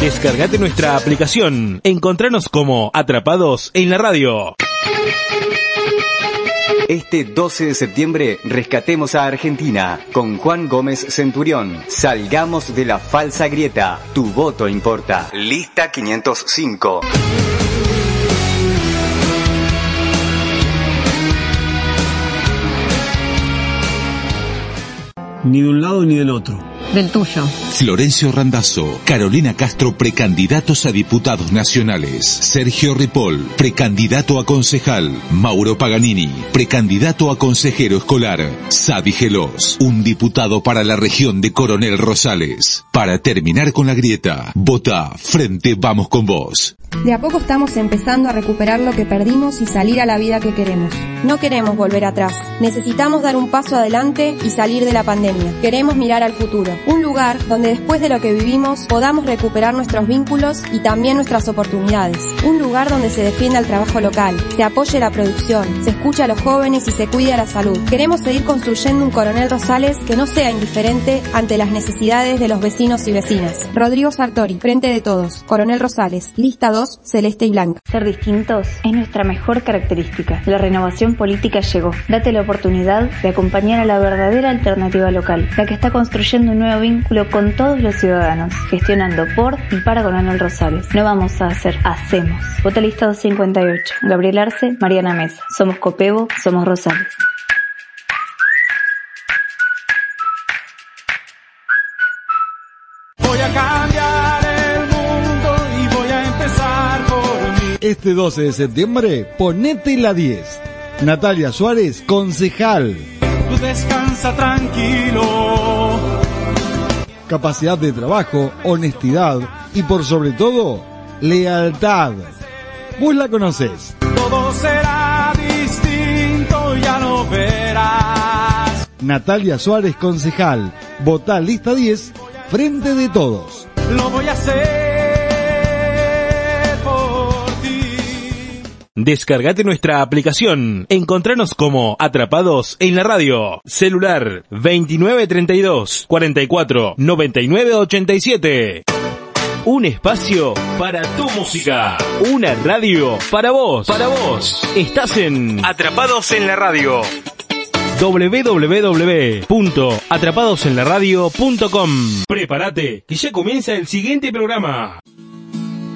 Descargate nuestra aplicación. Encontranos como Atrapados en la Radio. Este 12 de septiembre rescatemos a Argentina con Juan Gómez Centurión. Salgamos de la falsa grieta. Tu voto importa. Lista 505. Ni de un lado ni del otro del tuyo. Florencio Randazzo, Carolina Castro, precandidatos a diputados nacionales. Sergio Ripoll, precandidato a concejal. Mauro Paganini, precandidato a consejero escolar. Sadi Gelos, un diputado para la región de Coronel Rosales. Para terminar con la grieta, vota Frente Vamos con Vos. De a poco estamos empezando a recuperar lo que perdimos y salir a la vida que queremos. No queremos volver atrás. Necesitamos dar un paso adelante y salir de la pandemia. Queremos mirar al futuro. Un lugar donde después de lo que vivimos podamos recuperar nuestros vínculos y también nuestras oportunidades. Un lugar donde se defienda el trabajo local, se apoye la producción, se escuche a los jóvenes y se cuide a la salud. Queremos seguir construyendo un Coronel Rosales que no sea indiferente ante las necesidades de los vecinos y vecinas. Rodrigo Sartori, Frente de Todos. Coronel Rosales, lista 2, celeste y blanca. Ser distintos es nuestra mejor característica. La renovación política llegó. Date la oportunidad de acompañar a la verdadera alternativa local, la que está construyendo un nuevo vínculo con todos los ciudadanos, gestionando por y para Coronel Rosales. No vamos a hacer, hacemos. Vota lista 258. Gabriel Arce, Mariana Mesa. Somos Copebo, somos Rosales. Este 12 de septiembre, ponete la 10. Natalia Suárez, concejal. Tú descansa tranquilo. Capacidad de trabajo, honestidad y por sobre todo, lealtad. Vos la conocés. Todo será distinto, ya lo verás. Natalia Suárez, concejal. Votá lista 10, frente de todos. Lo voy a hacer Descargate nuestra aplicación. Encontranos como Atrapados en la Radio. Celular 2932 44 99 87. Un espacio para tu música. Una radio para vos. Para vos. Estás en Atrapados en la Radio www.atrapadosenlaradio.com Prepárate, que ya comienza el siguiente programa.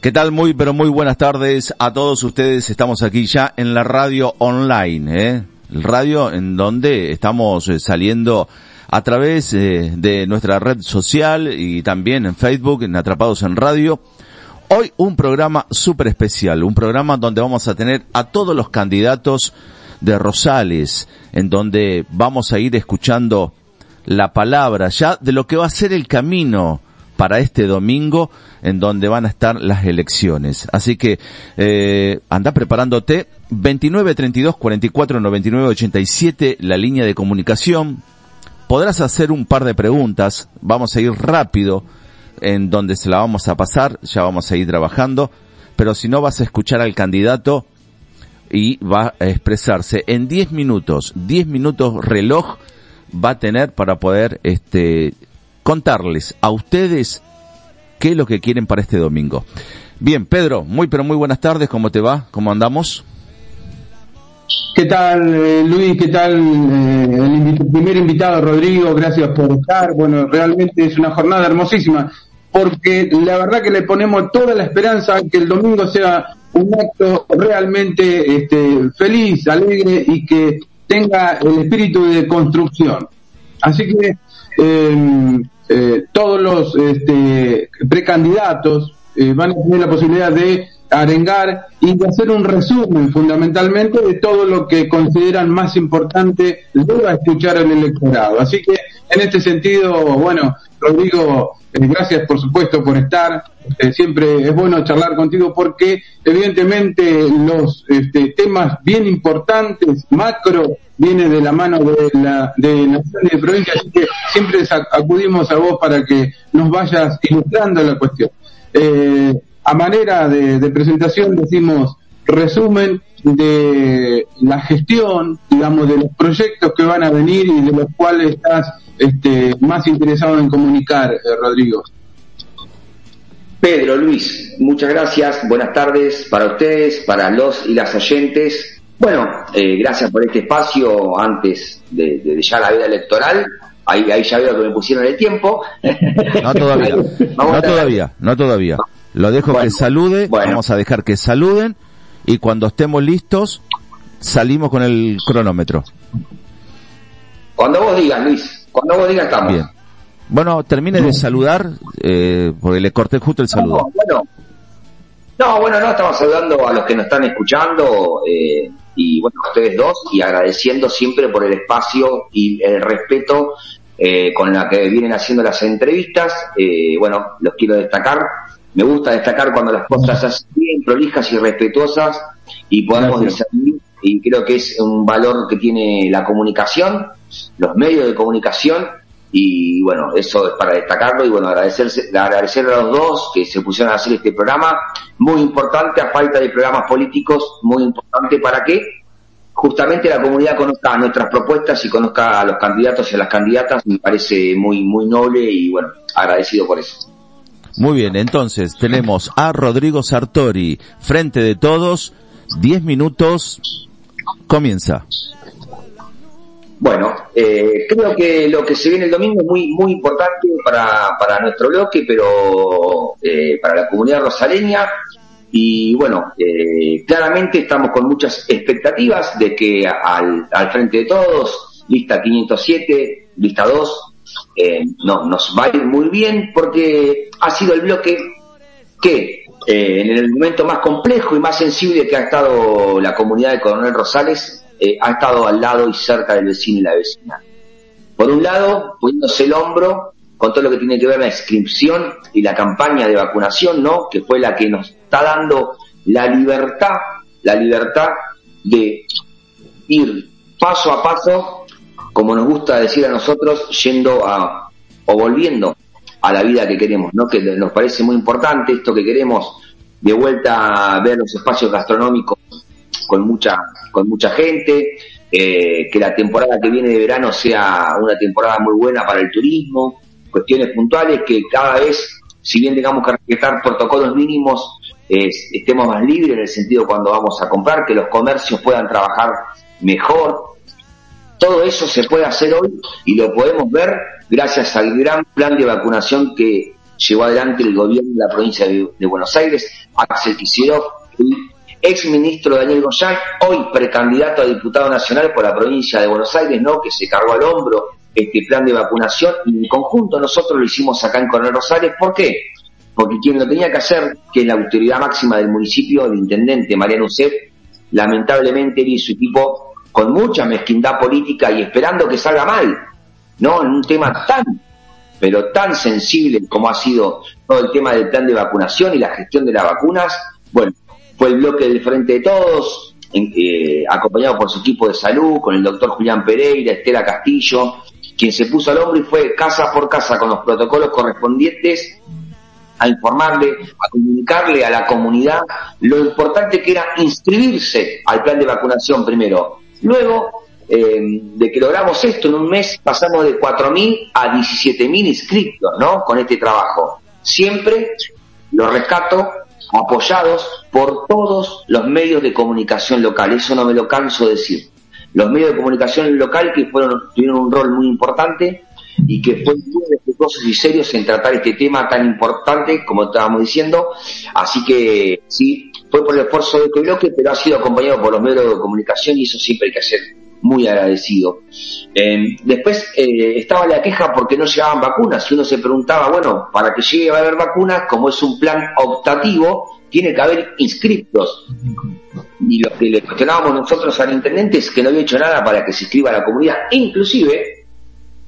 ¿Qué tal? Muy, pero muy buenas tardes a todos ustedes. Estamos aquí ya en la radio online, ¿eh? El radio en donde estamos eh, saliendo a través eh, de nuestra red social y también en Facebook, en Atrapados en Radio. Hoy un programa súper especial, un programa donde vamos a tener a todos los candidatos de Rosales, en donde vamos a ir escuchando la palabra ya de lo que va a ser el camino para este domingo en donde van a estar las elecciones. Así que eh, anda preparándote. 29 32 44 99 87 la línea de comunicación. Podrás hacer un par de preguntas, vamos a ir rápido en donde se la vamos a pasar, ya vamos a ir trabajando, pero si no vas a escuchar al candidato y va a expresarse. En 10 minutos, 10 minutos reloj va a tener para poder este contarles a ustedes qué es lo que quieren para este domingo. Bien, Pedro, muy pero muy buenas tardes, ¿cómo te va? ¿Cómo andamos? ¿Qué tal, eh, Luis? ¿Qué tal eh, el primer invitado, Rodrigo? Gracias por estar. Bueno, realmente es una jornada hermosísima, porque la verdad que le ponemos toda la esperanza que el domingo sea un acto realmente este, feliz, alegre y que tenga el espíritu de construcción. Así que em, eh, todos los este, precandidatos eh, van a tener la posibilidad de arengar y hacer un resumen fundamentalmente de todo lo que consideran más importante a escuchar el electorado. Así que en este sentido, bueno, Rodrigo, eh, gracias por supuesto por estar. Eh, siempre es bueno charlar contigo porque evidentemente los este, temas bien importantes, macro, vienen de la mano de la de nación y de provincia, así que siempre acudimos a vos para que nos vayas ilustrando la cuestión. Eh, a manera de, presentación decimos resumen de la gestión, digamos, de los proyectos que van a venir y de los cuales estás este, más interesado en comunicar, eh, Rodrigo. Pedro, Luis, muchas gracias, buenas tardes para ustedes, para los y las oyentes. Bueno, eh, gracias por este espacio antes de, ya la vida electoral. Ahí, ahí ya veo que me pusieron el tiempo. No todavía, no todavía, no todavía. Lo dejo que salude, vamos a dejar que saluden y cuando estemos listos salimos con el cronómetro. Cuando vos digas, Luis, cuando vos digas estamos. Bien. Bueno, termine de saludar, eh, porque le corté justo el saludo. No, bueno, no, bueno, no, estamos saludando a los que nos están escuchando eh, y bueno, a ustedes dos y agradeciendo siempre por el espacio y el respeto eh, con la que vienen haciendo las entrevistas. Eh, bueno, los quiero destacar me gusta destacar cuando las cosas hacen bien prolijas y respetuosas y podemos discernir y creo que es un valor que tiene la comunicación, los medios de comunicación y bueno, eso es para destacarlo y bueno, agradecerse, agradecer a los dos que se pusieron a hacer este programa, muy importante a falta de programas políticos, muy importante para que justamente la comunidad conozca nuestras propuestas y conozca a los candidatos y a las candidatas, me parece muy, muy noble y bueno, agradecido por eso. Muy bien, entonces tenemos a Rodrigo Sartori, frente de todos, 10 minutos, comienza. Bueno, eh, creo que lo que se viene el domingo es muy, muy importante para, para nuestro bloque, pero eh, para la comunidad rosaleña. Y bueno, eh, claramente estamos con muchas expectativas de que al, al frente de todos, lista 507, lista 2, eh, no, nos va a ir muy bien porque ha sido el bloque que eh, en el momento más complejo y más sensible que ha estado la comunidad de Coronel Rosales, eh, ha estado al lado y cerca del vecino y la vecina. Por un lado, poniéndose el hombro con todo lo que tiene que ver la inscripción y la campaña de vacunación, ¿no? Que fue la que nos está dando la libertad, la libertad de ir paso a paso como nos gusta decir a nosotros, yendo a, o volviendo a la vida que queremos, ¿no? Que nos parece muy importante esto que queremos, de vuelta ver los espacios gastronómicos con mucha, con mucha gente, eh, que la temporada que viene de verano sea una temporada muy buena para el turismo, cuestiones puntuales que cada vez, si bien tengamos que respetar protocolos mínimos, estemos más libres en el sentido cuando vamos a comprar, que los comercios puedan trabajar mejor, todo eso se puede hacer hoy y lo podemos ver gracias al gran plan de vacunación que llevó adelante el gobierno de la provincia de, Buenos Aires, Axel Kicillof, el ex ministro Daniel Goyán, hoy precandidato a diputado nacional por la provincia de Buenos Aires, ¿no? que se cargó al hombro este plan de vacunación y en conjunto nosotros lo hicimos acá en Coronel Rosales. ¿Por qué? Porque quien lo tenía que hacer, que es la autoridad máxima del municipio, el intendente Mariano Usef, lamentablemente él y su equipo con mucha mezquindad política y esperando que salga mal, ¿no? En un tema tan, pero tan sensible como ha sido todo el tema del plan de vacunación y la gestión de las vacunas, bueno, fue el bloque del Frente de Todos, eh, acompañado por su equipo de salud, con el doctor Julián Pereira, Estela Castillo, quien se puso al hombro y fue casa por casa con los protocolos correspondientes a informarle, a comunicarle a la comunidad lo importante que era inscribirse al plan de vacunación primero, Luego eh, de que logramos esto en un mes, pasamos de 4.000 a 17.000 inscritos, ¿no? Con este trabajo. Siempre, lo rescato, apoyados por todos los medios de comunicación local. Eso no me lo canso de decir. Los medios de comunicación local que fueron, tuvieron un rol muy importante y que fue muy respetuosos y serios en tratar este tema tan importante, como estábamos diciendo. Así que sí, fue por el esfuerzo de este bloque, pero ha sido acompañado por los medios de comunicación y eso siempre hay que ser muy agradecido. Eh, después eh, estaba la queja porque no llegaban vacunas y uno se preguntaba, bueno, para que llegue a haber vacunas, como es un plan optativo, tiene que haber inscriptos. Y lo que le cuestionábamos nosotros al intendente es que no había hecho nada para que se inscriba la comunidad. Inclusive,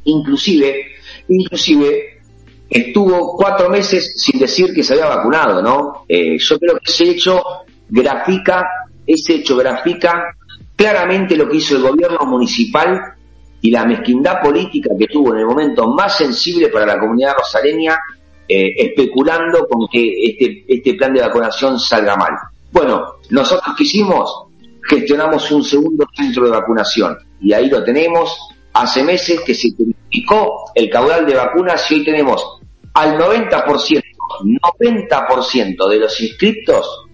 inclusive, inclusive, estuvo cuatro meses sin decir que se había vacunado, ¿no? Eh, yo creo que ese hecho grafica, ese hecho grafica claramente lo que hizo el gobierno municipal y la mezquindad política que tuvo en el momento más sensible para la comunidad rosaleña, eh, especulando con que este, este plan de vacunación salga mal. Bueno, nosotros que hicimos, gestionamos un segundo centro de vacunación y ahí lo tenemos. Hace meses que se triplicó el caudal de vacunas y hoy tenemos al 90%, 90% de los inscriptos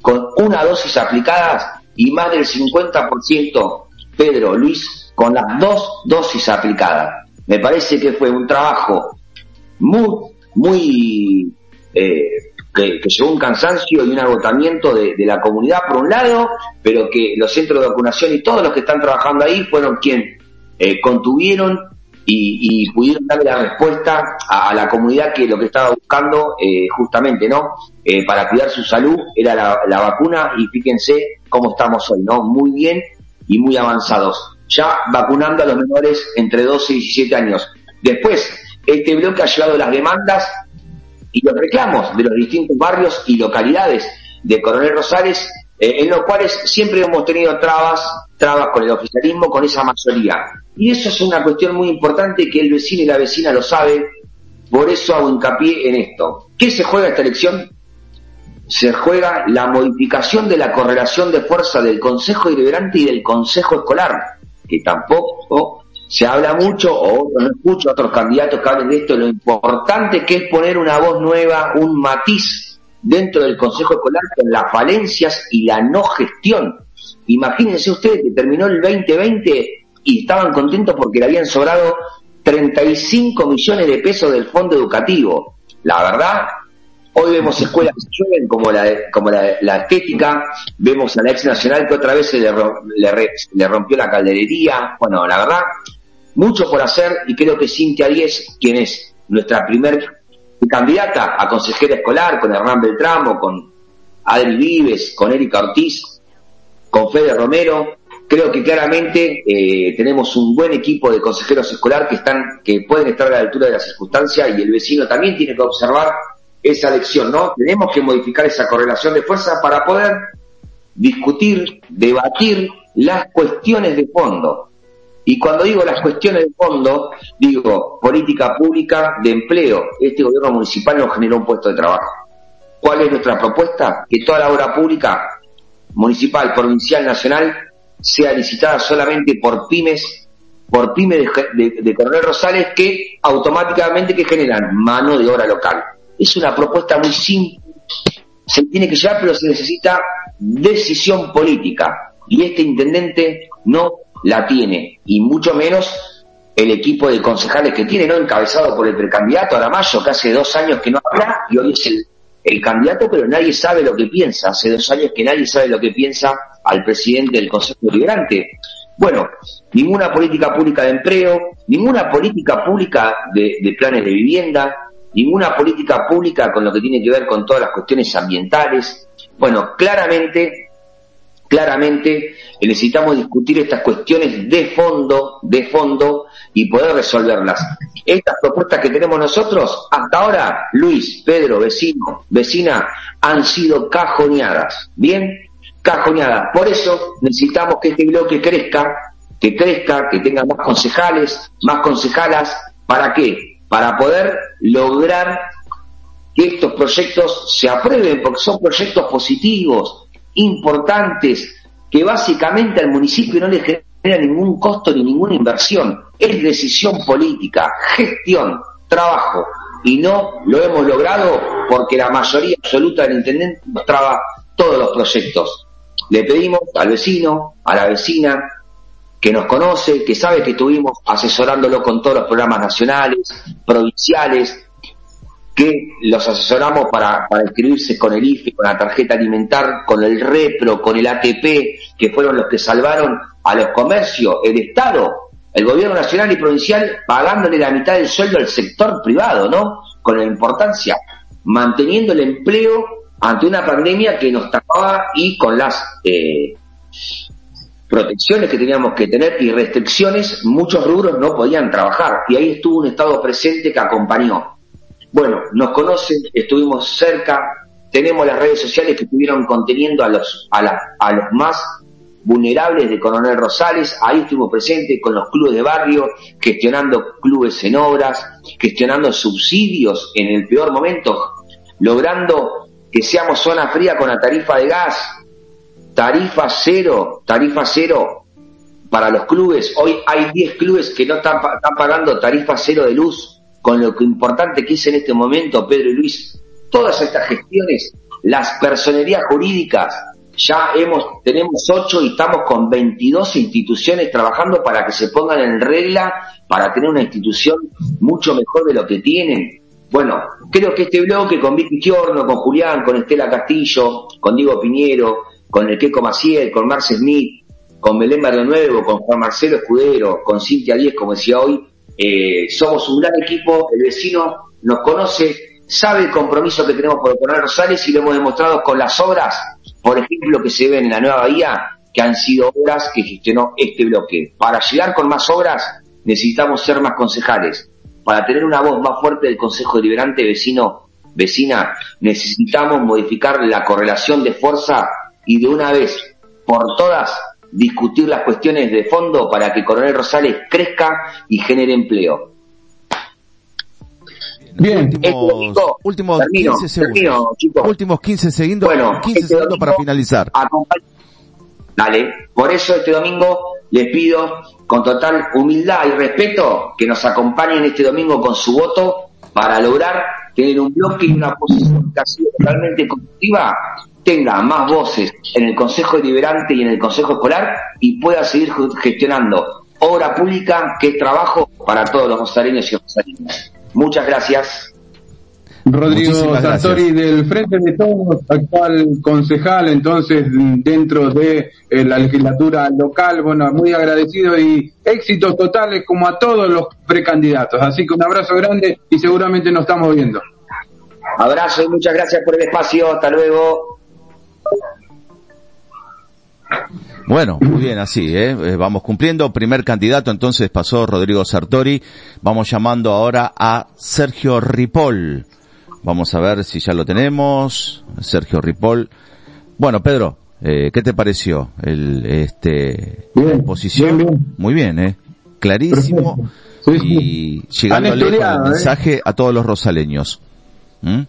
con una dosis aplicadas y más del 50%, Pedro, Luis, con las dos dosis aplicadas. Me parece que fue un trabajo muy, muy, eh, que, que, un cansancio y un agotamiento de, la comunidad por un lado, pero que los centros de vacunación y todos los que están trabajando ahí fueron quienes eh, contuvieron y, pudieron darle la respuesta a, la comunidad que lo que estaba buscando eh, justamente, ¿no? Eh, para cuidar su salud era la, vacuna y fíjense cómo estamos hoy, ¿no? Muy bien y muy avanzados. Ya vacunando a los menores entre 12 y 17 años. Después, este bloque ha llevado las demandas y los reclamos de los distintos barrios y localidades de Coronel Rosales, en los cuales siempre hemos tenido trabas, trabas con el oficialismo, con esa mayoría. Y eso es una cuestión muy importante que el vecino y la vecina lo sabe, por eso hago hincapié en esto. ¿Qué se juega esta elección? Se juega la modificación de la correlación de fuerza del Consejo Deliberante y del Consejo Escolar, que tampoco se habla mucho, o no escucho a otros candidatos que hablen de esto, lo importante que es poner una voz nueva, un matiz dentro del Consejo Escolar con las falencias y la no gestión. Imagínense ustedes que terminó el 2020 y estaban contentos porque le habían sobrado 35 millones de pesos del fondo educativo. La verdad, hoy vemos escuelas que como la, como la, estética, vemos a la ex nacional que otra vez se le, le, le rompió la calderería. Bueno, la verdad, mucho por hacer y creo que Cintia Díez, quien es nuestra primer candidata a consejera escolar, con Hernán Beltramo, con Adri Vives, con Erika Ortiz, con Fede Romero, creo que claramente eh, tenemos un buen equipo de consejeros escolar que están, que pueden estar a la altura de la circunstancia y el vecino también tiene que observar esa lección, ¿no? Tenemos que modificar esa correlación de fuerza para poder discutir, debatir las cuestiones de fondo. Y cuando digo las cuestiones de fondo, digo política pública de empleo. Este gobierno municipal nos generó un puesto de trabajo. ¿Cuál es nuestra propuesta? Que toda la obra pública, municipal, provincial, nacional, sea licitada solamente por pymes, por pymes de, de, de Coronel Rosales que automáticamente que generan mano de obra local. Es una propuesta muy simple, se tiene que llevar, pero se necesita decisión política. Y este intendente no la tiene, y mucho menos el equipo de concejales que tiene, ¿no? Encabezado por el precandidato Aramayo, que hace dos años que no habla, y hoy es el, el candidato, pero nadie sabe lo que piensa. Hace dos años que nadie sabe lo que piensa al presidente del Consejo Deliberante. Bueno, ninguna política pública de empleo, ninguna política pública de, de, planes de vivienda, ninguna política pública con lo que tiene que ver con todas las cuestiones ambientales. Bueno, claramente claramente necesitamos discutir estas cuestiones de fondo, de fondo, y poder resolverlas. Estas propuestas que tenemos nosotros, hasta ahora, Luis, Pedro, vecino, vecina, han sido cajoneadas, ¿bien? Cajoneadas. Por eso necesitamos que este bloque crezca, que crezca, que tenga más concejales, más concejalas, ¿para qué? Para poder lograr que estos proyectos se aprueben, porque son proyectos positivos, importantes que básicamente al municipio no le genera ningún costo ni ninguna inversión. Es decisión política, gestión, trabajo. Y no lo hemos logrado porque la mayoría absoluta del intendente nos traba todos los proyectos. Le pedimos al vecino, a la vecina, que nos conoce, que sabe que estuvimos asesorándolo con todos los programas nacionales, provinciales, que los asesoramos para, inscribirse con el IFE, con la tarjeta alimentar, con el REPRO, con el ATP, que fueron los que salvaron a los comercios, el Estado, el gobierno nacional y provincial pagándole la mitad del sueldo al sector privado, ¿no? Con la importancia, manteniendo el empleo ante una pandemia que nos tapaba y con las eh, protecciones que teníamos que tener y restricciones, muchos rubros no podían trabajar. Y ahí estuvo un Estado presente que acompañó. Bueno, nos conocen, estuvimos cerca, tenemos las redes sociales que estuvieron conteniendo a los, a, la, a los más vulnerables de Coronel Rosales, ahí estuvimos presentes con los clubes de barrio, gestionando clubes en obras, gestionando subsidios en el peor momento, logrando que seamos zona fría con la tarifa de gas, tarifa cero, tarifa cero para los clubes. Hoy hay 10 clubes que no están, están pagando tarifa cero de luz, con lo que importante que es en este momento, Pedro y Luis, todas estas gestiones, las personerías jurídicas, ya hemos, tenemos 8 y estamos con 22 instituciones trabajando para que se pongan en regla, para tener una institución mucho mejor de lo que tienen. Bueno, creo que este bloque con Vicky Giorno, con Julián, con Estela Castillo, con Diego Piñero, con el Queco Maciel, con Marce Smith, con Belén Barrio Nuevo, con Juan Marcelo Escudero, con Cintia Díez, como decía hoy, eh, somos un gran equipo, el vecino nos conoce, sabe el compromiso que tenemos por poner Rosales y lo hemos demostrado con las obras, por ejemplo, que se ven en la nueva bahía, que han sido obras que gestionó este bloque. Para llegar con más obras necesitamos ser más concejales. Para tener una voz más fuerte del Consejo Deliberante vecino, vecina, necesitamos modificar la correlación de fuerza y de una vez por todas discutir las cuestiones de fondo para que Coronel Rosales crezca y genere empleo. Bien, últimos, últimos 15 segundos. últimos 15 segundos, bueno, 15 este segundos para finalizar. Dale, por eso este domingo les pido con total humildad y respeto que nos acompañen este domingo con su voto para lograr tener un bloque y una posición que ha sido totalmente constructiva tenga más voces en el Consejo Deliberante y en el Consejo Escolar y pueda seguir gestionando obra pública que es trabajo para todos los rosareños y rosarinas. Muchas gracias. Rodrigo Sartori del Frente de Todos, actual concejal entonces dentro de eh, la legislatura local, bueno, muy agradecido y éxitos totales como a todos los precandidatos. Así que un abrazo grande y seguramente nos estamos viendo. Abrazo y muchas gracias por el espacio. Hasta luego. Bueno, muy bien, así, ¿eh? ¿eh? Vamos cumpliendo. Primer candidato, entonces pasó Rodrigo Sartori. Vamos llamando ahora a Sergio Ripoll. Vamos a ver si ya lo tenemos. Sergio Ripoll. Bueno, Pedro, eh, ¿qué te pareció el, este, la exposición? Muy bien, ¿eh? Clarísimo. Y llegándole con el ¿eh? mensaje a todos los rosaleños. ¿Mm?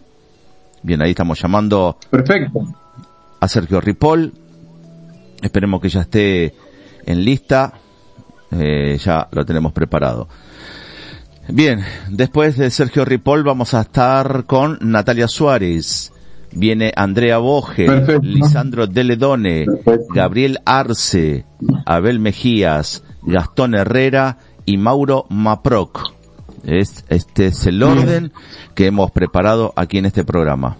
Bien, ahí estamos llamando. Perfecto a Sergio Ripoll. Esperemos que ya esté en lista. Eh, ya lo tenemos preparado. Bien, después de Sergio Ripoll vamos a estar con Natalia Suárez. Viene Andrea Boge, Lisandro Deledone, Gabriel Arce, Abel Mejías, Gastón Herrera y Mauro Maproc. Es, este es el orden que hemos preparado aquí en este programa.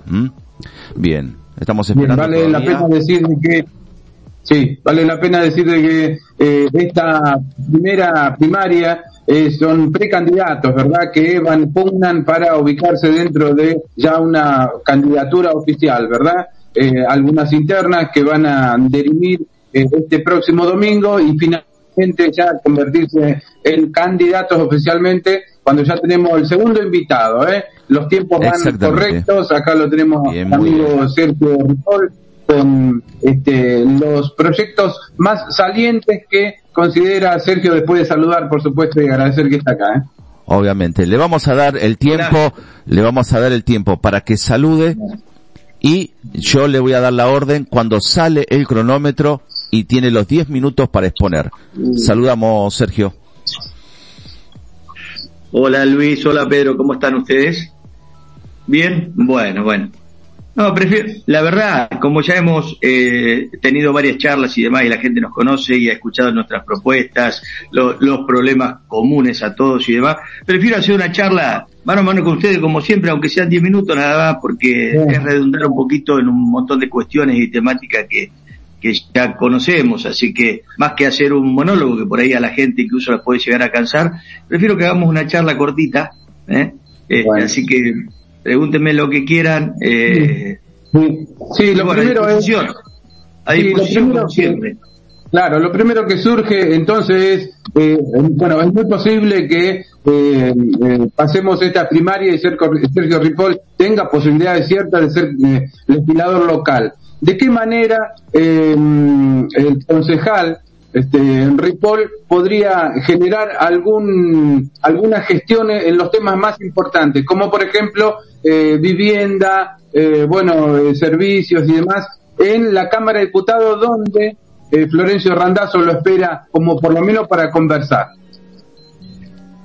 Bien, Estamos esperando. vale la pena decir que sí, vale la pena decir que eh, esta primera primaria eh, son precandidatos, ¿verdad? Que van pugnan para ubicarse dentro de ya una candidatura oficial, ¿verdad? Eh, algunas internas que van a derimir eh, este próximo domingo y finalmente ya convertirse en candidatos oficialmente cuando ya tenemos el segundo invitado, ¿eh? Los tiempos van correctos, acá lo tenemos amigo Sergio Ripoll con este, los proyectos más salientes que considera Sergio después de saludar, por supuesto, y agradecer que está acá. ¿eh? Obviamente, le vamos a dar el tiempo, le vamos a dar el tiempo para que salude y yo le voy a dar la orden cuando sale el cronómetro y tiene los 10 minutos para exponer. Saludamos, Sergio. Hola Luis, hola Pedro, ¿cómo están ustedes? Bien, bueno, bueno. No, prefiero, la verdad, como ya hemos eh, tenido varias charlas y demás, y la gente nos conoce y ha escuchado nuestras propuestas, los problemas comunes a todos y demás, prefiero hacer una charla mano a mano con ustedes, como siempre, aunque sean 10 minutos nada más, porque es redundar un poquito en un montón de cuestiones y temáticas que, que ya conocemos, así que más que hacer un monólogo que por ahí a la gente incluso la puede llegar a cansar, prefiero que hagamos una charla cortita, ¿eh? Este, así que pregúntenme lo que quieran. Eh, sí, lo primero es... A disposición siempre. Claro, lo primero que surge entonces es, eh, bueno, es muy posible que eh, eh, pasemos esta primaria y Sergio Ripoll tenga posibilidades ciertas de ser legislador local. ¿De qué manera el concejal este, Ripoll podría generar algún, alguna gestión en los temas más importantes, como por ejemplo eh, vivienda, eh, bueno, eh, servicios y demás, en la Cámara de Diputados donde Florencio Randazzo lo espera como por lo menos para conversar.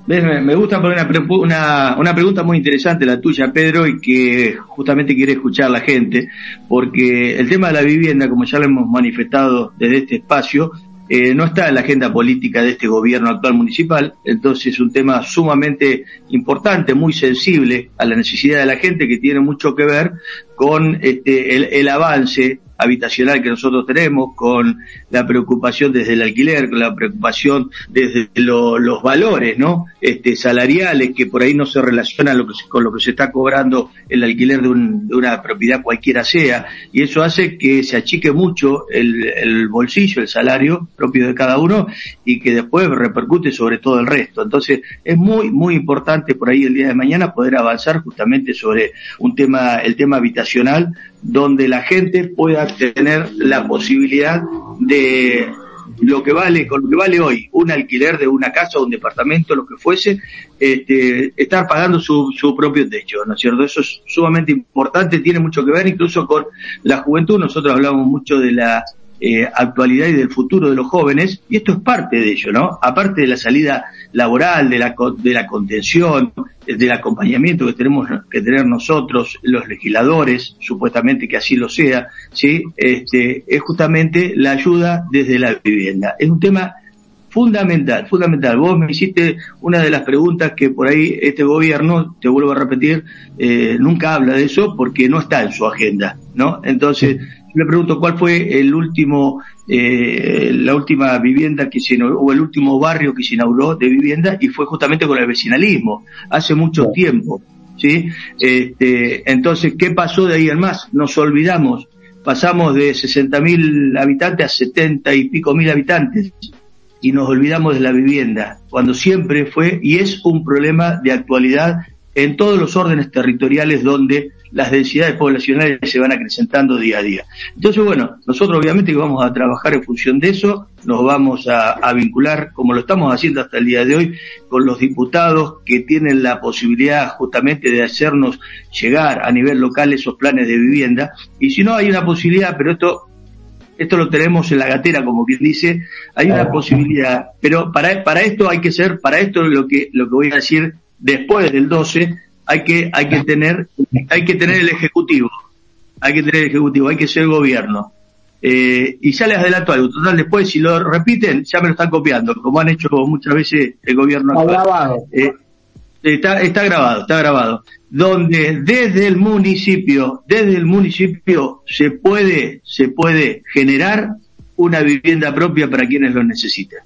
Me gusta poner una, una, pregunta muy interesante la tuya, Pedro, y que justamente quiere escuchar la gente, porque el tema de la vivienda, como ya lo hemos manifestado desde este espacio, eh, no está en la agenda política de este gobierno actual municipal, entonces es un tema sumamente importante, muy sensible a la necesidad de la gente que tiene mucho que ver con este, el, el avance habitacional que nosotros tenemos, con la preocupación desde el alquiler, con la preocupación desde los valores, ¿no? Este, salariales que por ahí no se relacionan lo que con lo que se está cobrando el alquiler de, una propiedad cualquiera sea, y eso hace que se achique mucho el, el bolsillo, el salario propio de cada uno, y que después repercute sobre todo el resto. Entonces, es muy, muy importante por ahí el día de mañana poder avanzar justamente sobre un tema, el tema habitacional, donde la gente pueda tener la posibilidad de lo que vale, con lo que vale hoy un alquiler de una casa o un departamento, lo que fuese, este, estar pagando su, su propio techo, ¿no es cierto? Eso es sumamente importante, tiene mucho que ver incluso con la juventud. Nosotros hablamos mucho de la eh, actualidad y del futuro de los jóvenes, y esto es parte de ello, ¿no? Aparte de la salida laboral, de la, de la contención, del acompañamiento que tenemos que tener nosotros, los legisladores, supuestamente que así lo sea, ¿sí? Este, es justamente la ayuda desde la vivienda. Es un tema fundamental, fundamental. Vos me hiciste una de las preguntas que por ahí este gobierno, te vuelvo a repetir, eh, nunca habla de eso porque no está en su agenda, ¿no? Entonces, me pregunto cuál fue el último, eh, la última vivienda que se inauguró, o el último barrio que se inauguró de vivienda, y fue justamente con el vecinalismo, hace mucho tiempo, ¿sí? Este, entonces, ¿qué pasó de ahí en más? Nos olvidamos, pasamos de 60.000 habitantes a 70 y pico mil habitantes, y nos olvidamos de la vivienda, cuando siempre fue y es un problema de actualidad en todos los órdenes territoriales donde las densidades poblacionales se van acrecentando día a día. Entonces, bueno, nosotros obviamente que vamos a trabajar en función de eso, nos vamos a, vincular, como lo estamos haciendo hasta el día de hoy, con los diputados que tienen la posibilidad justamente de hacernos llegar a nivel local esos planes de vivienda. Y si no, hay una posibilidad, pero esto esto lo tenemos en la gatera, como quien dice, hay una posibilidad, pero para, para esto hay que ser, para esto lo que, lo que voy a decir después del 12, hay que, hay que tener, hay que tener el ejecutivo, hay que tener el ejecutivo, hay que ser gobierno. Eh, y ya les adelanto algo, total después si lo repiten ya me lo están copiando, como han hecho muchas veces el gobierno actual. Está grabado. Eh, está, está grabado, está grabado. Donde desde el municipio, desde el municipio se puede, se puede generar una vivienda propia para quienes lo necesiten.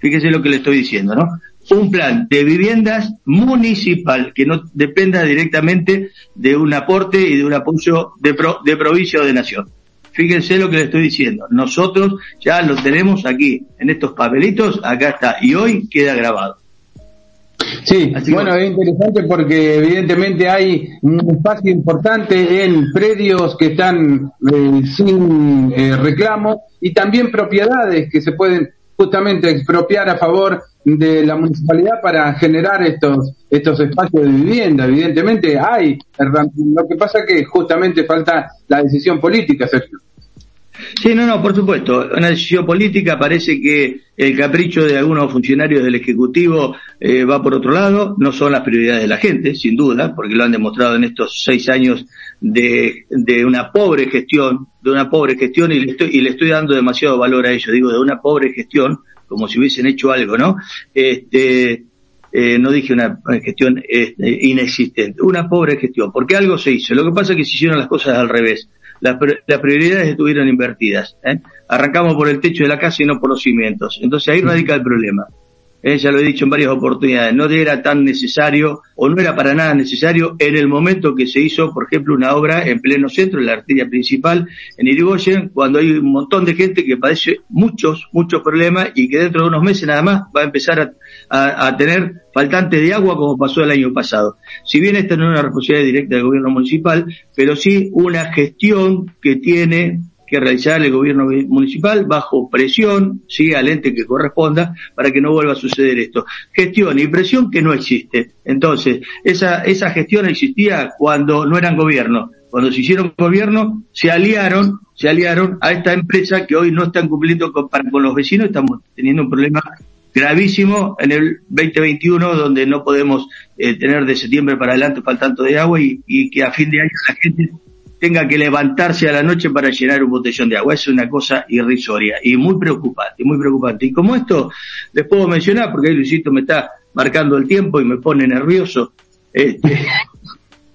Fíjese lo que le estoy diciendo, ¿no? Un plan de viviendas municipal que no dependa directamente de un aporte y de un apoyo de, de provincia o de nación. Fíjense lo que le estoy diciendo. Nosotros ya lo tenemos aquí, en estos papelitos, acá está, y hoy queda grabado. Sí, bueno, es interesante porque evidentemente hay un espacio importante en predios que están eh, sin eh, reclamo y también propiedades que se pueden justamente expropiar a favor de la municipalidad para generar estos estos espacios de vivienda. Evidentemente hay, lo que pasa que justamente falta la decisión política, Sergio. Sí, no, no, por supuesto. Una decisión política parece que el capricho de algunos funcionarios del Ejecutivo eh, va por otro lado. No son las prioridades de la gente, sin duda, porque lo han demostrado en estos seis años de, de una pobre gestión, de una pobre gestión y le estoy, y le estoy dando demasiado valor a ello, digo, de una pobre gestión, como si hubiesen hecho algo, ¿no? Este, eh, no dije una gestión este, inexistente, una pobre gestión, porque algo se hizo. Lo que pasa es que se hicieron las cosas al revés. Las, las prioridades estuvieron invertidas. ¿eh? Arrancamos por el techo de la casa y no por los cimientos. Entonces ahí radica el problema. Eh, ya lo he dicho en varias oportunidades, no era tan necesario o no era para nada necesario en el momento que se hizo, por ejemplo, una obra en pleno centro, en la arteria principal, en Irigoyen, cuando hay un montón de gente que padece muchos, muchos problemas y que dentro de unos meses nada más va a empezar a, a tener faltante de agua como pasó el año pasado. Si bien esta no es una responsabilidad directa del gobierno municipal, pero sí una gestión que tiene que realizar el gobierno municipal bajo presión, sí, al ente que corresponda, para que no vuelva a suceder esto. Gestión y presión que no existe. Entonces, esa, esa gestión existía cuando no eran gobierno. Cuando se hicieron gobierno, se aliaron, se aliaron a esta empresa que hoy no están cumpliendo con, con los vecinos, estamos teniendo un problema gravísimo en el 2021 donde no podemos eh, tener de septiembre para adelante faltando de agua y, y que a fin de año la gente tenga que levantarse a la noche para llenar un botellón de agua. Es una cosa irrisoria y muy preocupante, muy preocupante. Y como esto les puedo mencionar, porque ahí Luisito me está marcando el tiempo y me pone nervioso, este,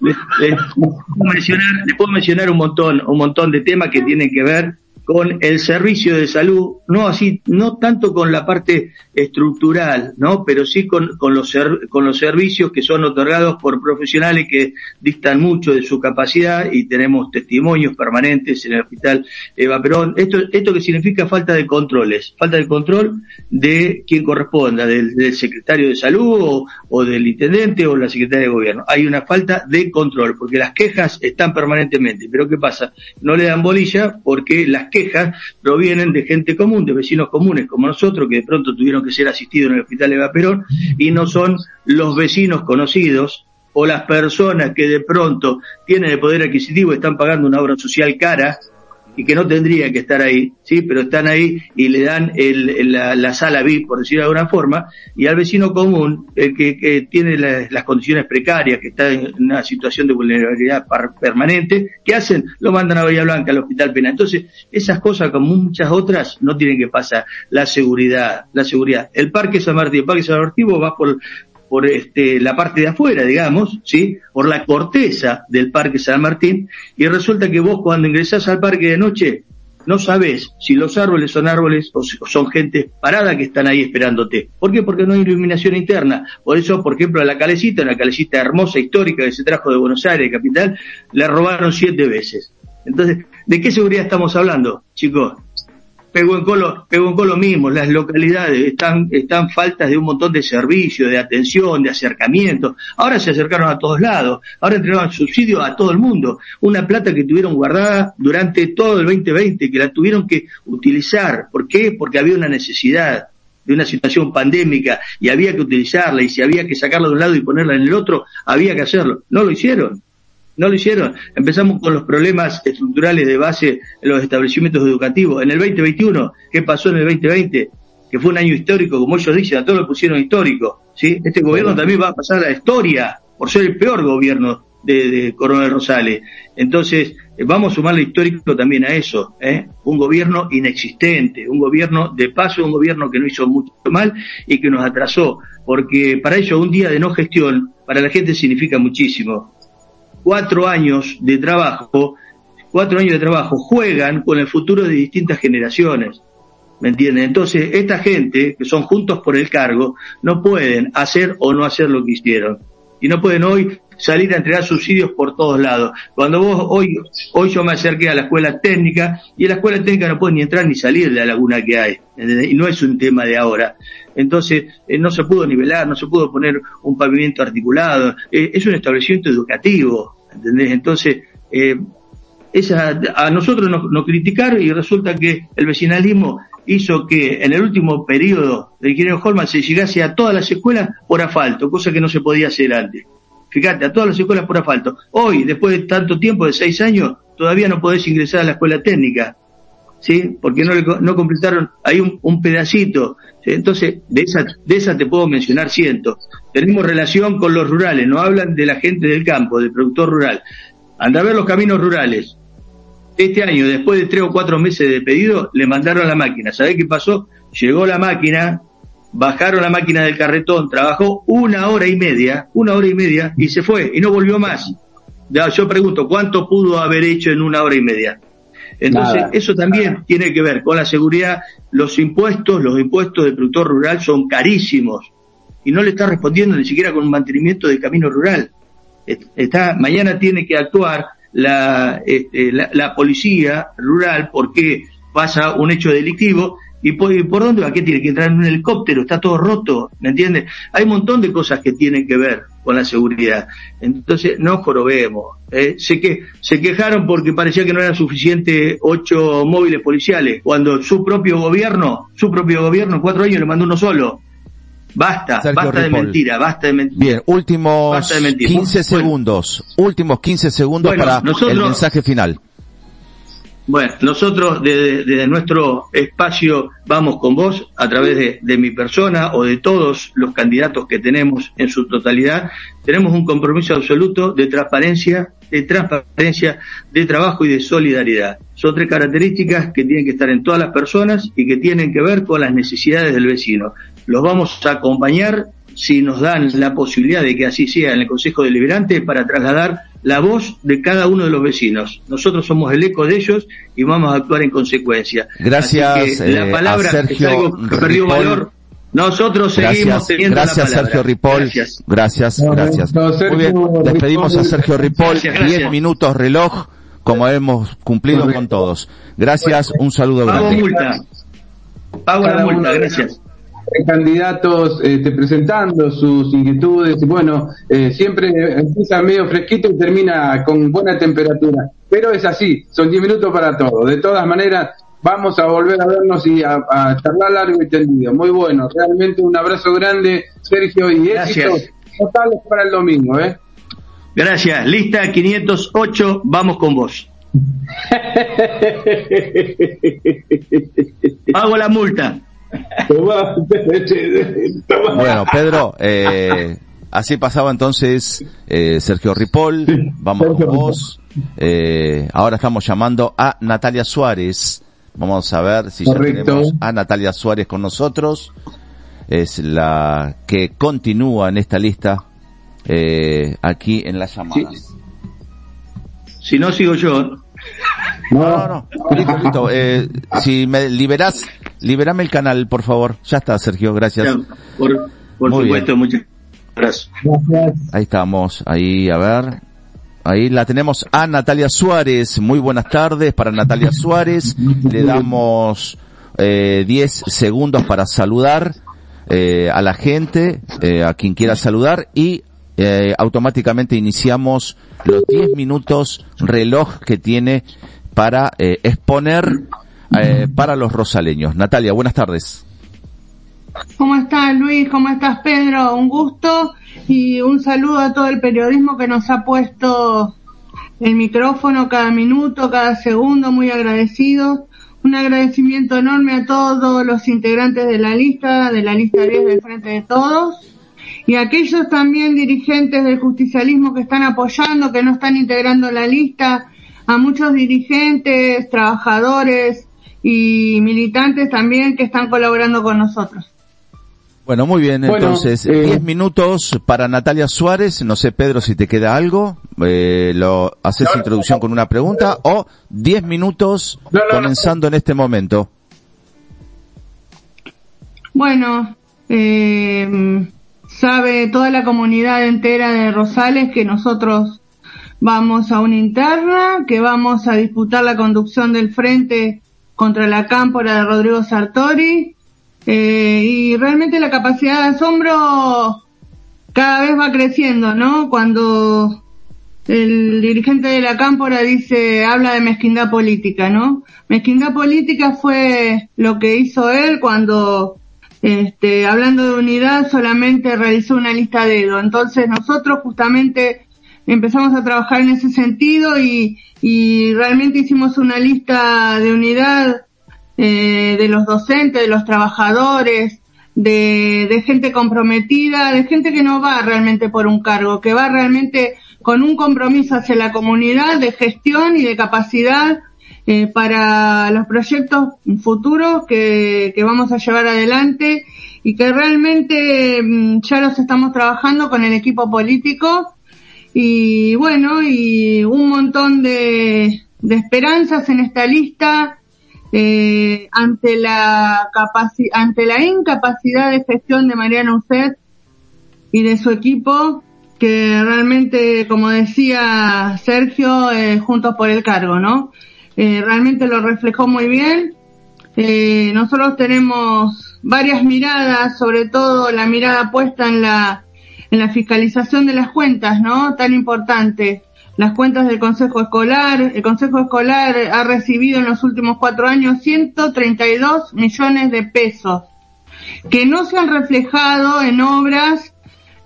puedo mencionar, les puedo mencionar un montón, un montón de temas que tienen que ver con el servicio de salud, no así, no tanto con la parte estructural, ¿no? Pero sí con, con los con los servicios que son otorgados por profesionales que distan mucho de su capacidad y tenemos testimonios permanentes en el hospital Eva Perón. Esto, esto que significa falta de controles, falta de control de quien corresponda, del, secretario de salud o, o, del intendente o la secretaria de gobierno. Hay una falta de control, porque las quejas están permanentemente, pero ¿qué pasa? No le dan bolilla porque las quejas provienen de gente común, de vecinos comunes como nosotros, que de pronto tuvieron que ser asistidos en el hospital Eva Perón, y no son los vecinos conocidos o las personas que de pronto tienen el poder adquisitivo y están pagando una obra social cara, y que no tendría que estar ahí, sí, pero están ahí y le dan el, la, la, sala VIP, por decirlo de alguna forma, y al vecino común, el que, que tiene la, las condiciones precarias, que está en una situación de vulnerabilidad permanente, ¿qué hacen? Lo mandan a Bahía Blanca, al Hospital Pena. Entonces, esas cosas, como muchas otras, no tienen que pasar. La seguridad, la seguridad. El Parque San Martín, el Parque San Martín va por, por este, la parte de afuera, digamos, ¿sí? Por la corteza del Parque San Martín, y resulta que vos cuando ingresás al parque de noche, no sabés si los árboles son árboles o son gente parada que están ahí esperándote. ¿Por qué? Porque no hay iluminación interna. Por eso, por ejemplo, a la calecita, una calecita hermosa, histórica, que se trajo de Buenos Aires, capital, le robaron siete veces. Entonces, ¿de qué seguridad estamos hablando, chicos? Pegó en Colo, pegó en Colo mismo, las localidades están, están faltas de un montón de servicios, de atención, de acercamiento. Ahora se acercaron a todos lados, ahora entregaron subsidios a todo el mundo. Una plata que tuvieron guardada durante todo el 2020, que la tuvieron que utilizar. ¿Por qué? Porque había una necesidad de una situación pandémica y había que utilizarla y si había que sacarla de un lado y ponerla en el otro, había que hacerlo. No lo hicieron. No lo hicieron. Empezamos con los problemas estructurales de base en los establecimientos educativos. En el 2021, ¿qué pasó en el 2020? Que fue un año histórico, como ellos dicen, a todos lo pusieron histórico. ¿sí? Este gobierno también va a pasar a la historia por ser el peor gobierno de, de Coronel Rosales. Entonces, vamos a sumarle histórico también a eso. ¿eh? Un gobierno inexistente, un gobierno de paso, un gobierno que no hizo mucho mal y que nos atrasó. Porque para ello un día de no gestión, para la gente significa muchísimo cuatro años de trabajo, cuatro años de trabajo juegan con el futuro de distintas generaciones. ¿Me entienden? Entonces, esta gente, que son juntos por el cargo, no pueden hacer o no hacer lo que hicieron. Y no pueden hoy salir a entregar subsidios por todos lados. Cuando vos, hoy, hoy yo me acerqué a la escuela técnica, y la escuela técnica no pueden ni entrar ni salir de la laguna que hay. Y no es un tema de ahora. Entonces, eh, no se pudo nivelar, no se pudo poner un pavimento articulado. Eh, es un establecimiento educativo. ¿entendés? Entonces, eh, esa, a nosotros nos, nos criticaron y resulta que el vecinalismo hizo que en el último periodo del ingeniero Holman se llegase a todas las escuelas por asfalto, cosa que no se podía hacer antes. Fíjate, a todas las escuelas por asfalto. Hoy, después de tanto tiempo, de seis años, todavía no podés ingresar a la escuela técnica. ¿Sí? Porque no, le, no completaron, hay un, pedacito. Entonces, de esa, de esa te puedo mencionar cientos. Tenemos relación con los rurales, no hablan de la gente del campo, del productor rural. anda a ver los caminos rurales. Este año, después de tres o cuatro meses de pedido, le mandaron la máquina. ¿Sabés qué pasó? Llegó la máquina, bajaron la máquina del carretón, trabajó una hora y media, una hora y media, y se fue, y no volvió más. Ya, yo pregunto, ¿cuánto pudo haber hecho en una hora y media? Entonces, eso también tiene que ver con la seguridad. Los impuestos, los impuestos del productor rural son carísimos y no le está respondiendo ni siquiera con un mantenimiento del camino rural. Está, mañana tiene que actuar la, este, la, la, policía rural porque pasa un hecho delictivo y por, por, dónde va, ¿qué tiene que entrar en un helicóptero? Está todo roto, ¿me entiendes? Hay un montón de cosas que tienen que ver con la seguridad. Entonces, no jorobemos. ¿eh? Sé que se quejaron porque parecía que no eran suficientes ocho móviles policiales, cuando su propio gobierno, su propio gobierno en cuatro años le mandó uno solo. Basta, basta de mentira, basta de mentira. Bien, últimos 15 segundos, últimos 15 segundos para el mensaje final. Bueno, nosotros desde, nuestro espacio vamos con vos a través de, de, mi persona o de todos los candidatos que tenemos en su totalidad. Tenemos un compromiso absoluto de transparencia, de transparencia, de trabajo y de solidaridad. Son tres características que tienen que estar en todas las personas y que tienen que ver con las necesidades del vecino. Los vamos a acompañar si nos dan la posibilidad de que así sea en el Consejo Deliberante para trasladar la voz de cada uno de los vecinos. Nosotros somos el eco de ellos y vamos a actuar en consecuencia. Gracias. la palabra a Sergio es que perdió valor. Nosotros seguimos teniendo gracias, Sergio Ripoll. Gracias, gracias. gracias. Muy bien, despedimos a Sergio Ripoll. Diez minutos reloj, como hemos cumplido con todos. Gracias, un saludo grande. Pago multa. Pago la multa, gracias candidatos este, presentando sus inquietudes y bueno, eh, siempre empieza medio fresquito y termina con buena temperatura. Pero es así, son 10 minutos para todo. De todas maneras, vamos a volver a vernos y a, charlar largo y tendido. Muy bueno, realmente un abrazo grande, Sergio, y éxitos totales para el domingo. ¿eh? Gracias, lista 508, vamos con vos. Pago la multa. Bueno, Pedro, eh, así pasaba entonces eh, Sergio Ripoll, vamos con vos. Eh, ahora estamos llamando a Natalia Suárez. Vamos a ver si ya tenemos a Natalia Suárez con nosotros. Es la que continúa en esta lista eh, aquí en las llamadas. Si no sigo yo. No, no, no. Eh, si me liberás, liberame el canal, por favor. Ya está, Sergio, gracias. por, supuesto, muchas gracias. Ahí estamos, ahí, a ver. Ahí la tenemos a Natalia Suárez. Muy buenas tardes para Natalia Suárez. Le damos eh, 10 segundos para saludar eh, a la gente, eh, a quien quiera saludar y eh, automáticamente iniciamos los 10 minutos reloj que tiene para eh, exponer eh, para los rosaleños. Natalia, buenas tardes. ¿Cómo estás Luis? ¿Cómo estás Pedro? Un gusto y un saludo a todo el periodismo que nos ha puesto el micrófono cada minuto, cada segundo, muy agradecidos. Un agradecimiento enorme a todos los integrantes de la lista, de la lista 10 del Frente de Todos y aquellos también dirigentes del justicialismo que están apoyando, que no están integrando la lista, a muchos dirigentes, trabajadores y militantes también que están colaborando con nosotros. Bueno, muy bien, entonces, 10 eh, minutos para Natalia Suárez, no sé Pedro si te queda algo, eh, lo haces introducción con una pregunta o 10 minutos comenzando en este momento. Bueno, eh, sabe toda la comunidad entera de Rosales que nosotros Vamos a una interna que vamos a disputar la conducción del frente contra la cámpora de Rodrigo Sartori. Eh, y realmente la capacidad de asombro cada vez va creciendo, ¿no? Cuando el dirigente de la cámpora dice, habla de mezquindad política, ¿no? Mezquindad política fue lo que hizo él cuando, este, hablando de unidad, solamente realizó una lista de dedo. Entonces nosotros justamente empezamos a trabajar en ese sentido y, y realmente hicimos una lista de unidad eh, de los docentes, de los trabajadores, de, de gente comprometida, de gente que no va realmente por un cargo, que va realmente con un compromiso hacia la comunidad de gestión y de capacidad eh, para los proyectos futuros que, que, vamos a llevar adelante y que realmente mm, ya los estamos trabajando con el equipo político y bueno, y un montón de, de esperanzas en esta lista eh, ante la ante la incapacidad de gestión de Mariano Ucet y de su equipo que realmente como decía Sergio eh, juntos por el cargo no eh, realmente lo reflejó muy bien. Eh, nosotros tenemos varias miradas sobre todo la mirada puesta en la en la fiscalización de las cuentas no tan importante las cuentas del Consejo Escolar. El Consejo Escolar ha recibido en los últimos cuatro años 132 millones de pesos que no se han reflejado en obras,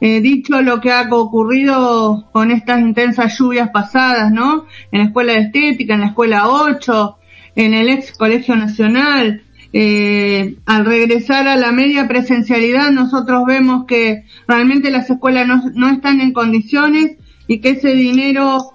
eh, dicho lo que ha ocurrido con estas intensas lluvias pasadas, ¿no? En la Escuela de Estética, en la Escuela 8, en el ex Colegio Nacional. Eh, al regresar a la media presencialidad, nosotros vemos que realmente las escuelas no, no están en condiciones y que ese dinero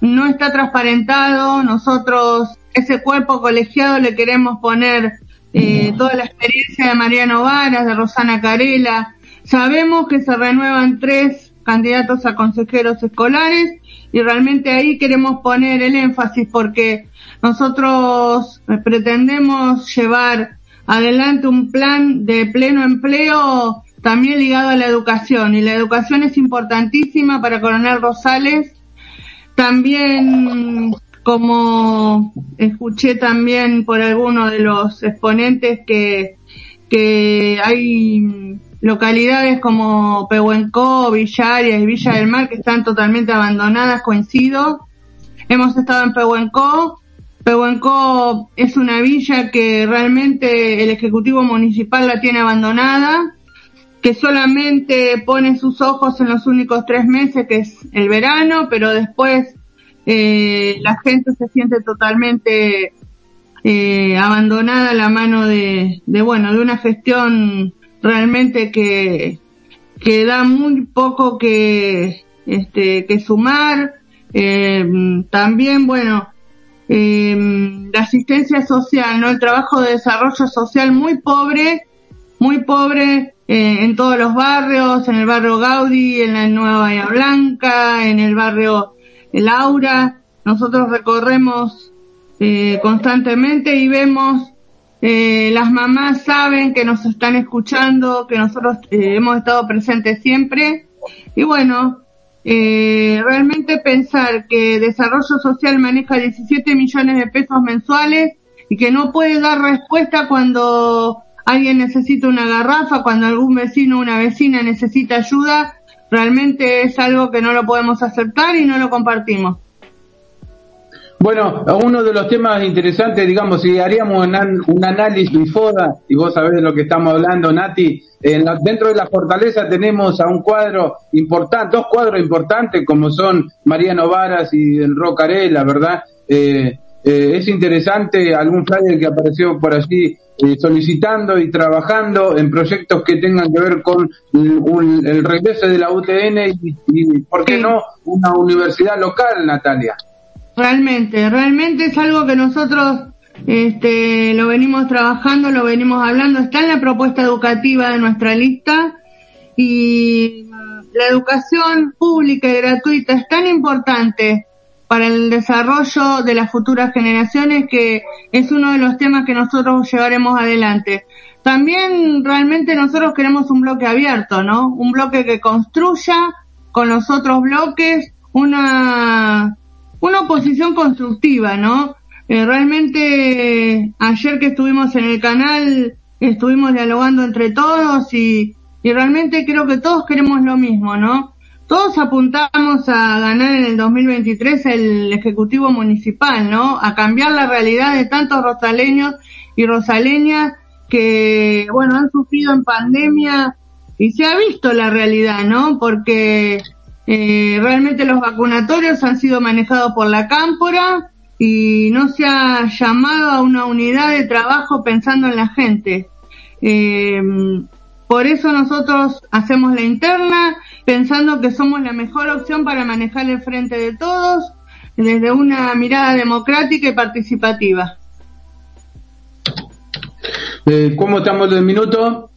no está transparentado. Nosotros, ese cuerpo colegiado, le queremos poner eh, toda la experiencia de Mariano Varas, de Rosana Carela. Sabemos que se renuevan tres candidatos a consejeros escolares y realmente ahí queremos poner el énfasis porque nosotros pretendemos llevar adelante un plan de pleno empleo también ligado a la educación y la educación es importantísima para Coronel Rosales. También, como escuché también por algunos de los exponentes que, que hay localidades como Pehuenco, Villarias y Villa del Mar que están totalmente abandonadas, coincido. Hemos estado en Pehuenco. Pehuenco es una villa que realmente el Ejecutivo Municipal la tiene abandonada que solamente pone sus ojos en los únicos tres meses, que es el verano, pero después eh, la gente se siente totalmente eh, abandonada a la mano de, de, bueno, de una gestión realmente que, que da muy poco que, este, que sumar. Eh, también, bueno, eh, la asistencia social, ¿no? El trabajo de desarrollo social muy pobre, muy pobre, eh, en todos los barrios, en el barrio Gaudí, en la Nueva Bahía Blanca, en el barrio Laura. Nosotros recorremos eh, constantemente y vemos, eh, las mamás saben que nos están escuchando, que nosotros eh, hemos estado presentes siempre. Y bueno, eh, realmente pensar que Desarrollo Social maneja 17 millones de pesos mensuales y que no puede dar respuesta cuando alguien necesita una garrafa, cuando algún vecino o una vecina necesita ayuda, realmente es algo que no lo podemos aceptar y no lo compartimos. Bueno, uno de los temas interesantes, digamos, si haríamos un, análisis FODA, y vos sabés de lo que estamos hablando, Nati, en dentro de la fortaleza tenemos a un cuadro importante, dos cuadros importantes como son Mariano Varas y el Rocarela, ¿verdad? Eh, eh, es interesante algún flyer que apareció por allí eh, solicitando y trabajando en proyectos que tengan que ver con el regreso de la UTN y, ¿por qué no, una universidad local, Natalia? Realmente, realmente es algo que nosotros este, lo venimos trabajando, lo venimos hablando, está en la propuesta educativa de nuestra lista y la educación pública y gratuita es tan importante para el desarrollo de las futuras generaciones, que es uno de los temas que nosotros llevaremos adelante. También realmente nosotros queremos un bloque abierto, ¿no? Un bloque que construya con los otros bloques una, una oposición constructiva, ¿no? Eh, realmente ayer que estuvimos en el canal estuvimos dialogando entre todos y, y realmente creo que todos queremos lo mismo, ¿no? todos apuntamos a ganar en el 2023 el Ejecutivo Municipal, ¿no? A cambiar la realidad de tantos rosaleños y rosaleñas que, bueno, han sufrido en pandemia y se ha visto la realidad, ¿no? Porque eh, realmente los vacunatorios han sido manejados por la cámpora y no se ha llamado a una unidad de trabajo pensando en la gente. Eh, por eso nosotros hacemos la interna pensando que somos la mejor opción para manejar el frente de todos desde una mirada democrática y participativa. Eh, ¿Cómo estamos del minuto?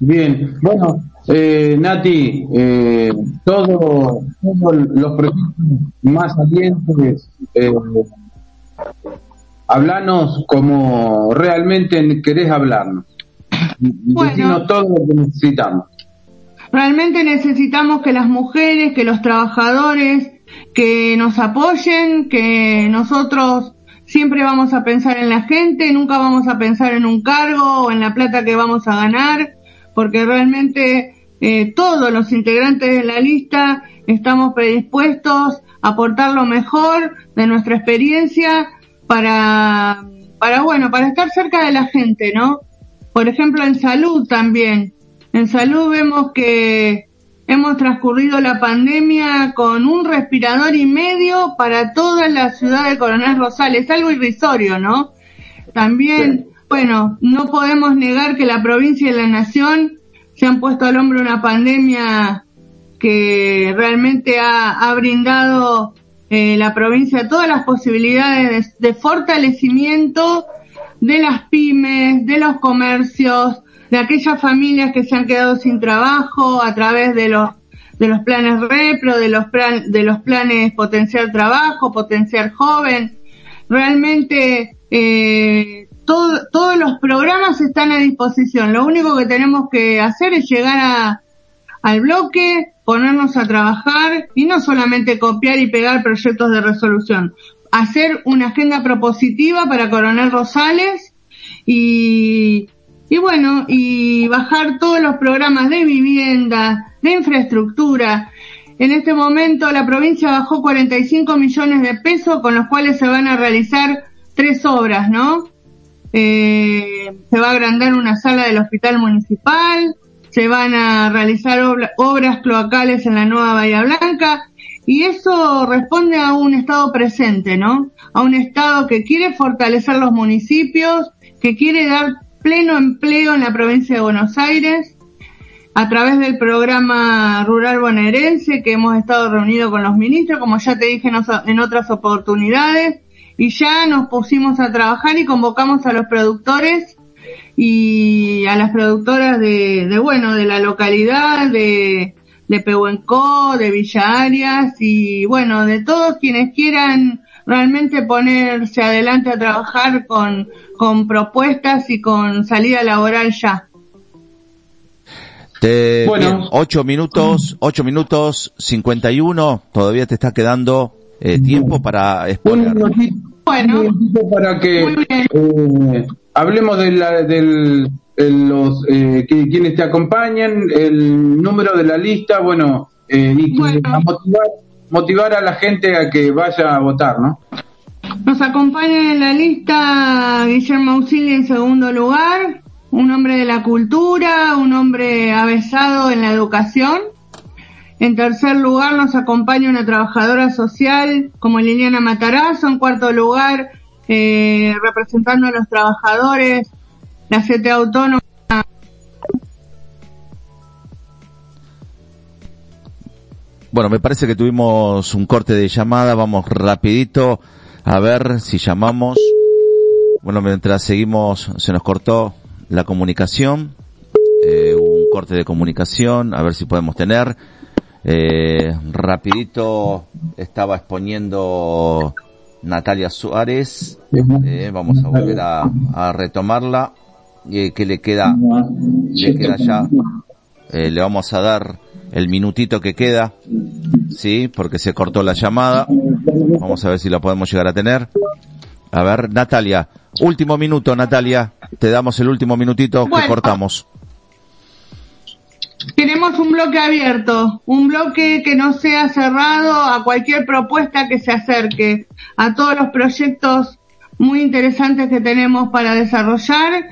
Bien, bueno, eh, Nati, eh, todos los proyectos más salientes, eh, hablanos como realmente querés hablarnos. Bueno, todo lo que necesitamos. Realmente necesitamos que las mujeres, que los trabajadores, que nos apoyen, que nosotros siempre vamos a pensar en la gente, nunca vamos a pensar en un cargo o en la plata que vamos a ganar porque realmente eh, todos los integrantes de la lista estamos predispuestos a aportar lo mejor de nuestra experiencia para, para bueno, para estar cerca de la gente, ¿no? Por ejemplo, en salud también. En salud vemos que hemos transcurrido la pandemia con un respirador y medio para toda la ciudad de Coronel Rosales, algo irrisorio, ¿no? También bueno, no podemos negar que la provincia y la nación se han puesto al hombro una pandemia que realmente ha, brindado eh, la provincia todas las posibilidades de, fortalecimiento de las pymes, de los comercios, de aquellas familias que se han quedado sin trabajo a través de los de los planes repro, de los de los planes potenciar trabajo, potenciar joven. Realmente eh, todos los programas están a disposición. Lo único que tenemos que hacer es llegar a, al bloque, ponernos a trabajar y no solamente copiar y pegar proyectos de resolución. Hacer una agenda propositiva para Coronel Rosales y, y bueno, y bajar todos los programas de vivienda, de infraestructura. En este momento la provincia bajó 45 millones de pesos con los cuales se van a realizar tres obras, ¿no? Eh, se va a agrandar una sala del hospital municipal, se van a realizar obras cloacales en la nueva Bahía Blanca y eso responde a un Estado presente, ¿no? A un Estado que quiere fortalecer los municipios, que quiere dar pleno empleo en la provincia de Buenos Aires a través del programa rural bonaerense que hemos estado reunidos con los ministros, como ya te dije en otras oportunidades, y ya nos pusimos a trabajar y convocamos a los productores y a las productoras de, de bueno, de la localidad, de, de Pehuenco, de Villa Arias y bueno, de todos quienes quieran realmente ponerse adelante a trabajar con, con propuestas y con salida laboral ya. Te, bueno, ocho minutos, ocho minutos cincuenta y uno, todavía te está quedando eh, tiempo para exponer. Bueno, para que eh, hablemos de, la, del, los eh, que, quienes te acompañan, el número de la lista, bueno, eh, y motivar, motivar a la gente a que vaya a votar, ¿no? Nos acompaña en la lista Guillermo Auxilio en segundo lugar, un hombre de la cultura, un hombre avesado en la educación. En tercer lugar nos acompaña una trabajadora social como Liliana Matarazo. En cuarto lugar, eh, representando a los trabajadores, la CT Autónoma. Bueno, me parece que tuvimos un corte de llamada. Vamos rapidito a ver si llamamos. Bueno, mientras seguimos, se nos cortó la comunicación. Eh, un corte de comunicación, a ver si podemos tener. Eh, rapidito estaba exponiendo Natalia Suárez. Eh, vamos a volver a, retomarla. Eh, que le queda, le queda ya. Eh, le vamos a dar el minutito que queda. Sí, porque se cortó la llamada. Vamos a ver si la podemos llegar a tener. A ver, Natalia. Último minuto, Natalia. Te damos el último minutito que cortamos. Queremos un bloque abierto, un bloque que no sea cerrado a cualquier propuesta que se acerque, a todos los proyectos muy interesantes que tenemos para desarrollar,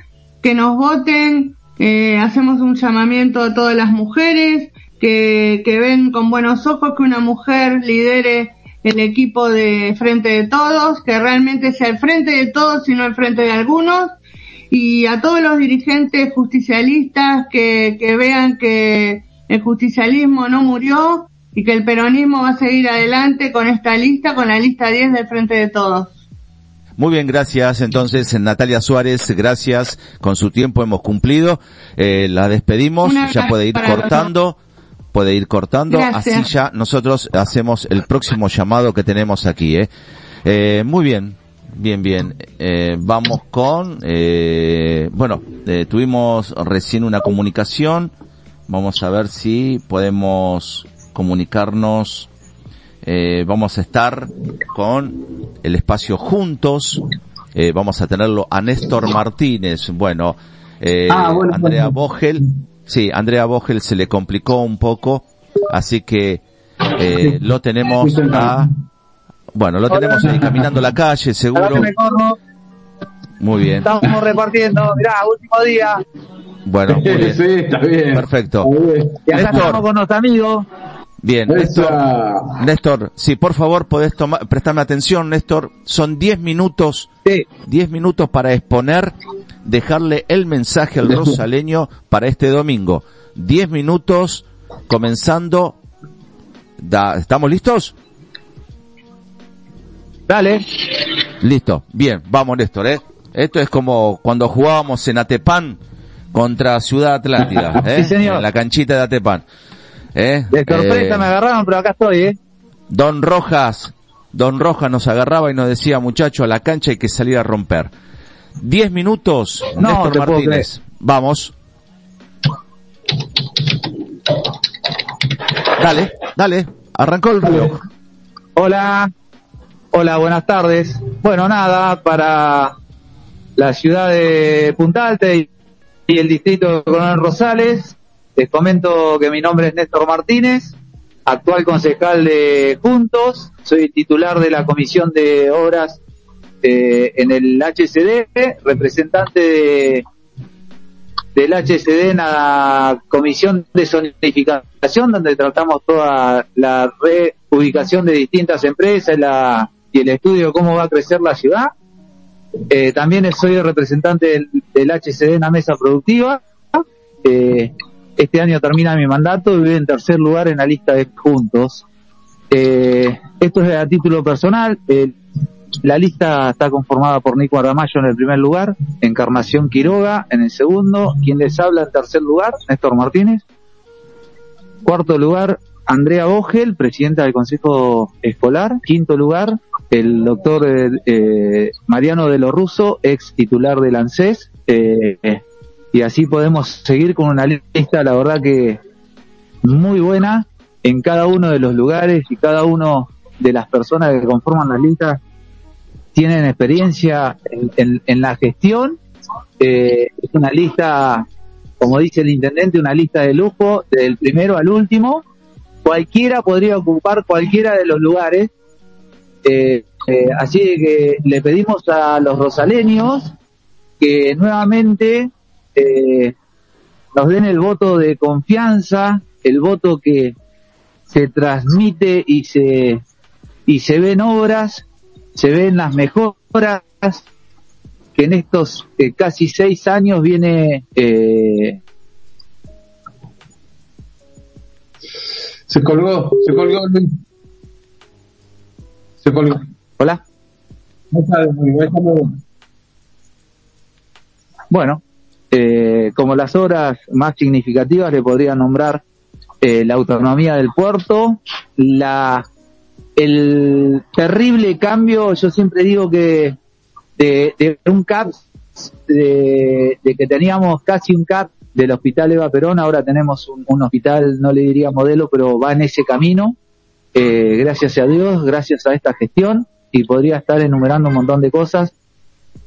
que nos voten, eh, hacemos un llamamiento a todas las mujeres que, que ven con buenos ojos que una mujer lidere el equipo de frente de todos, que realmente sea el frente de todos y no el frente de algunos, y a todos los dirigentes justicialistas que, que vean que el justicialismo no murió y que el peronismo va a seguir adelante con esta lista, con la lista 10 del Frente de Todos. Muy bien, gracias. Entonces, Natalia Suárez, gracias. Con su tiempo hemos cumplido. Eh, la despedimos. Ya puede ir cortando. Puede ir cortando. Así ya nosotros hacemos el próximo llamado que tenemos aquí. ¿eh? Eh, muy bien. Bien, bien. Eh, vamos con, eh, bueno, eh, tuvimos recién una comunicación. Vamos a ver si podemos comunicarnos. Eh, vamos a estar con el espacio juntos. Eh, vamos a tenerlo a Néstor Martínez. Bueno, eh, Ah, bueno, Andrea bueno. Bogel. Sí, Andrea Bogel se le complicó un poco. Así que eh, lo tenemos a, bueno, lo tenemos ahí caminando la calle, seguro. Me corro, Muy bien. estamos repartiendo, mirá, último día, Bueno, muy bien. Sí, está bien. Perfecto. y acá Néstor. estamos con nuestros amigos. Bien, Néstor, Néstor, si por favor podés tomar, prestarme atención, Néstor, son 10 minutos, 10 minutos para exponer, dejarle el mensaje al rosaleño para este domingo. 10 minutos, comenzando, da- ¿estamos listos? Dale. Listo, bien, vamos Néstor, eh. Esto es como cuando jugábamos en Atepán contra Ciudad Atlántida, eh, Sí, señor. en la canchita de Atepán. Eh, De sorpresa eh, me agarraron, pero acá estoy, ¿eh? Don Rojas, Don Rojas nos agarraba y nos decía, muchacho, a la cancha hay que salir a romper. Diez minutos, No, Néstor Martínez. Vamos. Dale, dale, arrancó el reloj. Hola, hola, buenas tardes. Bueno, nada, para la ciudad de Punta Alta y el distrito de Coronel Rosales, les comento que mi nombre es Néstor Martínez, actual concejal de Juntos, soy titular de la Comisión de Obras eh, en el HCD, representante de, del HCD en la Comisión de Zonificación, donde tratamos toda la reubicación de distintas empresas la, y el estudio cómo va a crecer la ciudad. Eh, también soy el representante del, del HCD en la mesa productiva. Eh, este año termina mi mandato y voy en tercer lugar en la lista de juntos. Eh, esto es a título personal. Eh, la lista está conformada por Nico Aramayo en el primer lugar, Encarnación Quiroga en el segundo, quien les habla en tercer lugar, Néstor Martínez. Cuarto lugar, Andrea Bogel, presidenta del Consejo Escolar. Quinto lugar, el doctor eh, Mariano de lo Russo, ex titular del ANSES. Eh, y así podemos seguir con una lista, la verdad que muy buena en cada uno de los lugares y cada uno de las personas que conforman las listas tienen experiencia en, en- en la gestión. Eh, es una lista, como dice el intendente, una lista de lujo, del primero al último. Cualquiera podría ocupar cualquiera de los lugares. Eh, eh, así que le pedimos a los rosaleños que nuevamente eh, nos den el voto de confianza, el voto que se transmite y se y se ven obras, se ven las mejoras que en estos eh, casi seis años viene eh, Se colgó, se colgó Luis. Se colgó. Hola. Bueno, eh, como las obras más significativas le podría nombrar eh, la autonomía del puerto, la el terrible cambio, yo siempre digo que de, de un CAP, de, de que teníamos casi un CAP del hospital Eva Perón, ahora tenemos un, hospital, no le diría modelo, pero va en ese camino, eh, gracias a Dios, gracias a esta gestión, y podría estar enumerando un montón de cosas,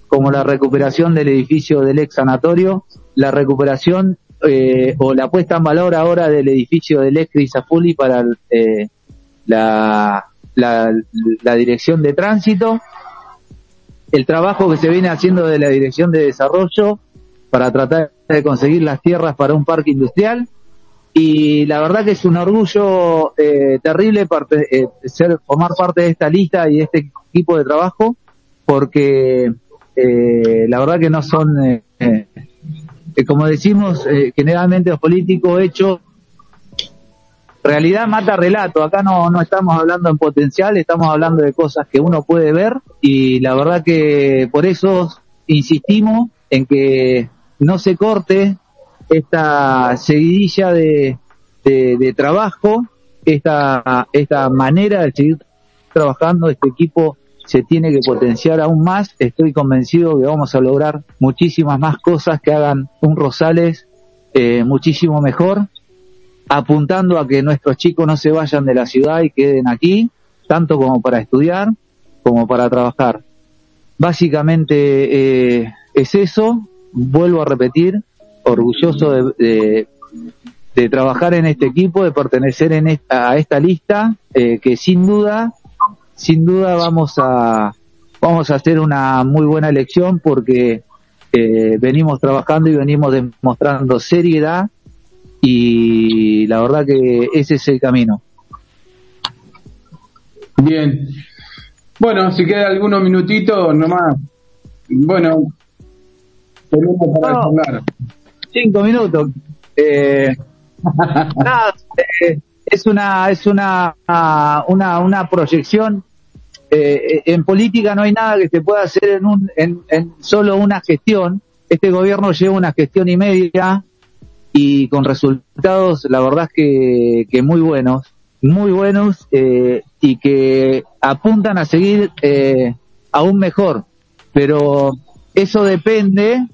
como la recuperación del edificio del ex sanatorio, la recuperación eh, o la puesta en valor ahora del edificio del ex Grisafuli para eh, la, la, la dirección de tránsito, el trabajo que se viene haciendo de la dirección de desarrollo para tratar de conseguir las tierras para un parque industrial y la verdad que es un orgullo eh, terrible eh, ser formar parte de esta lista y de este equipo de trabajo porque eh, la verdad que no son eh, eh, como decimos generalmente los políticos, hecho realidad mata relato. Acá no, no estamos hablando en potencial, estamos hablando de cosas que uno puede ver y la verdad que por eso insistimos en que no se corte esta seguidilla de, de, trabajo, esta, esta manera de seguir trabajando, este equipo se tiene que potenciar aún más. Estoy convencido que vamos a lograr muchísimas más cosas que hagan un Rosales eh, muchísimo mejor apuntando a que nuestros chicos no se vayan de la ciudad y queden aquí, tanto como para estudiar como para trabajar. Básicamente eh, es eso, vuelvo a repetir, orgulloso de, de, trabajar en este equipo, de pertenecer en a esta lista, eh, que sin duda, sin duda vamos a, vamos a hacer una muy buena elección porque eh, venimos trabajando y venimos demostrando seriedad y la verdad que ese es el camino. Bien. Bueno, si queda algunos minutitos nomás. Bueno, tenemos para hablar. Cinco minutos. Eh, nada, eh, es una es una una, una proyección. Eh, en política no hay nada que se pueda hacer en, un, en, en solo una gestión. Este gobierno lleva una gestión y media y con resultados, la verdad es que, que muy buenos, muy buenos eh, y que apuntan a seguir eh, aún mejor. Pero eso depende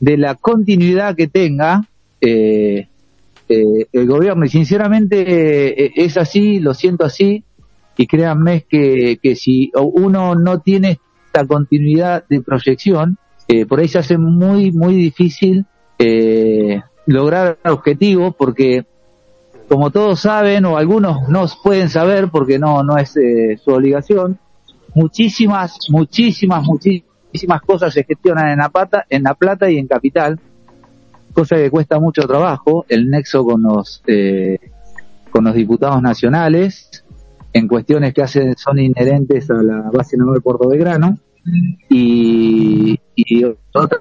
de la continuidad que tenga eh, eh el gobierno. Y sinceramente eh, es así, lo siento así y créanme que, que si uno no tiene esta continuidad de proyección, eh, por ahí se hace muy, muy difícil lograr objetivos porque como todos saben o algunos no pueden saber porque no no es eh, su obligación muchísimas muchísimas muchísimas cosas se gestionan en la plata en la plata y en capital cosa que cuesta mucho trabajo el nexo con los eh, con los diputados nacionales en cuestiones que hacen son inherentes a la base naval Puerto Belgrano y, y otras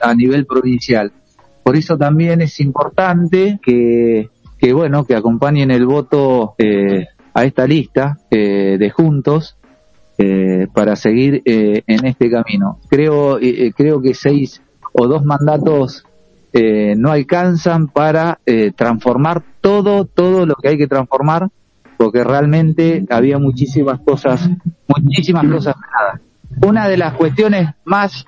a nivel provincial. Por eso también es importante que, que bueno, que acompañen el voto eh, a esta lista eh, de juntos eh, para seguir eh, en este camino. Creo, eh, creo que seis o dos mandatos eh, no alcanzan para eh, transformar todo, todo lo que hay que transformar, porque realmente había muchísimas cosas, muchísimas cosas nada. Una de las cuestiones más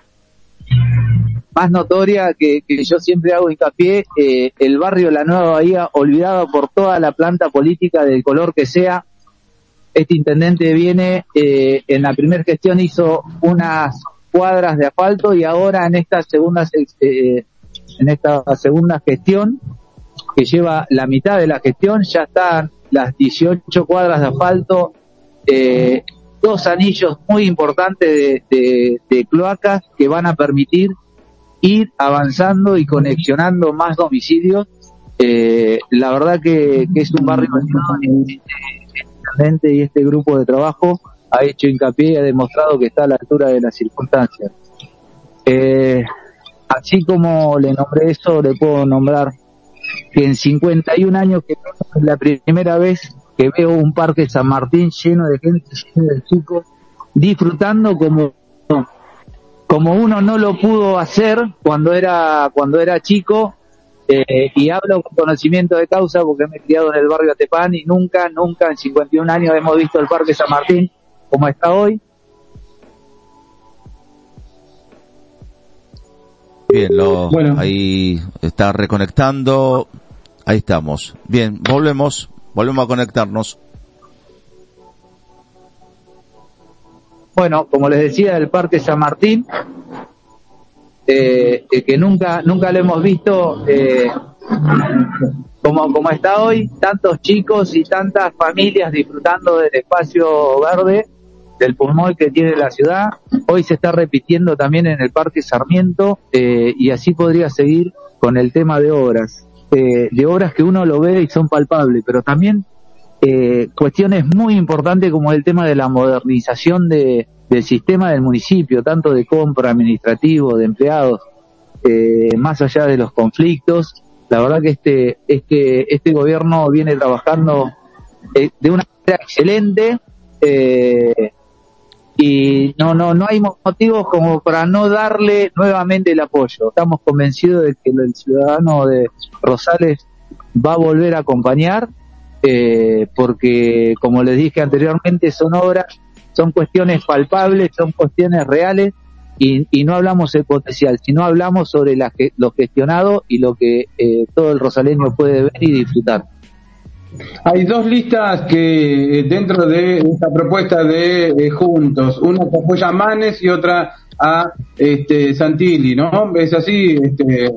más notoria que, que yo siempre hago hincapié, eh, el barrio La Nueva Bahía, olvidado por toda la planta política del color que sea. Este intendente viene, eh, en la primera gestión hizo unas cuadras de asfalto y ahora en esta segunda, eh, en esta segunda gestión, que lleva la mitad de la gestión, ya están las 18 cuadras de asfalto, eh, dos anillos muy importantes de, de, de cloacas que van a permitir ir avanzando y conexionando más domicilios. Eh, la verdad que, que, es un barrio y este grupo de trabajo ha hecho hincapié y ha demostrado que está a la altura de las circunstancias. Eh, así como le nombré eso, le puedo nombrar que en 51 años que es la primera vez que veo un parque San Martín lleno de gente, lleno de chicos, disfrutando como como uno no lo pudo hacer cuando era cuando era chico eh, y hablo con conocimiento de causa porque me he criado en el barrio Atepán y nunca, nunca en 51 años hemos visto el Parque San Martín como está hoy. Bien, lo, bueno. ahí está reconectando. Ahí estamos. Bien, volvemos, volvemos a conectarnos. Bueno, como les decía, el Parque San Martín, eh, que nunca, nunca lo hemos visto eh, como, como está hoy, tantos chicos y tantas familias disfrutando del espacio verde, del pulmón que tiene la ciudad. Hoy se está repitiendo también en el Parque Sarmiento eh, y así podría seguir con el tema de obras. Eh, de obras que uno lo ve y son palpables, pero también eh, cuestiones muy importantes como el tema de la modernización de, del sistema del municipio, tanto de compra, administrativo, de empleados, eh, más allá de los conflictos. La verdad que este, este, este gobierno viene trabajando eh, de una manera excelente eh, y no, no, no hay motivos como para no darle nuevamente el apoyo. Estamos convencidos de que el ciudadano de Rosales va a volver a acompañar eh, porque, como les dije anteriormente, son obras, son cuestiones palpables, son cuestiones reales y, y no hablamos de potencial, sino hablamos sobre la, lo gestionado y lo que eh, todo el rosaleño puede ver y disfrutar. Hay dos listas que eh, dentro de esta propuesta de eh, Juntos, una que apoya a Manes y otra a este, Santilli, ¿no? ¿Es así? Este...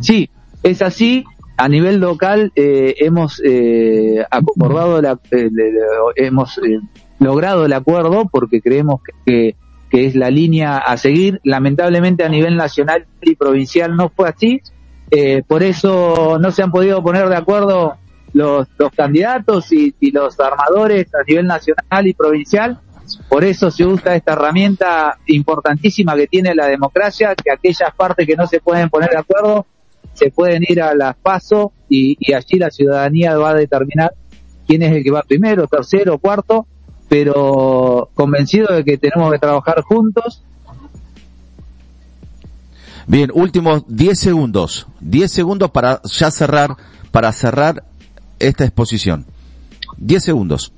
Sí, es así. A nivel local eh, hemos eh, acordado, la, eh, hemos eh, logrado el acuerdo porque creemos que, que es la línea a seguir. Lamentablemente a nivel nacional y provincial no fue así eh, por eso no se han podido poner de acuerdo los, los candidatos y, y, los armadores a nivel nacional y provincial. Por eso se usa esta herramienta importantísima que tiene la democracia, que aquellas partes que no se pueden poner de acuerdo se pueden ir a las PASO y, y allí la ciudadanía va a determinar quién es el que va primero, tercero, cuarto, pero convencido de que tenemos que trabajar juntos Bien, últimos 10 segundos. 10 segundos para ya cerrar, para cerrar esta exposición. 10 segundos.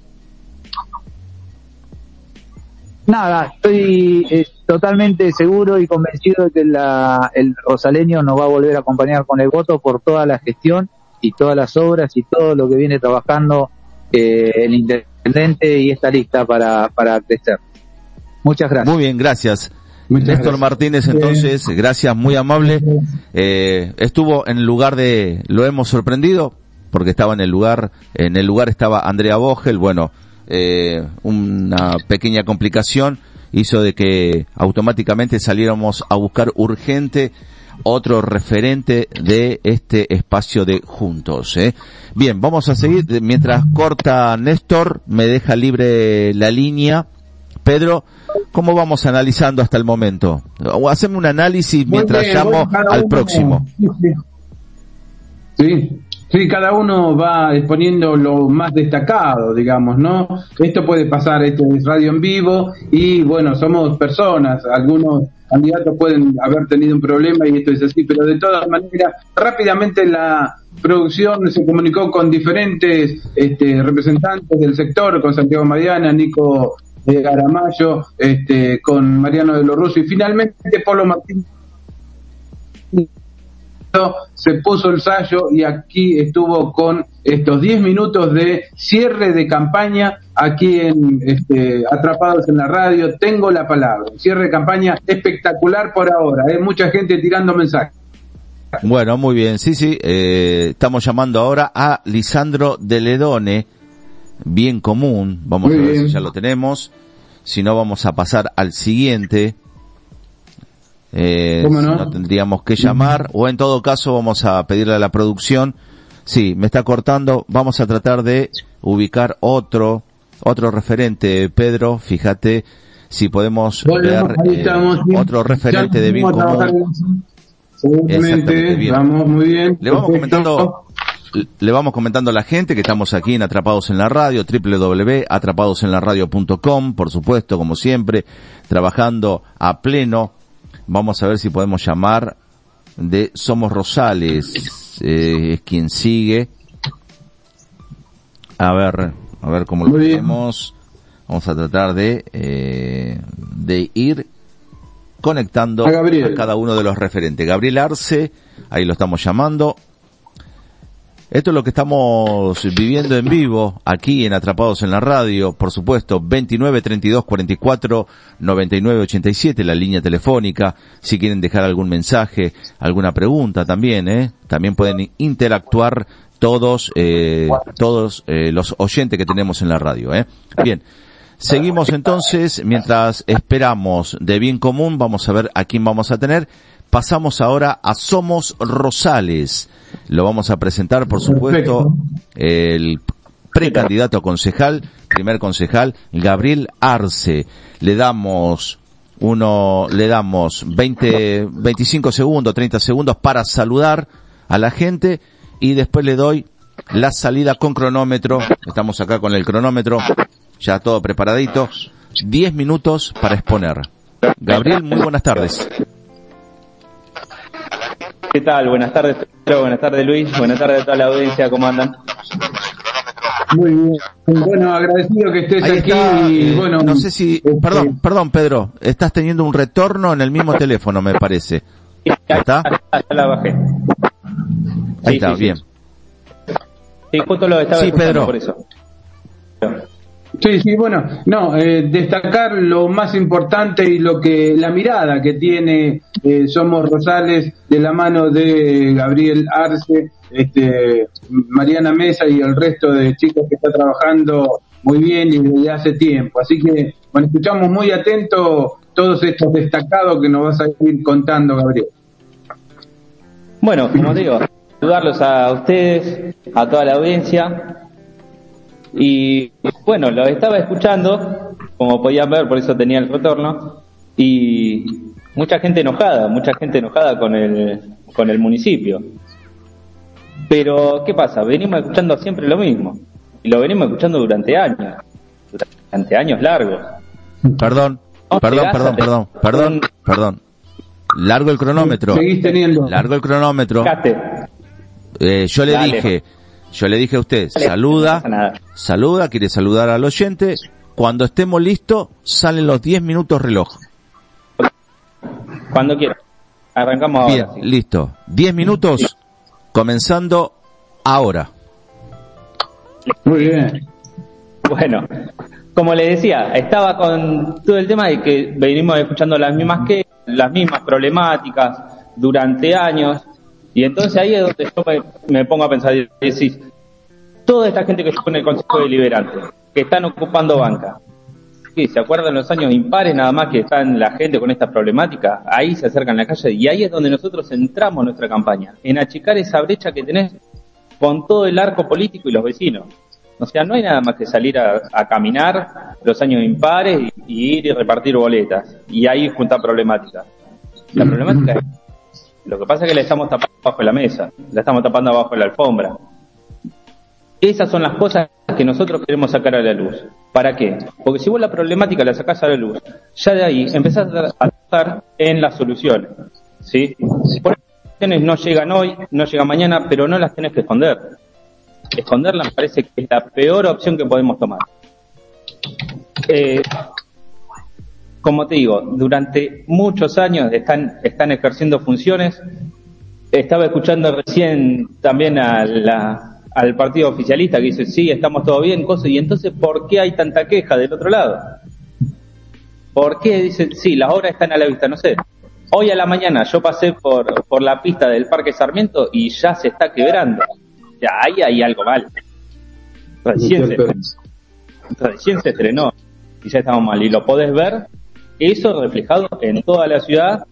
Nada, estoy eh, totalmente seguro y convencido de que la, el rosaleño nos va a volver a acompañar con el voto por toda la gestión y todas las obras y todo lo que viene trabajando eh, el intendente y esta lista para, para crecer. Muchas gracias. Muy bien, gracias. Muchas Néstor gracias. Martínez, entonces, Bien. gracias, muy amable. Eh, estuvo en el lugar de, lo hemos sorprendido, porque estaba en el lugar, en el lugar estaba Andrea Bogel, bueno, eh, una pequeña complicación hizo de que automáticamente saliéramos a buscar urgente otro referente de este espacio de juntos. ¿eh? Bien, vamos a seguir. Mientras corta Néstor, me deja libre la línea. Pedro, ¿cómo vamos analizando hasta el momento? O hacemos un análisis mientras bien, llamo al próximo. Sí, sí. cada uno va exponiendo lo más destacado, digamos, ¿no? Esto puede pasar, esto es radio en vivo y bueno, somos personas, algunos candidatos pueden haber tenido un problema y esto es así, pero de todas maneras, rápidamente la producción se comunicó con diferentes este, representantes del sector, con Santiago Mariana, Nico Garamayo, este, con Mariano de los Russo y finalmente Polo Martín se puso el sallo y aquí estuvo con estos 10 minutos de cierre de campaña aquí en este, Atrapados en la Radio. Tengo la palabra. Cierre de campaña espectacular por ahora. Hay ¿eh? mucha gente tirando mensajes. Bueno, muy bien. Sí, sí. Eh, estamos llamando ahora a Lisandro de Ledone, bien común. Vamos muy a ver bien. si ya lo tenemos. Si no, vamos a pasar al siguiente. Eh, no? no? tendríamos que llamar. O en todo caso vamos a pedirle a la producción. Sí me está cortando. Vamos a tratar de ubicar otro otro referente Pedro. Fíjate si podemos ver eh, otro referente de bien común. Seguramente, vamos muy bien. Le vamos comentando, le vamos comentando a la gente que estamos aquí en Atrapados en la Radio, www.atrapadosenlaradio.com, por supuesto, como siempre, trabajando a pleno Vamos a ver si podemos llamar de Somos Rosales, eh, es quien sigue. A ver, a ver cómo lo hacemos. Vamos a tratar de, eh, de ir conectando a, a, cada uno de los referentes. Gabriel Arce, ahí lo estamos llamando. Esto es lo que estamos viviendo en vivo aquí en Atrapados en la Radio, por supuesto, 29 32 44 99 87, la línea telefónica. Si quieren dejar algún mensaje, alguna pregunta también, ¿eh? También pueden interactuar todos, eh, todos eh, los oyentes que tenemos en la radio, ¿eh? Bien. Seguimos entonces, mientras esperamos de bien común, vamos a ver a quién vamos a tener. Pasamos ahora a Somos Rosales. Lo vamos a presentar, por supuesto, el precandidato a concejal, primer concejal, Gabriel Arce. Le damos uno, le damos 20, 25 segundos, 30 segundos para saludar a la gente y después le doy la salida con cronómetro. Estamos acá con el cronómetro, ya todo preparadito. 10 minutos para exponer. Gabriel, muy buenas tardes. ¿Qué tal? Buenas tardes, Pedro. Buenas tardes, Luis. Buenas tardes a toda la audiencia. ¿Cómo andan? Muy bien. Bueno, agradecido que estés Ahí aquí está, y eh, bueno. no sé si, este, perdón, perdón Pedro, estás teniendo un retorno en el mismo teléfono, me parece. ¿Está? Ya la bajé. Ahí está, bien. Sí, justo lo estaba Sí, Pedro. por eso. Sí, sí, bueno, no, eh, destacar lo más importante y lo que la mirada que tiene eh, Somos Rosales de la mano de Gabriel Arce, este, Mariana Mesa y el resto de chicos que está trabajando muy bien y desde hace tiempo. Así que, bueno, escuchamos muy atento todos estos destacados que nos vas a ir contando, Gabriel. Bueno, como digo, saludarlos a ustedes, a toda la audiencia. Y bueno, lo estaba escuchando, como podían ver, por eso tenía el retorno. Y mucha gente enojada, mucha gente enojada con el, con el municipio. Pero, ¿qué pasa? Venimos escuchando siempre lo mismo. Y lo venimos escuchando durante años. Durante años largos. Perdón, No, perdón, perdón, perdón, perdón, perdón. Largo el cronómetro. Seguís teniendo. Largo el cronómetro. Eh, yo le Dale. dije, yo le dije a usted, Dale, saluda, no saluda, quiere saludar al oyente. Cuando estemos listos, salen los 10 minutos reloj. Cuando quieras. Arrancamos Bien, ahora. sí. listo. 10 minutos, comenzando ahora. Muy bien. Bueno, como le decía, estaba con todo el tema de que venimos escuchando las mismas que las mismas problemáticas durante años y entonces ahí es donde yo me, pongo a pensar y decís, toda esta gente que estuvo en el Consejo Deliberante, que están ocupando banca, ¿qué? ¿se acuerdan los años impares nada más que están la gente con esta problemática? Ahí se acercan a la calle y ahí es donde nosotros entramos en nuestra campaña, en achicar esa brecha que tenés con todo el arco político y los vecinos. O sea, no hay nada más que salir a, a caminar los años impares y, y ir y repartir boletas. Y ahí juntar problemáticas. La problemática es, lo que pasa es que la estamos tapando bajo la mesa, la estamos tapando abajo de la alfombra. Esas son las cosas que nosotros queremos sacar a la luz. ¿Para qué? Porque si vos la problemática la sacás a la luz, ya de ahí empezás a tratar en las soluciones. ¿Sí? Por soluciones no llegan hoy, no llegan mañana, pero no las tenés que esconder esconderla me parece que es la peor opción que podemos tomar. Eh, como te digo, durante muchos años están, están ejerciendo funciones. Estaba escuchando recién también a la- al partido oficialista que dice, sí, estamos todo bien, cosas, y entonces, ¿por qué hay tanta queja del otro lado? ¿Por qué dicen, sí, las obras están a la vista? No sé. Hoy a la mañana yo pasé por, por la pista del Parque Sarmiento y ya se está quebrando. Ya, ahí hay algo mal. Recién se, recién se estrenó y ya estamos mal. Y lo podés ver, eso reflejado en toda la ciudad,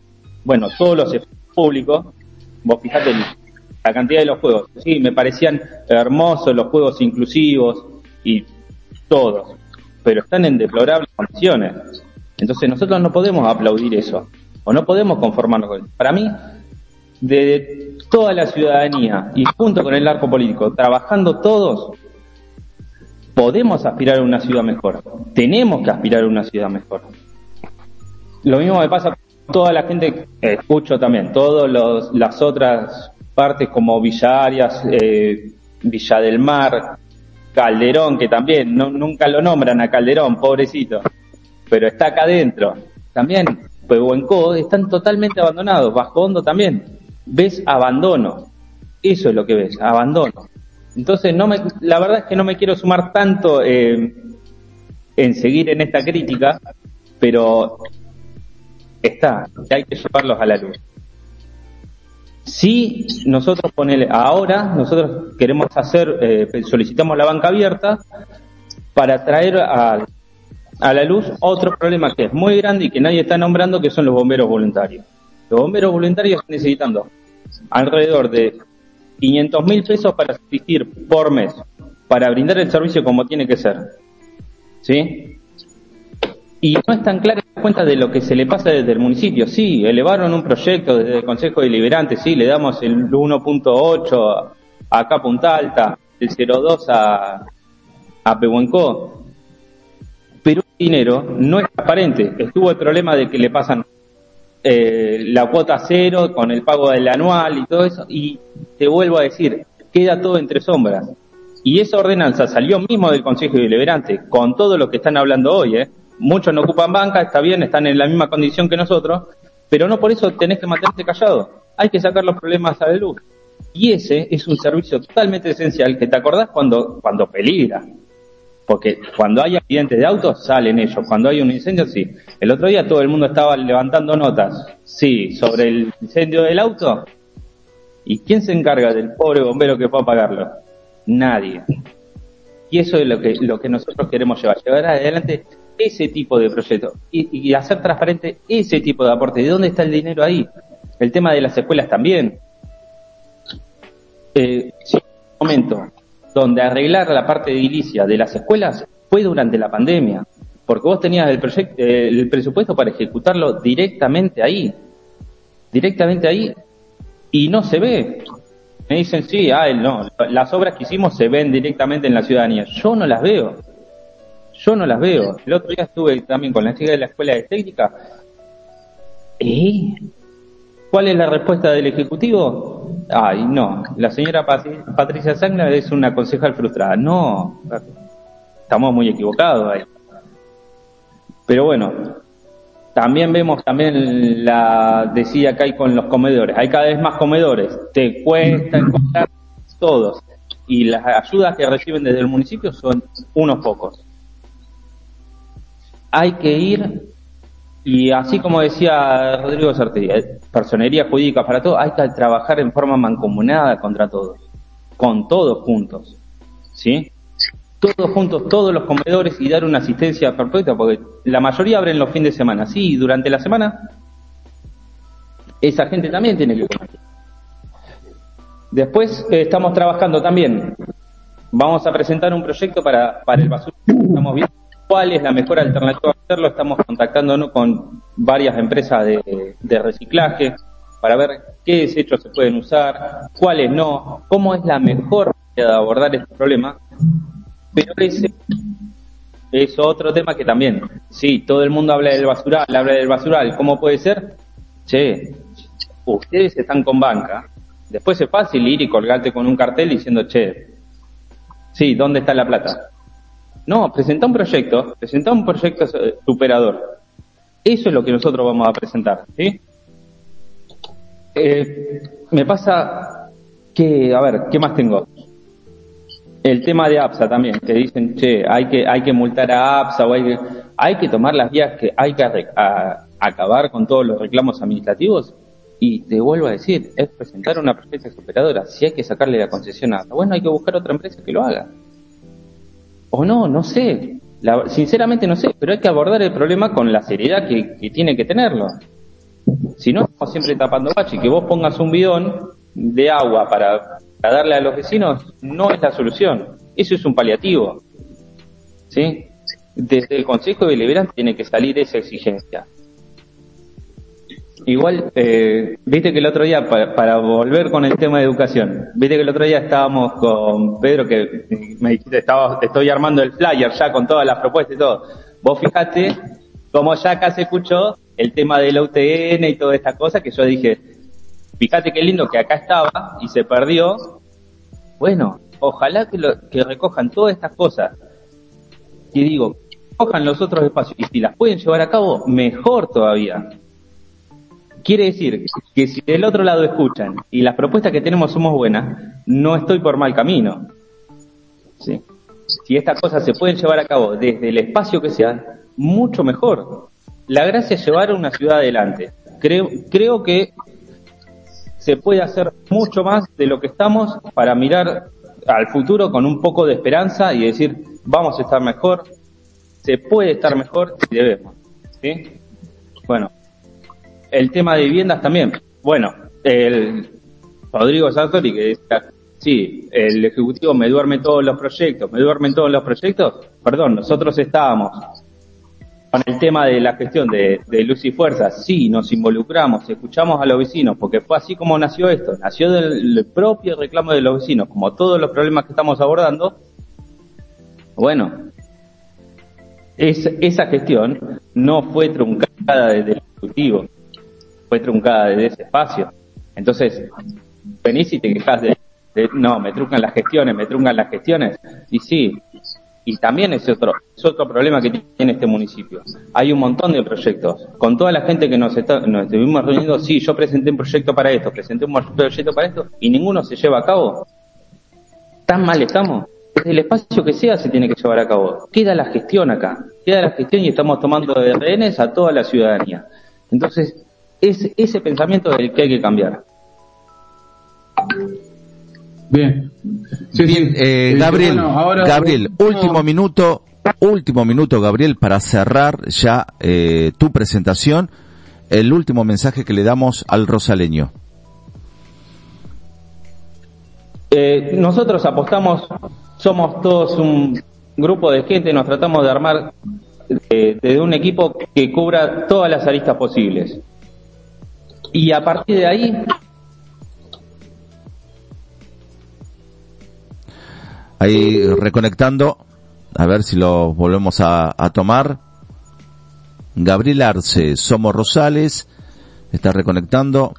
bueno, todos los efectos públicos. Vos fijate la cantidad de los juegos. Sí, me parecían hermosos los juegos inclusivos y todos, pero están en deplorables condiciones. Entonces nosotros no podemos aplaudir eso, o no podemos conformarnos con eso. Para mí, de toda la ciudadanía y junto con el arco político, trabajando todos, podemos aspirar a una ciudad mejor. Tenemos que aspirar a una ciudad mejor. Lo mismo me pasa con toda la gente que escucho también, todas las otras partes como Villa Arias, eh, Villa del Mar, Calderón, que también no- nunca lo nombran a Calderón, pobrecito, pero está acá adentro. También, Pehuenco, están totalmente abandonados, Bajo Hondo también. Ves abandono. Eso es lo que ves, abandono. Entonces, no me, la verdad es que no me quiero sumar tanto eh, en seguir en esta crítica, pero está, y hay que llevarlos a la luz. Si nosotros ponele, ahora nosotros queremos hacer, eh, solicitamos la banca abierta para traer a, a la luz otro problema que es muy grande y que nadie está nombrando, que son los bomberos voluntarios. Los bomberos voluntarios están necesitando alrededor de 500 mil pesos para asistir por mes, para brindar el servicio como tiene que ser. ¿Sí? Y no están claras las cuentas de lo que se le pasa desde el municipio. Sí, elevaron un proyecto desde el Consejo Deliberante, sí, le damos el 1.8 acá a Punta Alta, el 0.2 a, a Pehuenco. Pero el dinero no es transparente. Estuvo el problema de que le pasan eh, la cuota cero con el pago del anual y todo eso. Y te vuelvo a decir, queda todo entre sombras. Y esa ordenanza salió mismo del Consejo Deliberante, con todo lo que están hablando hoy, ¿eh? Muchos no ocupan banca, está bien, están en la misma condición que nosotros, pero no por eso tenés que mantenerte callado. Hay que sacar los problemas a la luz. Y ese es un servicio totalmente esencial que te acordás cuando, cuando peligra. Porque cuando hay accidentes de autos, salen ellos. Cuando hay un incendio, sí. El otro día todo el mundo estaba levantando notas. Sí, sobre el incendio del auto. ¿Y quién se encarga del pobre bombero que fue a apagarlo? Nadie. Y eso es lo que, lo que nosotros queremos llevar. Llevar adelante ese tipo de proyectos y, hacer transparente ese tipo de aporte. ¿De dónde está el dinero ahí? El tema de las escuelas también. Eh, momento donde arreglar la parte edilicia de las escuelas fue durante la pandemia, porque vos tenías el, proyecto, el presupuesto para ejecutarlo directamente ahí, directamente ahí, y no se ve. Me dicen, sí, ah, no, las obras que hicimos se ven directamente en la ciudadanía. Yo no las veo. Yo no las veo. El otro día estuve también con la chica de la escuela de técnica. ¿Eh? ¿Cuál es la respuesta del Ejecutivo? Ay, no. La señora Patricia Sangla es una concejal frustrada. No. Estamos muy equivocados ahí. Pero bueno, también vemos también la decía que hay con los comedores. Hay cada vez más comedores. Te cuesta encontrar todos. Y las ayudas que reciben desde el municipio son unos pocos hay que ir y así como decía Rodrigo Sarteri, eh, personería jurídica para todo, hay que trabajar en forma mancomunada contra todos, con todos juntos, ¿sí? Todos juntos, todos los comedores y dar una asistencia perfecta, porque la mayoría abren los fines de semana, sí, y durante la semana esa gente también tiene que comer. Después eh, estamos trabajando también, vamos a presentar un proyecto para, para el basura, estamos viendo cuál es la mejor alternativa a hacerlo. Estamos contactándonos con varias empresas de, reciclaje para ver qué desechos se pueden usar, cuáles no, cómo es la mejor manera de abordar este problema. Pero ese es otro tema que también, sí, todo el mundo habla del basural, habla del basural, ¿cómo puede ser? Che, ustedes están con banca, después es fácil ir y colgarte con un cartel diciendo, che, sí, ¿dónde está la plata? No, presenta un proyecto, presenta un proyecto superador. Eso es lo que nosotros vamos a presentar, ¿sí? Eh, me pasa que, a ver, ¿qué más tengo? El tema de APSA también, que dicen, che, hay que, hay que multar a APSA o hay que, hay que tomar las vías que hay que acabar con todos los reclamos administrativos. Y te vuelvo a decir, es presentar una propuesta superadora. Si hay que sacarle la concesión a APSA, bueno, hay que buscar otra empresa que lo haga. O no, no sé. sinceramente no sé, pero hay que abordar el problema con la seriedad que, tiene que tenerlo. Si no, estamos siempre tapando bache. Que vos pongas un bidón de agua para, darle a los vecinos no es la solución. Eso es un paliativo. ¿Sí? Desde el Consejo Deliberante tiene que salir esa exigencia. Igual, eh, viste que el otro día, para, volver con el tema de educación, viste que el otro día estábamos con Pedro, que me dijiste, estaba, estoy armando el flyer ya con todas las propuestas y todo. Vos fijate como ya acá se escuchó el tema del UTN y toda esta cosa, que yo dije, fíjate qué lindo que acá estaba y se perdió. Bueno, ojalá que, lo, que recojan todas estas cosas. Y digo, cojan los otros espacios y si las pueden llevar a cabo, mejor todavía Quiere decir que si del otro lado escuchan y las propuestas que tenemos somos buenas, no estoy por mal camino. ¿Sí? Si estas cosas se pueden llevar a cabo desde el espacio que sea, mucho mejor. La gracia es llevar a una ciudad adelante. Creo, creo que se puede hacer mucho más de lo que estamos para mirar al futuro con un poco de esperanza y decir, vamos a estar mejor, se puede estar mejor y debemos. ¿sí? Bueno, el tema de viviendas también. Bueno, el Rodrigo Sartori que decía, sí, el Ejecutivo me duerme todos los proyectos, me duermen todos los proyectos. Perdón, nosotros estábamos con el tema de la gestión de, luz y fuerza, sí, nos involucramos, escuchamos a los vecinos, porque fue así como nació esto, nació del propio reclamo de los vecinos, como todos los problemas que estamos abordando. Bueno, es, esa gestión no fue truncada desde el Ejecutivo, fue truncada desde ese espacio. Entonces, venís y te quejas de, de, no, me truncan las gestiones, me truncan las gestiones. Y sí, y también es otro, es otro problema que tiene este municipio. Hay un montón de proyectos. Con toda la gente que nos, está, nos estuvimos reuniendo, sí, yo presenté un proyecto para esto, presenté un proyecto para esto, y ninguno se lleva a cabo. ¿Tan mal estamos? Desde el espacio que sea se tiene que llevar a cabo. Queda la gestión acá, queda la gestión y estamos tomando de rehenes a toda la ciudadanía. Entonces, es ese pensamiento el que hay que cambiar. Bien. Sí, Bien, eh, Gabriel, bueno, ahora, Gabriel, no. último minuto, último minuto, Gabriel, para cerrar ya eh, tu presentación, el último mensaje que le damos al rosaleño. Eh, nosotros apostamos, somos todos un grupo de gente, nos tratamos de armar de, de un equipo que cubra todas las aristas posibles. Y a partir de ahí Ahí reconectando, a ver si lo volvemos a, a tomar. Gabriel Arce, Somos Rosales, está reconectando.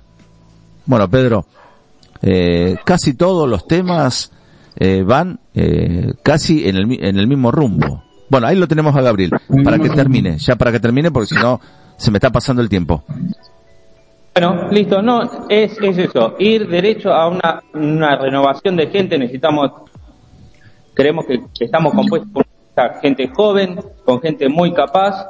Bueno, Pedro, eh, casi todos los temas eh, van eh, casi en el, en el mismo rumbo. Bueno, ahí lo tenemos a Gabriel, para que termine, ya para que termine, porque si no, se me está pasando el tiempo. Bueno, listo, no, es, es eso, ir derecho a una, una renovación de gente, necesitamos creemos que, que estamos compuestos por gente joven, con gente muy capaz,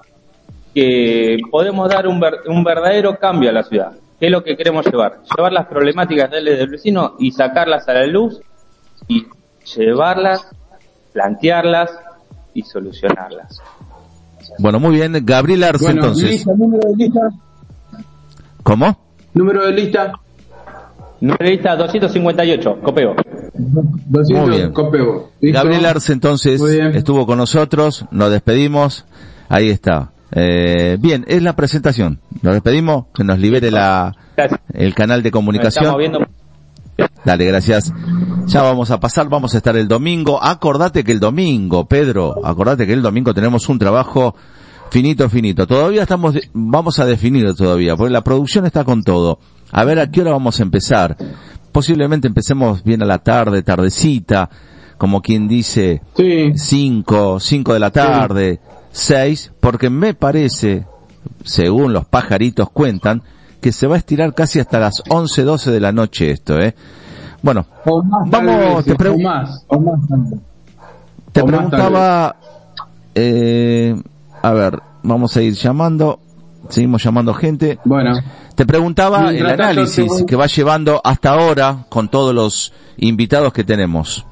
que podemos dar un, ver, un verdadero cambio a la ciudad. ¿Qué es lo que queremos llevar? Llevar las problemáticas del, del vecino y sacarlas a la luz y llevarlas, plantearlas y solucionarlas. Bueno, muy bien. Gabriel Arce, bueno, entonces. Lista, número de lista. ¿Cómo? Número de lista. Número de lista 258, copeo. 200, Muy bien. Copeo. Gabriel Arce entonces estuvo con nosotros, nos despedimos, ahí está. Eh, bien, es la presentación. Nos despedimos, que nos libere la, el canal de comunicación. Dale, gracias. Ya vamos a pasar, vamos a estar el domingo. Acordate que el domingo, Pedro, acordate que el domingo tenemos un trabajo finito, finito. Todavía estamos, vamos a definir todavía, porque la producción está con todo. A ver a qué hora vamos a empezar. Posiblemente empecemos bien a la tarde, tardecita, como quien dice, cinco, cinco de la tarde, seis, porque me parece, según los pajaritos cuentan, que se va a estirar casi hasta las 11, 12 de la noche esto, ¿eh? Bueno, vamos, te, o más, o más te preguntaba, eh, a ver, vamos a ir llamando, seguimos llamando gente. Bueno. Te preguntaba el análisis que va llevando hasta ahora con todos los invitados que tenemos.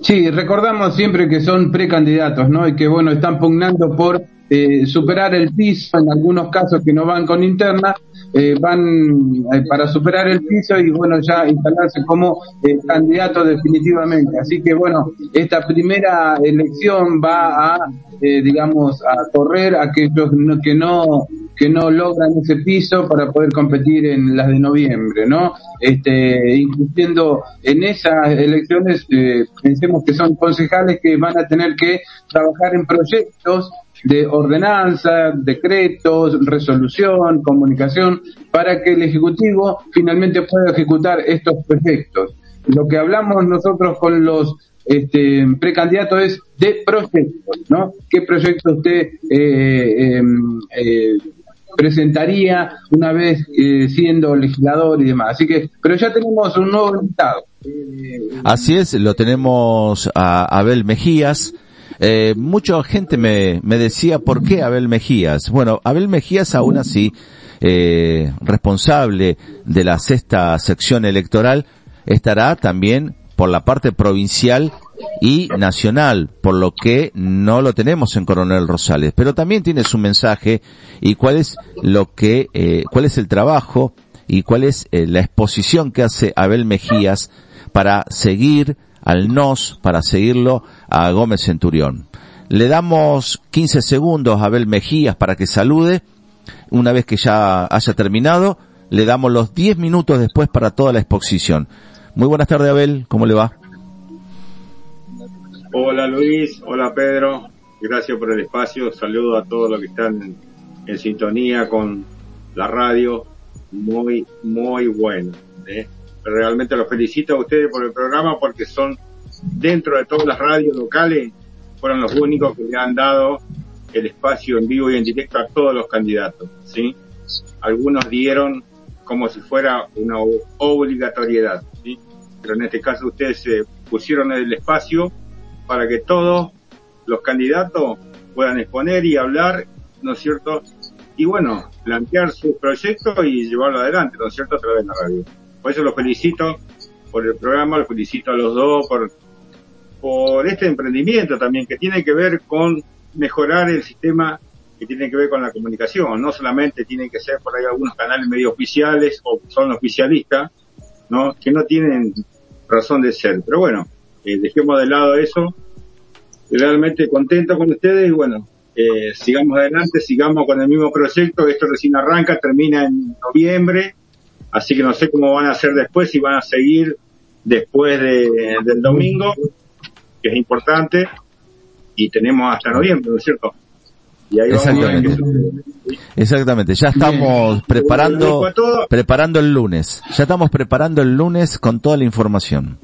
Sí, recordamos siempre que son precandidatos, ¿no? Y que, bueno, están pugnando por eh, superar el piso, en algunos casos que no van con interna, eh, van eh, para superar el piso y, bueno, ya instalarse como eh, candidato definitivamente. Así que, bueno, esta primera elección va a, eh, digamos, a correr a aquellos que no que no logran ese piso para poder competir en las de noviembre, ¿no? Este, incluyendo en esas elecciones, eh, pensemos que son concejales que van a tener que trabajar en proyectos de ordenanza, decretos, resolución, comunicación, para que el Ejecutivo finalmente pueda ejecutar estos proyectos. Lo que hablamos nosotros con los este, precandidatos es de proyectos, ¿no? ¿Qué proyecto usted eh, eh, eh, presentaría una vez eh, siendo legislador y demás. Así que, pero ya tenemos un nuevo invitado. Así es, lo tenemos a Abel Mejías. Eh, mucha gente me, me decía, ¿por qué Abel Mejías? Bueno, Abel Mejías aún así, eh, responsable de la sexta sección electoral, estará también por la parte provincial y nacional, por lo que no lo tenemos en Coronel Rosales, pero también tiene su mensaje y cuál es lo que, eh, cuál es el trabajo y cuál es eh, la exposición que hace Abel Mejías para seguir al NOS, para seguirlo a Gómez Centurión. Le damos 15 segundos a Abel Mejías para que salude. Una vez que ya haya terminado, le damos los 10 minutos después para toda la exposición. Muy buenas tardes, Abel. ¿Cómo le va? Hola Luis, hola Pedro, gracias por el espacio, saludo a todos los que están en sintonía con la radio, muy, muy bueno. ¿eh? Realmente los felicito a ustedes por el programa porque son dentro de todas las radios locales, fueron los únicos que le han dado el espacio en vivo y en directo a todos los candidatos, ¿sí? Algunos dieron como si fuera una obligatoriedad, ¿sí? Pero en este caso ustedes se pusieron el espacio para que todos los candidatos puedan exponer y hablar, ¿no es cierto? Y bueno, plantear sus proyectos y llevarlo adelante, ¿no es cierto?, a través de la radio. Por eso los felicito por el programa, los felicito a los dos por, por este emprendimiento también que tiene que ver con mejorar el sistema que tiene que ver con la comunicación. No solamente tienen que ser por ahí algunos canales medio oficiales o son oficialistas, ¿no? Que no tienen razón de ser. Pero bueno, eh, dejemos de lado eso. Realmente contento con ustedes y bueno, eh, sigamos adelante, sigamos con el mismo proyecto. Esto recién arranca, termina en noviembre, así que no sé cómo van a hacer después, si van a seguir después del domingo, que es importante, y tenemos hasta noviembre, ¿no es cierto? Y ahí Exactamente. Exactamente. Ya estamos preparando, preparando el lunes. Ya estamos preparando el lunes con toda la información.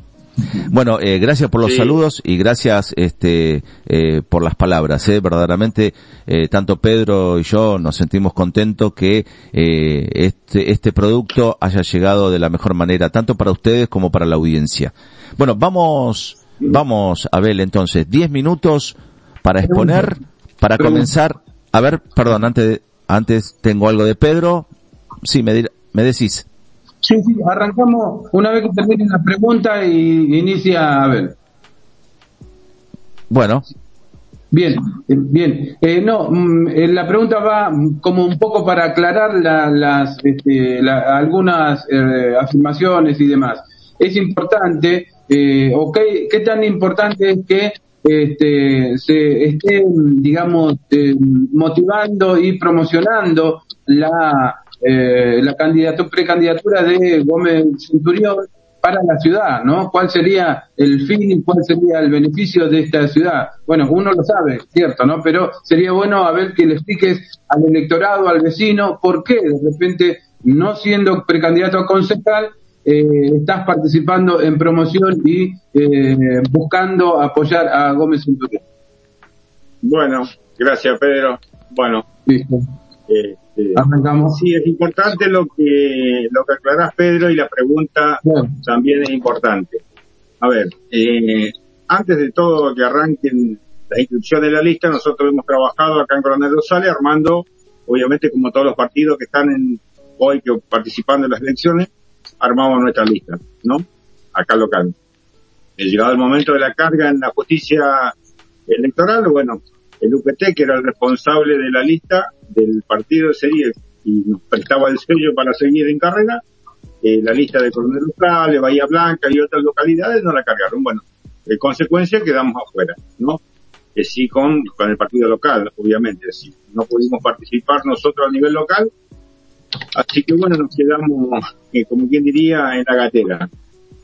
Bueno, eh, gracias por los saludos y gracias este eh, por las palabras. Eh. Verdaderamente, eh, tanto Pedro y yo nos sentimos contentos que eh, este este producto haya llegado de la mejor manera, tanto para ustedes como para la audiencia. Bueno, vamos vamos a ver entonces 10 minutos para exponer, para comenzar. A ver, perdón, antes antes tengo algo de Pedro. Sí, me me decís. Sí, sí, arrancamos una vez que termine la pregunta y inicia a ver. Bueno. Bien, eh, bien. Eh, no, mm, eh, la pregunta va como un poco para aclarar las, este, algunas afirmaciones y demás. Es importante, o qué, qué, tan importante es que este, se esté, digamos, motivando y promocionando la eh, la candidatura, precandidatura de Gómez Centurión para la ciudad, ¿no? ¿Cuál sería el fin y cuál sería el beneficio de esta ciudad? Bueno, uno lo sabe, cierto, ¿no? Pero sería bueno a ver que le expliques al electorado, al vecino, por qué de repente, no siendo precandidato a concejal, eh, estás participando en promoción y eh, buscando apoyar a Gómez Centurión. Bueno, gracias Pedro. Bueno, Listo. Eh, eh, sí, es importante lo que lo que aclarás, Pedro, y la pregunta también es importante. A ver, eh, antes de todo que arranquen la inscripción de la lista, nosotros hemos trabajado acá en Coronel Rosales armando, obviamente como todos los partidos que están en, hoy que participando en las elecciones, armamos nuestra lista, ¿no? Acá local. El llegado el momento de la carga en la justicia electoral, bueno, el UPT, que era el responsable de la lista del partido ese día y nos prestaba el sello para seguir en carrera, eh, la lista de Coronel Rosales, Bahía Blanca y otras localidades no la cargaron. Bueno, en consecuencia quedamos afuera, ¿no? Eh, sí con, con el partido local, obviamente, sí. No pudimos participar nosotros a nivel local, así que bueno, nos quedamos, eh, como quien diría, en la gatera.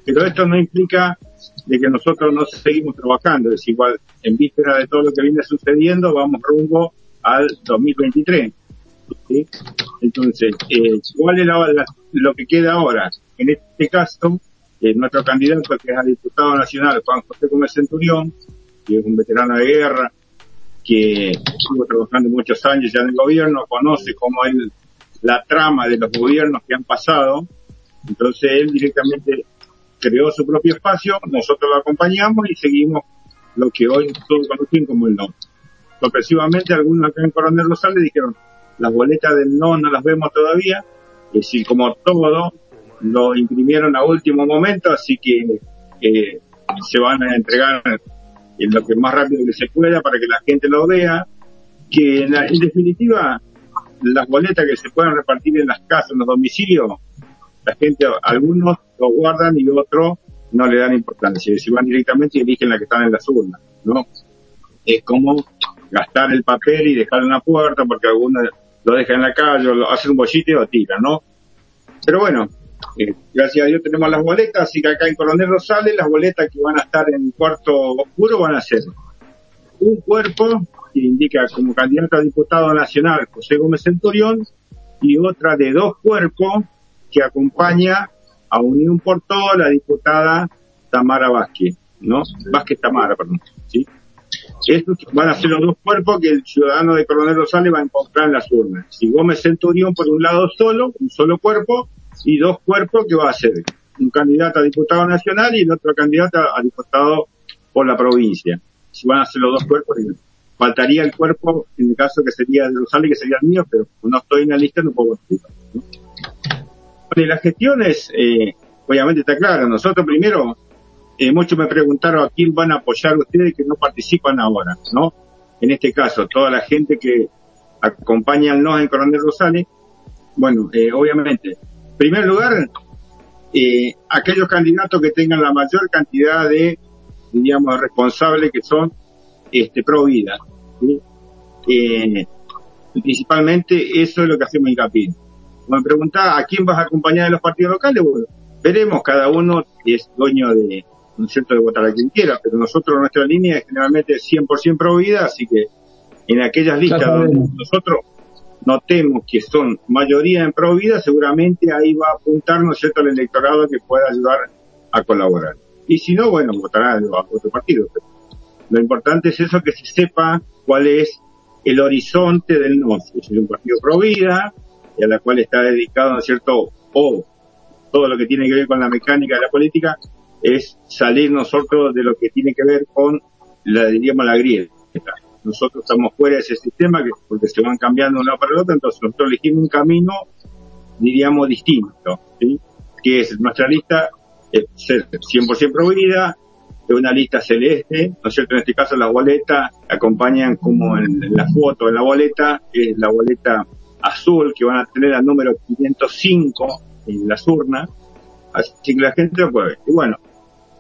Pero esto no implica de que nosotros no seguimos trabajando, es igual, en víspera de todo lo que viene sucediendo, vamos rumbo al 2023. Entonces, eh, ¿cuál es lo que queda ahora? En este caso, eh, nuestro candidato que es a diputado nacional, Juan José Gómez Centurión, que es un veterano de guerra, que estuvo trabajando muchos años ya en el gobierno, conoce cómo es la trama de los gobiernos que han pasado, entonces él directamente creó su propio espacio, nosotros lo acompañamos y seguimos lo que hoy todos conocen como el no. Sorpresivamente algunos acá en Coronel Rosales dijeron, las boletas del no no las vemos todavía, y si como todo lo imprimieron a último momento, así que eh, se van a entregar en lo que más rápido que se pueda para que la gente lo vea, que en, definitiva las boletas que se puedan repartir en las casas, en los domicilios, la gente, algunos lo guardan y otros no le dan importancia. Si van directamente y eligen la que están en las urnas, ¿no? Es como gastar el papel y dejarlo en la puerta porque algunos lo dejan en la calle o lo hacen un bollito y lo tiran, ¿no? Pero bueno, eh, gracias a Dios tenemos las boletas, así que acá en Coronel Rosales las boletas que van a estar en cuarto oscuro van a ser un cuerpo que indica como candidato a diputado nacional José Gómez Centurión y otra de dos cuerpos que acompaña a Unión por Todo la diputada Tamara Vázquez, ¿no? Vázquez Tamara, perdón, ¿sí? Estos van a ser los dos cuerpos que el ciudadano de Coronel Rosales va a encontrar en las urnas. Si Gómez Centurión por un lado solo, un solo cuerpo, y dos cuerpos que va a ser un candidato a diputado nacional y el otro candidato a diputado por la provincia. Si van a ser los dos cuerpos, faltaría el cuerpo, en el caso que sería de Rosales, que sería el mío, pero no estoy en la lista, no puedo participar. Bueno, las gestiones, eh, obviamente está claro, nosotros primero, eh, muchos me preguntaron a quién van a apoyar ustedes que no participan ahora, ¿no? En este caso, toda la gente que acompaña al no en Coronel Rosales, bueno, eh, obviamente, primer lugar, eh, aquellos candidatos que tengan la mayor cantidad de, digamos, responsables que son este, pro vida. Eh, principalmente eso es lo que hacemos hincapié. Me preguntaba a quién vas a acompañar de los partidos locales, bueno, veremos, cada uno es dueño de, ¿no es cierto?, de votar a quien quiera, pero nosotros nuestra línea es generalmente 100% pro vida, así que en aquellas listas donde nosotros notemos que son mayoría en pro vida, seguramente ahí va a apuntar, ¿no es cierto?, al electorado que pueda ayudar a colaborar. Y si no, bueno, votará a otro partido. lo importante es eso, que se sepa cuál es el horizonte del no. Si es un partido pro vida, y a la cual está dedicado, ¿no es cierto?, todo lo que tiene que ver con la mecánica de la política, es salir nosotros de lo que tiene que ver con la, diríamos, la grieta nosotros estamos fuera de ese sistema que, porque se van cambiando de para la otra, entonces nosotros elegimos un camino, diríamos, distinto, que es nuestra lista es ser 100% prohibida, de una lista celeste, ¿no es cierto? En este caso las boletas acompañan como en, la foto, en la boleta, es la boleta azul que van a tener al número 505 en las urnas, así que la gente lo puede. Y bueno,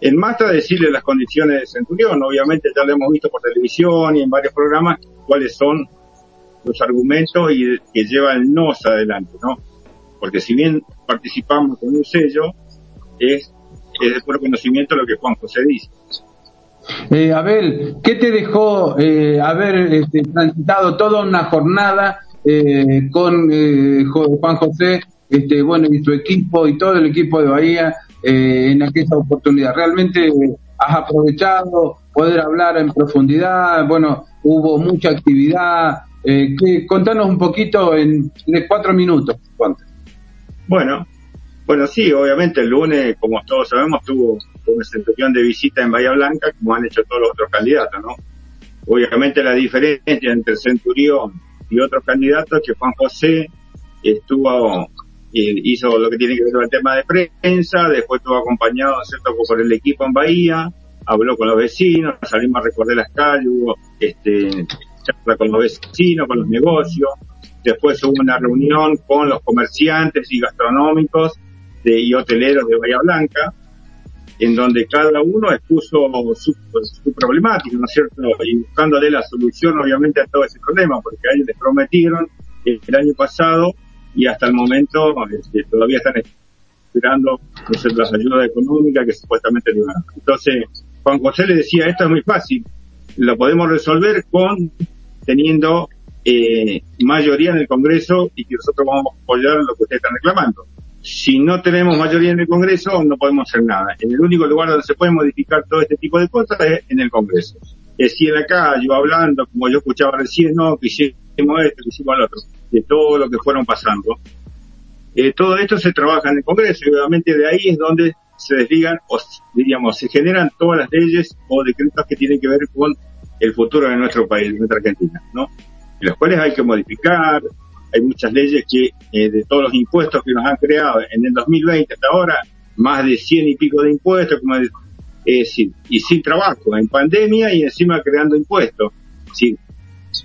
en Mata decirle las condiciones de Centurión, obviamente ya lo hemos visto por televisión y en varios programas cuáles son los argumentos y que lleva el NOS adelante, ¿no? Porque si bien participamos con un sello, es, es de puro conocimiento lo que Juan José dice. Eh, Abel, ¿qué te dejó eh, haber este, transitado toda una jornada eh, con eh, Juan José, este, bueno, y su equipo y todo el equipo de Bahía eh, en aquella oportunidad. Realmente has aprovechado poder hablar en profundidad, bueno, hubo mucha actividad. Eh, que, contanos un poquito en, cuatro minutos. Bueno, bueno, sí, obviamente el lunes, como todos sabemos, tuvo sesión de visita en Bahía Blanca, como han hecho todos los otros candidatos, ¿no? Obviamente la diferencia entre Centurión y otros candidatos que Juan José estuvo hizo lo que tiene que ver con el tema de prensa, después estuvo acompañado, ¿cierto?, por el equipo en Bahía, habló con los vecinos, salimos a recorrer las calles, hubo este, charla con los vecinos, con los negocios, después hubo una reunión con los comerciantes y gastronómicos de, y hoteleros de Bahía Blanca, en donde cada uno expuso su, su problemática, ¿no es cierto? Y buscándole la solución, obviamente, a todo ese problema, porque a ellos les prometieron el año pasado y hasta el momento este, todavía están esperando las ayudas económicas que supuestamente le van a. Entonces, Juan José le decía, esto es muy fácil, lo podemos resolver con teniendo eh, mayoría en el Congreso y que nosotros vamos a apoyar lo que ustedes están reclamando. Si no tenemos mayoría en el Congreso, no podemos hacer nada. En el único lugar donde se puede modificar todo este tipo de cosas es en el Congreso. Es decir, acá yo hablando, como yo escuchaba recién, no, que hicimos esto, que hicimos lo otro de todo lo que fueron pasando. Eh, todo esto se trabaja en el Congreso y obviamente de ahí es donde se desligan o diríamos se generan todas las leyes o decretos que tienen que ver con el futuro de nuestro país, de nuestra Argentina, ¿no? En los cuales hay que modificar, hay muchas leyes que eh, de todos los impuestos que nos han creado en el 2020 hasta ahora, más de 100 y pico de impuestos, como Es y sin trabajo, en pandemia y encima creando impuestos. Sí,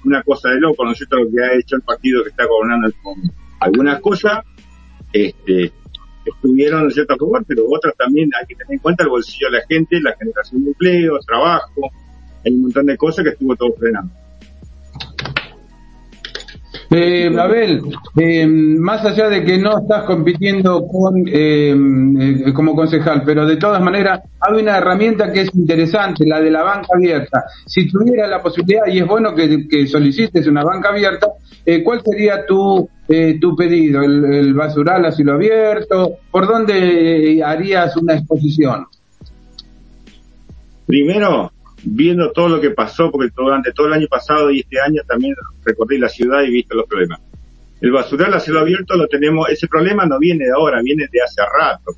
una cosa de loco, ¿no es cierto? Lo que ha hecho el partido que está gobernando con algunas cosas, este, estuvieron en cierto favor, pero otras también hay que tener en cuenta el bolsillo de la gente, la generación de empleo, trabajo, hay un montón de cosas que estuvo todo frenando. Eh, Abel, eh, más allá de que no estás compitiendo con eh, eh, como concejal, pero de todas maneras hay una herramienta que es interesante, la de la banca abierta. Si tuviera la posibilidad, y es bueno que, solicites una banca abierta, eh, ¿cuál sería tu, tu pedido? ¿El, ¿El, basural a cielo abierto? ¿Por dónde harías una exposición? Primero, viendo todo lo que pasó, porque durante todo el año pasado y este año también recorrí la ciudad y visto los problemas. El basural a cielo abierto lo tenemos, ese problema no viene de ahora, viene de hace rato.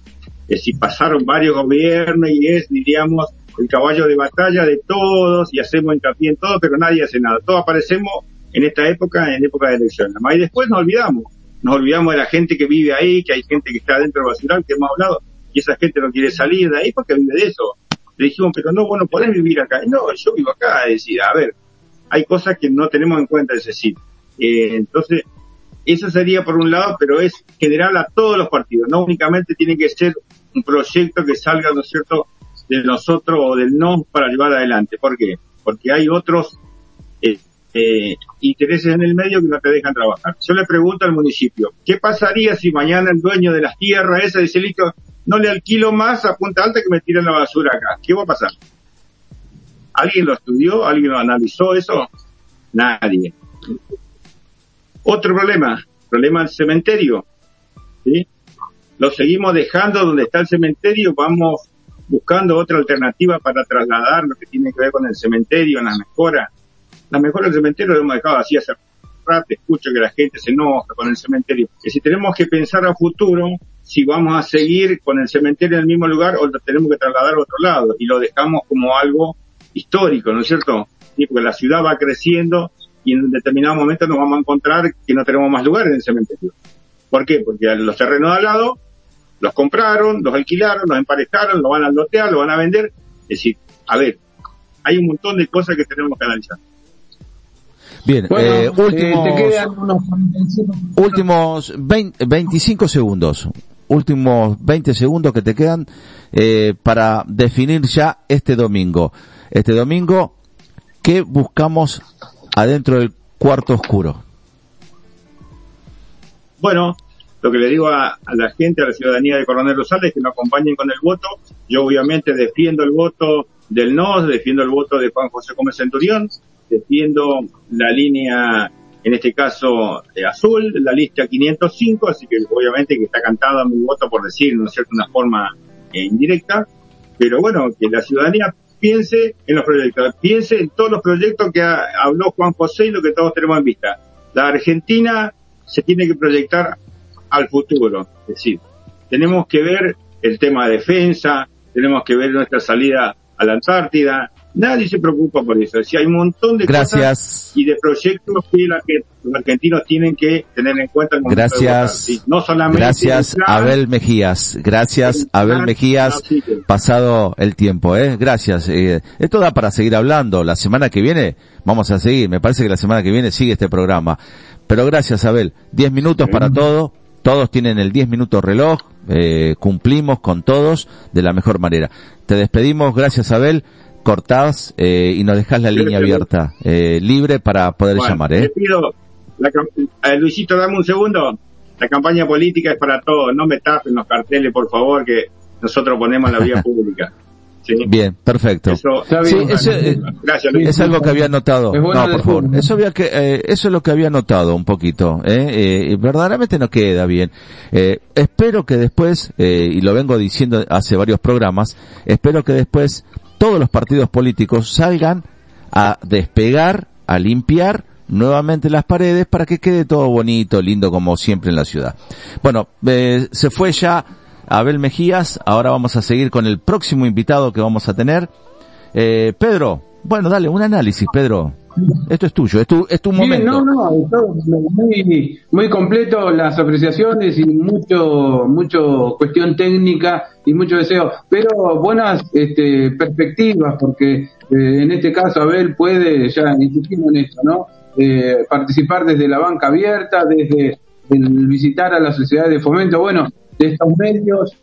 Es decir, pasaron varios gobiernos y es, diríamos, el caballo de batalla de todos y hacemos hincapié en todo, pero nadie hace nada. Todos aparecemos en esta época, en época de elecciones. Y después nos olvidamos. Nos olvidamos de la gente que vive ahí, que hay gente que está dentro del basural, que hemos hablado, y esa gente no quiere salir de ahí porque vive de eso le dijimos, pero no, bueno, podés vivir acá. No, yo vivo acá, es decir, a ver, hay cosas que no tenemos en cuenta, es decir, eh, entonces, eso sería por un lado, pero es general a todos los partidos, no únicamente tiene que ser un proyecto que salga, ¿no es cierto?, de nosotros o del no para llevar adelante. ¿Por qué? Porque hay otros eh, eh, intereses en el medio que no te dejan trabajar. Yo le pregunto al municipio, ¿qué pasaría si mañana el dueño de las tierras esa dice, listo, no le alquilo más a Punta Alta que me tiren la basura acá. ¿Qué va a pasar? ¿Alguien lo estudió? ¿Alguien lo analizó eso? Nadie. Otro problema, problema del cementerio. ¿sí? Lo seguimos dejando donde está el cementerio, vamos buscando otra alternativa para trasladar lo que tiene que ver con el cementerio, las mejoras. Las mejoras del cementerio lo hemos dejado así hace escucho que la gente se enoja con el cementerio. Que si tenemos que pensar a futuro, si vamos a seguir con el cementerio en el mismo lugar o lo tenemos que trasladar a otro lado y lo dejamos como algo histórico, ¿no es cierto? porque la ciudad va creciendo y en determinado momento nos vamos a encontrar que no tenemos más lugar en el cementerio. ¿Por qué? Porque los terrenos de al lado los compraron, los alquilaron, los emparejaron, los van a lotear, los van a vender. Es decir, a ver, hay un montón de cosas que tenemos que analizar. Bien, eh, últimos, últimos 20, 25 segundos últimos 20 segundos que te quedan eh, para definir ya este domingo. Este domingo, ¿qué buscamos adentro del cuarto oscuro? Bueno, lo que le digo a, la gente, a la ciudadanía de Coronel Rosales, que nos acompañen con el voto. Yo obviamente defiendo el voto del no, defiendo el voto de Juan José Gómez Centurión, defiendo la línea en este caso eh, azul, la lista 505, así que obviamente que está cantada mi voto por decir, ¿no es cierto?, una forma eh, indirecta, pero bueno, que la ciudadanía piense en los proyectos, piense en todos los proyectos que habló Juan José y lo que todos tenemos en vista. La Argentina se tiene que proyectar al futuro, es decir, tenemos que ver el tema de defensa, tenemos que ver nuestra salida a la Antártida, Nadie se preocupa por eso. Si hay un montón de cosas y de proyectos que, los argentinos tienen que tener en cuenta. Gracias. No solamente Gracias, Abel Mejías. Gracias, Abel Mejías. Pasado el tiempo, ¿eh? Gracias. Eh, esto da para seguir hablando. La semana que viene vamos a seguir. Me parece que la semana que viene sigue este programa. Pero gracias, Abel. Diez minutos para todo. Todos tienen el diez minutos reloj. Eh, cumplimos con todos de la mejor manera. Te despedimos. Gracias, Abel cortás eh, y nos dejas la línea abierta, eh, libre para poder llamar. ¿eh? pido, eh, Luisito, dame un segundo. La campaña política es para todos. No me tapen los carteles, por favor, que nosotros ponemos la vía pública. Bien, perfecto. Eso, eh, Gracias, es algo que había notado. no, por favor. Eso, había que, eh, eso es lo que había notado un poquito. ¿eh? eh verdaderamente no queda bien. espero que después, y lo vengo diciendo hace varios programas, espero que después todos los partidos políticos salgan a despegar, a limpiar nuevamente las paredes para que quede todo bonito, lindo como siempre en la ciudad. Bueno, eh, se fue ya Abel Mejías, ahora vamos a seguir con el próximo invitado que vamos a tener. Eh, Pedro, Bueno, dale, un análisis, Pedro. Esto es tuyo, es tu, es tu momento. no, no, muy, muy completo las apreciaciones y mucho, mucho cuestión técnica y mucho deseo, pero buenas este, perspectivas, porque eh, en este caso Abel puede, ya insistimos en esto, ¿no? Eh, participar desde la banca abierta, desde el visitar a la sociedad de fomento, bueno, de estos medios,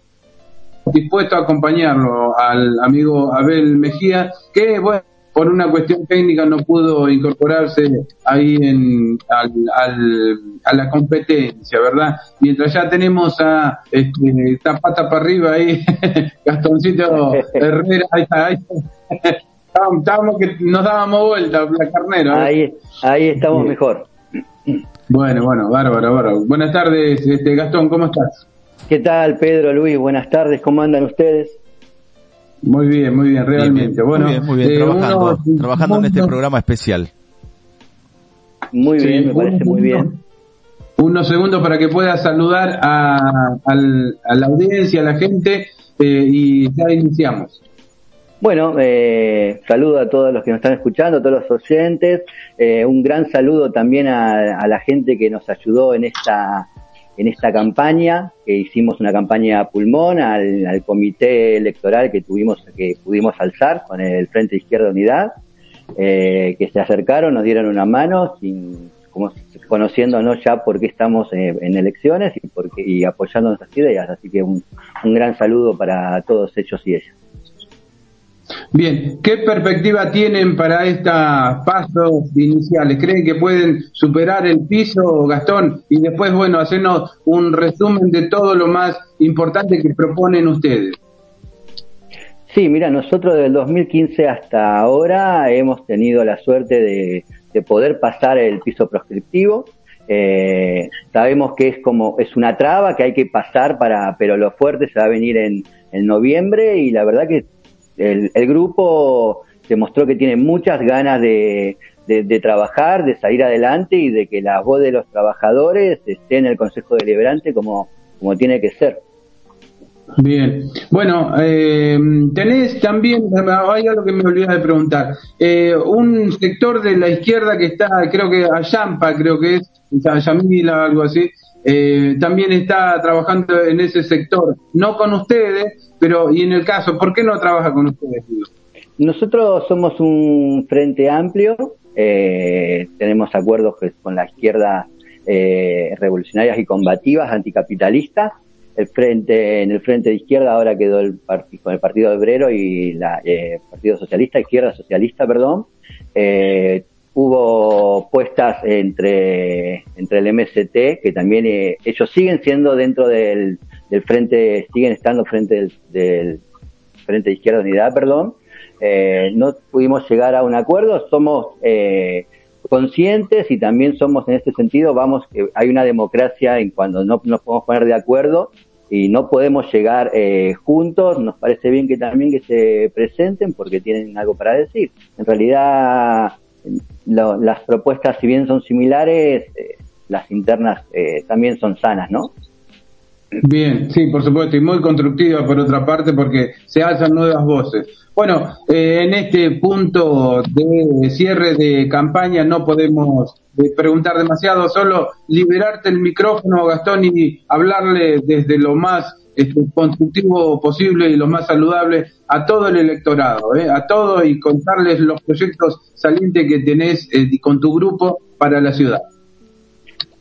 dispuesto a acompañarlo al amigo Abel Mejía, que bueno, por una cuestión técnica no pudo incorporarse ahí en, al, a la competencia, ¿verdad? Mientras ya tenemos a este, pata para arriba ahí, Gastoncito Herrera, ahí está, ahí Estábamos que nos dábamos vuelta, la carnera. Ahí, ahí estamos mejor. Bueno, bueno, bárbaro, bárbaro. Buenas tardes, este, Gastón, ¿cómo estás? ¿Qué tal, Pedro, Luis? Buenas tardes, ¿cómo andan ustedes? Muy bien, muy bien, realmente. bueno, muy bien, eh, trabajando, trabajando en este programa especial. Muy bien, me parece muy bien. Unos segundos para que pueda saludar a, la audiencia, a la gente, eh, y ya iniciamos. Bueno, eh, saludo a todos los que nos están escuchando, a todos los oyentes. Eh, un gran saludo también a, la gente que nos ayudó en esta en esta campaña, que hicimos una campaña pulmón, al, comité electoral que tuvimos, que pudimos alzar con el Frente Izquierda Unidad, eh, que se acercaron, nos dieron una mano, sin, como conociéndonos ya por qué estamos eh, en elecciones y, porque, y apoyando nuestras ideas. Así que un, un gran saludo para todos ellos y ellas. Bien, ¿qué perspectiva tienen para estos pasos iniciales? ¿Creen que pueden superar el piso, Gastón? Y después, bueno, hacernos un resumen de todo lo más importante que proponen ustedes. Sí, mira, nosotros del 2015 hasta ahora hemos tenido la suerte de, poder pasar el piso proscriptivo. Eh, sabemos que es como es una traba que hay que pasar para, pero lo fuerte se va a venir en, en noviembre y la verdad que el, el grupo demostró que tiene muchas ganas de, de, trabajar, de salir adelante y de que la voz de los trabajadores esté en el Consejo Deliberante como, como tiene que ser. Bien, bueno, eh, tenés también, hay algo que me olvidé de preguntar, eh, un sector de la izquierda que está, creo que a Yampa, creo que es, a Yamila, algo así, eh, también está trabajando en ese sector, no con ustedes, pero y en el caso, ¿por qué no trabaja con ustedes? Nosotros somos un frente amplio, eh, tenemos acuerdos con la izquierda eh, revolucionarias y combativas, anticapitalistas. El frente, en el frente de izquierda ahora quedó el con el Partido Obrero y la eh, Partido Socialista, Izquierda Socialista, perdón. Eh, hubo puestas entre, entre el MST, que también eh, ellos siguen siendo dentro del, del frente, siguen estando frente del, del frente de izquierda unidad, perdón. Eh, no pudimos llegar a un acuerdo, somos eh, conscientes y también somos en este sentido, vamos, que hay una democracia en cuando no nos podemos poner de acuerdo y no podemos llegar eh, juntos, nos parece bien que también que se presenten porque tienen algo para decir. En realidad las propuestas, si bien son similares, eh, las internas eh, también son sanas, ¿no? Bien, sí, por supuesto, y muy constructiva por otra parte porque se alzan nuevas voces. Bueno, eh, en este punto de cierre de campaña no podemos preguntar demasiado, solo liberarte el micrófono, Gastón, y hablarle desde lo más constructivo posible y lo más saludable a todo el electorado, ¿eh? a todo y contarles los proyectos salientes que tenés eh, con tu grupo para la ciudad.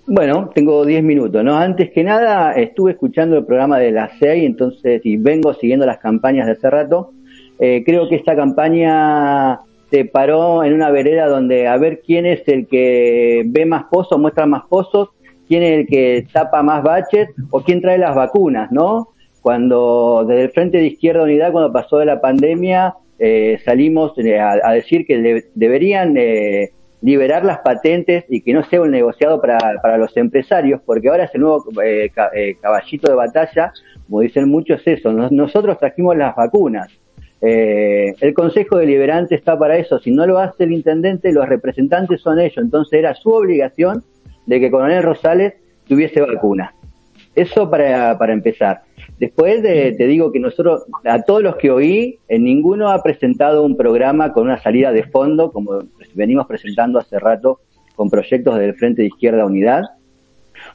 Bueno, tengo 10 minutos, ¿no? Antes que nada, estuve escuchando el programa de la CEI, entonces, y vengo siguiendo las campañas de hace rato. Eh, creo que esta campaña se paró en una vereda donde a ver quién es el que ve más pozos, muestra más pozos, quién es el que tapa más baches o quién trae las vacunas, ¿no? Cuando desde el Frente de Izquierda Unidad, cuando pasó de la pandemia, eh, salimos eh, a, decir que deberían eh, liberar las patentes y que no sea un negociado para, para los empresarios, porque ahora es el nuevo caballito de batalla, como dicen muchos, es eso. nosotros trajimos las vacunas. el Consejo Deliberante está para eso. Si no lo hace el intendente, los representantes son ellos. Entonces era su obligación de que Coronel Rosales tuviese vacuna. Eso para, para empezar. Después de, te digo que nosotros, a todos los que oí, en ninguno ha presentado un programa con una salida de fondo, como venimos presentando hace rato con proyectos del Frente de Izquierda Unidad,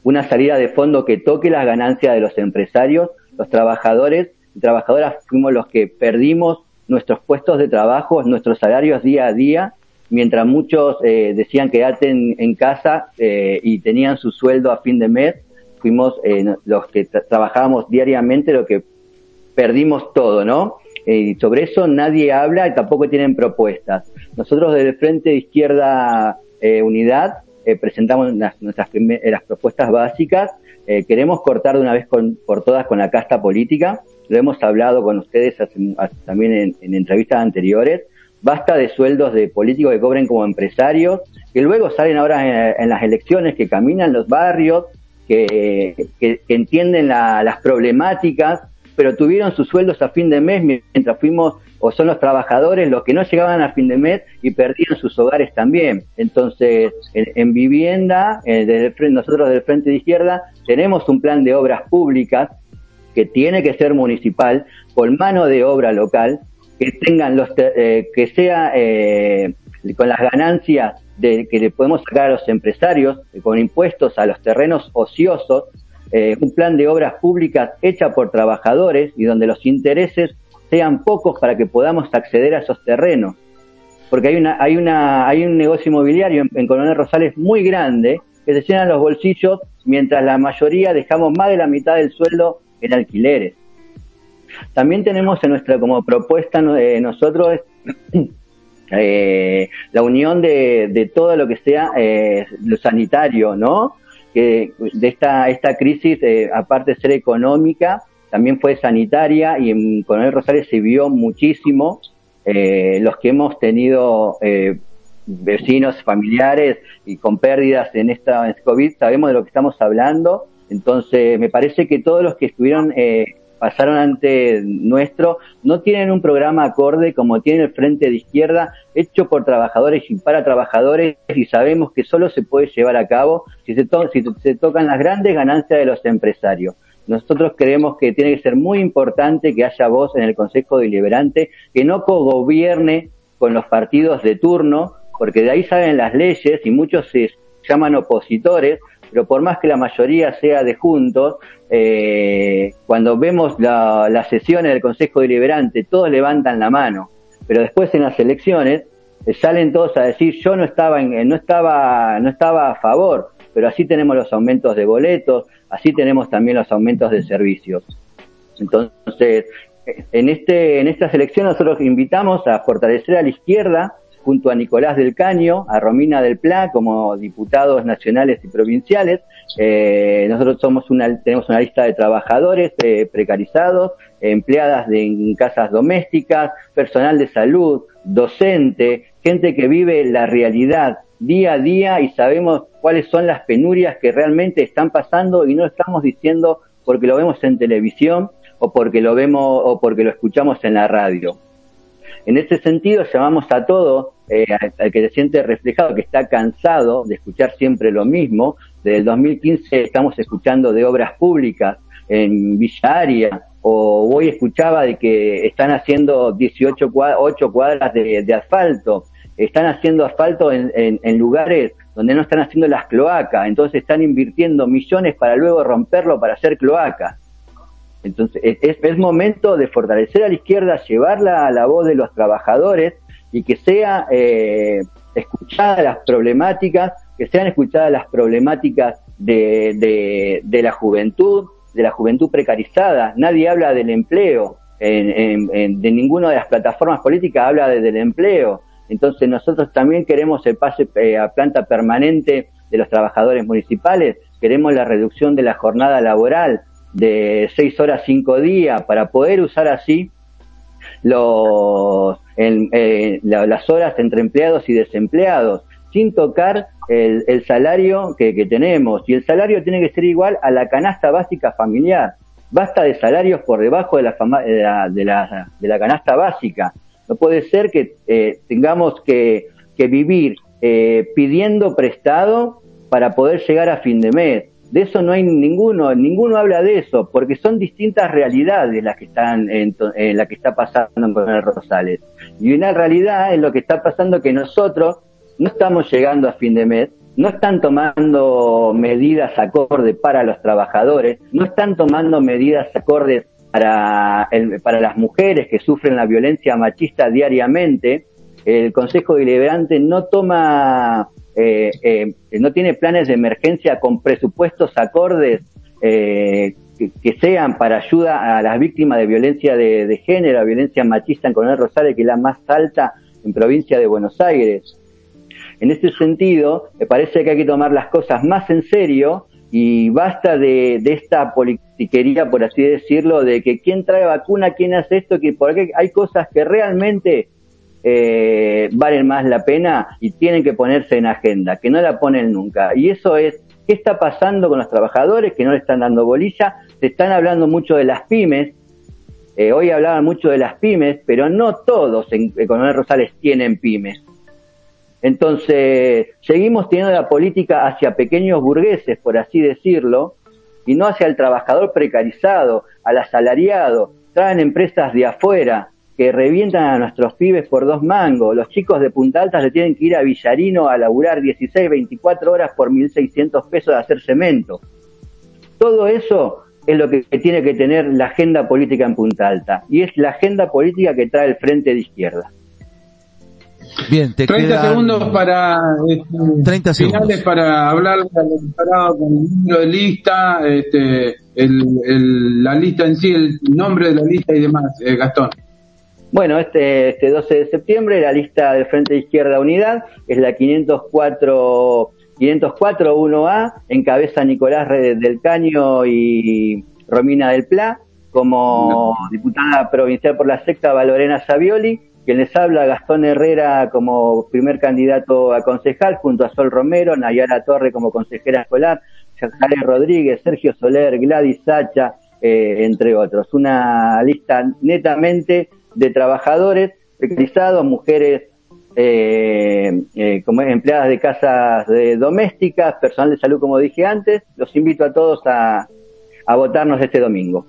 una salida de fondo que toque las ganancias de los empresarios, los trabajadores y trabajadoras fuimos los que perdimos nuestros puestos de trabajo, nuestros salarios día a día, mientras muchos eh, decían quédate en, en casa eh, y tenían su sueldo a fin de mes, fuimos eh, los que trabajábamos diariamente, lo que perdimos todo, ¿no? y sobre eso nadie habla y tampoco tienen propuestas. Nosotros desde el Frente de Izquierda Unidad presentamos nuestras las propuestas básicas. queremos cortar de una vez por todas con la casta política. Lo hemos hablado con ustedes también en, en entrevistas anteriores Basta de sueldos de políticos que cobren como empresarios, que luego salen ahora en, las elecciones, que caminan los barrios, que, entienden las problemáticas, pero tuvieron sus sueldos a fin de mes mientras fuimos, o son los trabajadores los que no llegaban a fin de mes y perdieron sus hogares también. Entonces, en, vivienda, eh, desde nosotros del Frente de Izquierda, tenemos un plan de obras públicas que tiene que ser municipal, con mano de obra local, que tengan los eh, que sea eh, con las ganancias de, que le podemos sacar a los empresarios eh, con impuestos a los terrenos ociosos un plan de obras públicas hecha por trabajadores y donde los intereses sean pocos para que podamos acceder a esos terrenos. Porque hay una hay una hay un negocio inmobiliario en, en Coronel Rosales muy grande que se llenan los bolsillos mientras la mayoría dejamos más de la mitad del sueldo en alquileres también tenemos en nuestra como propuesta eh, nosotros eh, la unión de, todo lo que sea eh, lo sanitario, ¿no? Que de esta, esta crisis, aparte de ser económica, también fue sanitaria y en Coronel Rosales se vio muchísimo. los que hemos tenido vecinos, familiares y con pérdidas en esta COVID, sabemos de lo que estamos hablando. Entonces, me parece que todos los que estuvieron pasaron ante nuestro, no tienen un programa acorde como tiene el Frente de Izquierda, hecho por trabajadores y para trabajadores, y sabemos que solo se puede llevar a cabo si se, tocan las grandes ganancias de los empresarios. Nosotros creemos que tiene que ser muy importante que haya voz en el Consejo Deliberante, que no cogobierne con los partidos de turno, porque de ahí salen las leyes y muchos se llaman opositores, pero por más que la mayoría sea de juntos, eh, cuando vemos la, las sesiones del Consejo Deliberante, todos levantan la mano, pero después en las elecciones eh, salen todos a decir yo no estaba, en, no estaba, no estaba a favor, pero así tenemos los aumentos de boletos, así tenemos también los aumentos de servicios. Entonces, en este, en estas elecciones nosotros invitamos a fortalecer a la izquierda junto a Nicolás del Caño, a Romina del Pla como diputados nacionales y provinciales. Eh, nosotros somos una, tenemos una lista de trabajadores eh, precarizados, empleadas de, en casas domésticas, personal de salud, docente, gente que vive la realidad día a día y sabemos cuáles son las penurias que realmente están pasando y no estamos diciendo porque lo vemos en televisión o porque lo vemos o porque lo escuchamos en la radio. En ese sentido llamamos a todo eh, al que se siente reflejado, que está cansado de escuchar siempre lo mismo. Desde el 2015 estamos escuchando de obras públicas en Villa Aria, o hoy escuchaba de que están haciendo 18 cuadras, 8 cuadras de, asfalto, están haciendo asfalto en, en, lugares donde no están haciendo las cloacas, entonces están invirtiendo millones para luego romperlo para hacer cloacas. Entonces es, momento de fortalecer a la izquierda, llevarla a la voz de los trabajadores y que sea eh, escuchada las problemáticas, que sean escuchadas las problemáticas de, de, la juventud, de la juventud precarizada. Nadie habla del empleo, en, de ninguna de las plataformas políticas habla del empleo. Entonces nosotros también queremos el pase eh, a planta permanente de los trabajadores municipales, queremos la reducción de la jornada laboral de seis horas cinco días para poder usar así los eh, las horas entre empleados y desempleados, sin tocar el, salario que, tenemos. Y el salario tiene que ser igual a la canasta básica familiar. Basta de salarios por debajo de la, de la, de la, canasta básica. No puede ser que eh, tengamos que, vivir eh, pidiendo prestado para poder llegar a fin de mes. De eso no hay ninguno, ninguno habla de eso, porque son distintas realidades las que están en, en la que está pasando en Coronel Rosales. Y una realidad es lo que está pasando que nosotros no estamos llegando a fin de mes, no están tomando medidas acordes para los trabajadores, no están tomando medidas acordes para, para las mujeres que sufren la violencia machista diariamente. El Consejo Deliberante no toma, eh, eh, no tiene planes de emergencia con presupuestos acordes eh, que, sean para ayuda a las víctimas de violencia de, de género, violencia machista en Coronel Rosales, que es la más alta en provincia de Buenos Aires. En ese sentido, me parece que hay que tomar las cosas más en serio y basta de, esta politiquería, por así decirlo, de que quién trae vacuna, quién hace esto, que porque hay cosas que realmente eh, valen más la pena y tienen que ponerse en agenda, que no la ponen nunca. Y eso es, ¿qué está pasando con los trabajadores que no le están dando bolilla? Se están hablando mucho de las pymes, eh, hoy hablaban mucho de las pymes, pero no todos en Economía Rosales tienen pymes. Entonces, seguimos teniendo la política hacia pequeños burgueses, por así decirlo, y no hacia el trabajador precarizado, al asalariado. Traen empresas de afuera que revientan a nuestros pibes por dos mangos. Los chicos de Punta Alta se tienen que ir a Villarino a laburar 16, 24 horas por 1.600 pesos de hacer cemento. Todo eso es lo que tiene que tener la agenda política en Punta Alta. Y es la agenda política que trae el Frente de Izquierda. Bien, te 30 segundos para 30 este, finales para hablar con el número de lista, este, el, la lista en sí, el nombre de la lista y demás, eh, Gastón. Bueno, este, este 12 de septiembre la lista del Frente Izquierda Unidad es la 504 504 1A, encabeza Nicolás del Caño y Romina del Pla, como diputada provincial por la secta Valorena Savioli, quien les habla, Gastón Herrera como primer candidato a concejal, junto a Sol Romero, Nayara Torre como consejera escolar, Jacare Rodríguez, Sergio Soler, Gladys Sacha, eh, entre otros. Una lista netamente de trabajadores precarizados, mujeres eh, eh, como empleadas de casas domésticas, personal de salud, como dije antes. Los invito a todos a, a votarnos este domingo.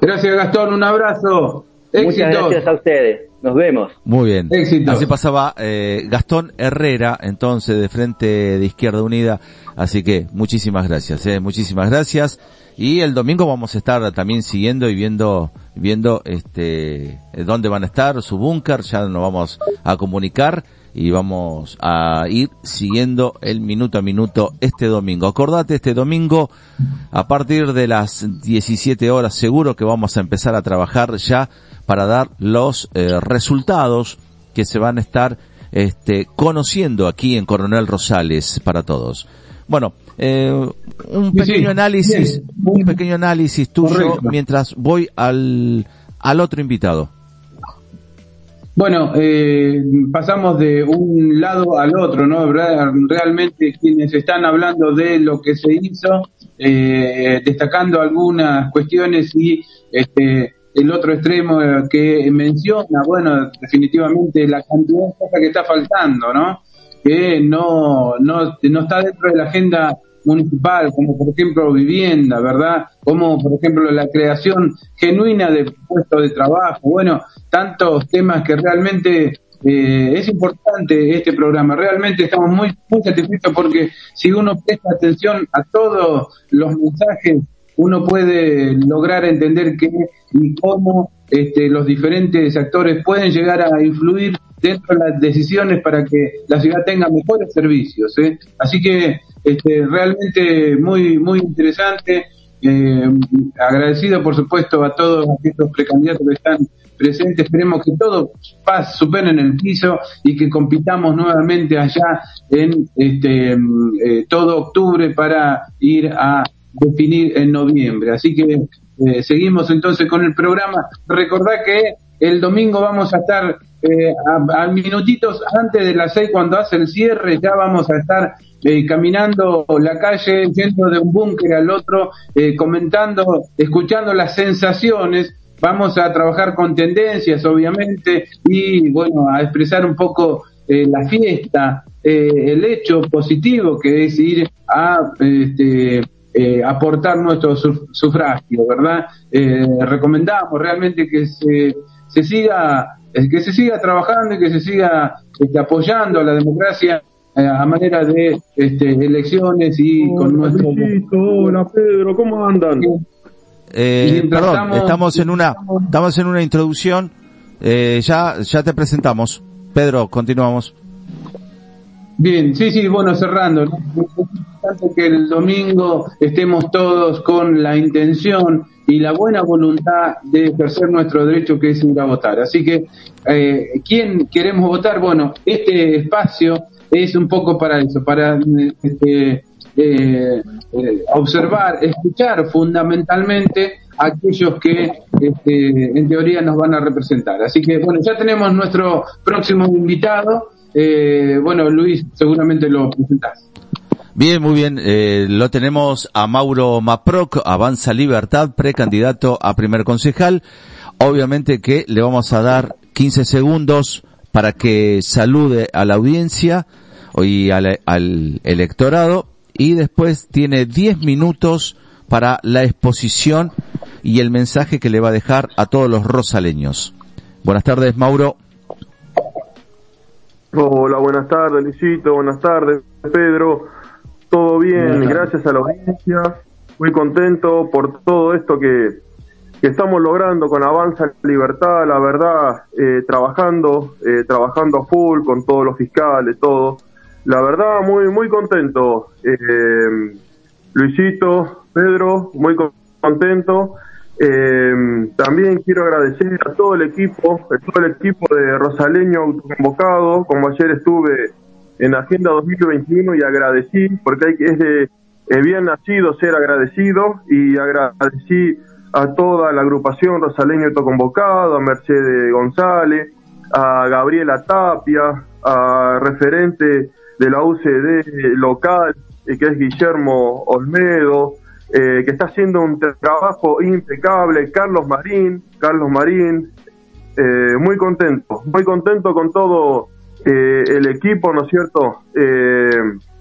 Gracias, Gastón. Un abrazo. Muchas gracias a ustedes. Nos vemos. Muy bien. Así pasaba eh, Gastón Herrera, entonces, de Frente de Izquierda Unida. Así que muchísimas gracias, eh, muchísimas gracias. Y el domingo vamos a estar también siguiendo y viendo, viendo este, dónde van a estar, su búnker, ya nos vamos a comunicar y vamos a ir siguiendo el minuto a minuto este domingo. Acordate, este domingo, a partir de las 17 horas, seguro que vamos a empezar a trabajar ya para dar los eh, resultados que se van a estar este, conociendo aquí en Coronel Rosales para todos. Bueno, eh, un pequeño análisis, un pequeño análisis tuyo mientras voy al, al otro invitado. Bueno, eh, pasamos de un lado al otro, ¿no? Realmente quienes están hablando de lo que se hizo, eh, destacando algunas cuestiones y este, el otro extremo que menciona, bueno, definitivamente la cantidad de cosas que está faltando, ¿no? Que no, no, no está dentro de la agenda municipal, como por ejemplo vivienda, ¿verdad? Como por ejemplo la creación genuina de puestos de trabajo, bueno, tantos temas que realmente eh, es importante este programa. Realmente estamos muy, muy satisfechos porque si uno presta atención a todos los mensajes, uno puede lograr entender qué y cómo este, los diferentes actores pueden llegar a influir dentro de las decisiones para que la ciudad tenga mejores servicios. ¿eh? Así que este, realmente muy, muy interesante. Eh, agradecido, por supuesto, a todos estos precandidatos que están presentes. Esperemos que todo paz superen el piso y que compitamos nuevamente allá en este eh, todo octubre para ir a definir en noviembre. Así que eh, seguimos entonces con el programa. Recordad que el domingo vamos a estar eh, a, minutitos antes de las seis cuando hace el cierre, ya vamos a estar eh, caminando la calle, yendo de un búnker al otro, eh, comentando, escuchando las sensaciones. Vamos a trabajar con tendencias, obviamente, y bueno, a expresar un poco la fiesta el hecho positivo que es ir a este, aportar nuestro sufragio, ¿verdad? recomendamos realmente que se, se siga que se siga trabajando y que se siga este, apoyando a la democracia eh, a manera de este, elecciones y con nuestro... Hola Pedro, ¿cómo andan? Eh, perdón, estamos, en una estamos en una introducción. Eh, ya ya te presentamos. Pedro, continuamos. Bien, sí, sí, bueno, cerrando. ¿no? que el domingo estemos todos con la intención y la buena voluntad de ejercer nuestro derecho que es ir a votar. Así que, eh, ¿quién queremos votar? Bueno, este espacio es un poco para eso, para este, eh, eh, observar, escuchar fundamentalmente a aquellos que este, en teoría nos van a representar. Así que, bueno, ya tenemos nuestro próximo invitado. Eh, bueno, Luis, seguramente lo presentás. Bien, muy bien. Eh, lo tenemos a Mauro Maproc, Avanza Libertad, precandidato a primer concejal. Obviamente que le vamos a dar 15 segundos para que salude a la audiencia y al, electorado y después tiene 10 minutos para la exposición y el mensaje que le va a dejar a todos los rosaleños. Buenas tardes, Mauro. Hola, buenas tardes, Luisito. Buenas tardes, Pedro. Todo bien, gracias a la audiencia. Muy contento por todo esto que, que estamos logrando con Avanza Libertad, la verdad, eh, trabajando, eh, trabajando a full con todos los fiscales, todo. La verdad, muy, muy contento. Eh, Luisito, Pedro, muy contento. Eh, también quiero agradecer a todo el equipo, a todo el equipo de Rosaleño autoconvocado, como ayer estuve en Agenda 2021 y agradecí, porque hay, es de bien nacido ser agradecido y agradecí a toda la agrupación Rosaleño autoconvocado, a Mercedes González, a Gabriela Tapia, a referente de la UCD local, eh, que es Guillermo Olmedo, eh, que está haciendo un trabajo impecable, Carlos Marín, Carlos Marín, eh, muy contento, muy contento con todo eh, el equipo, ¿no es cierto? Eh,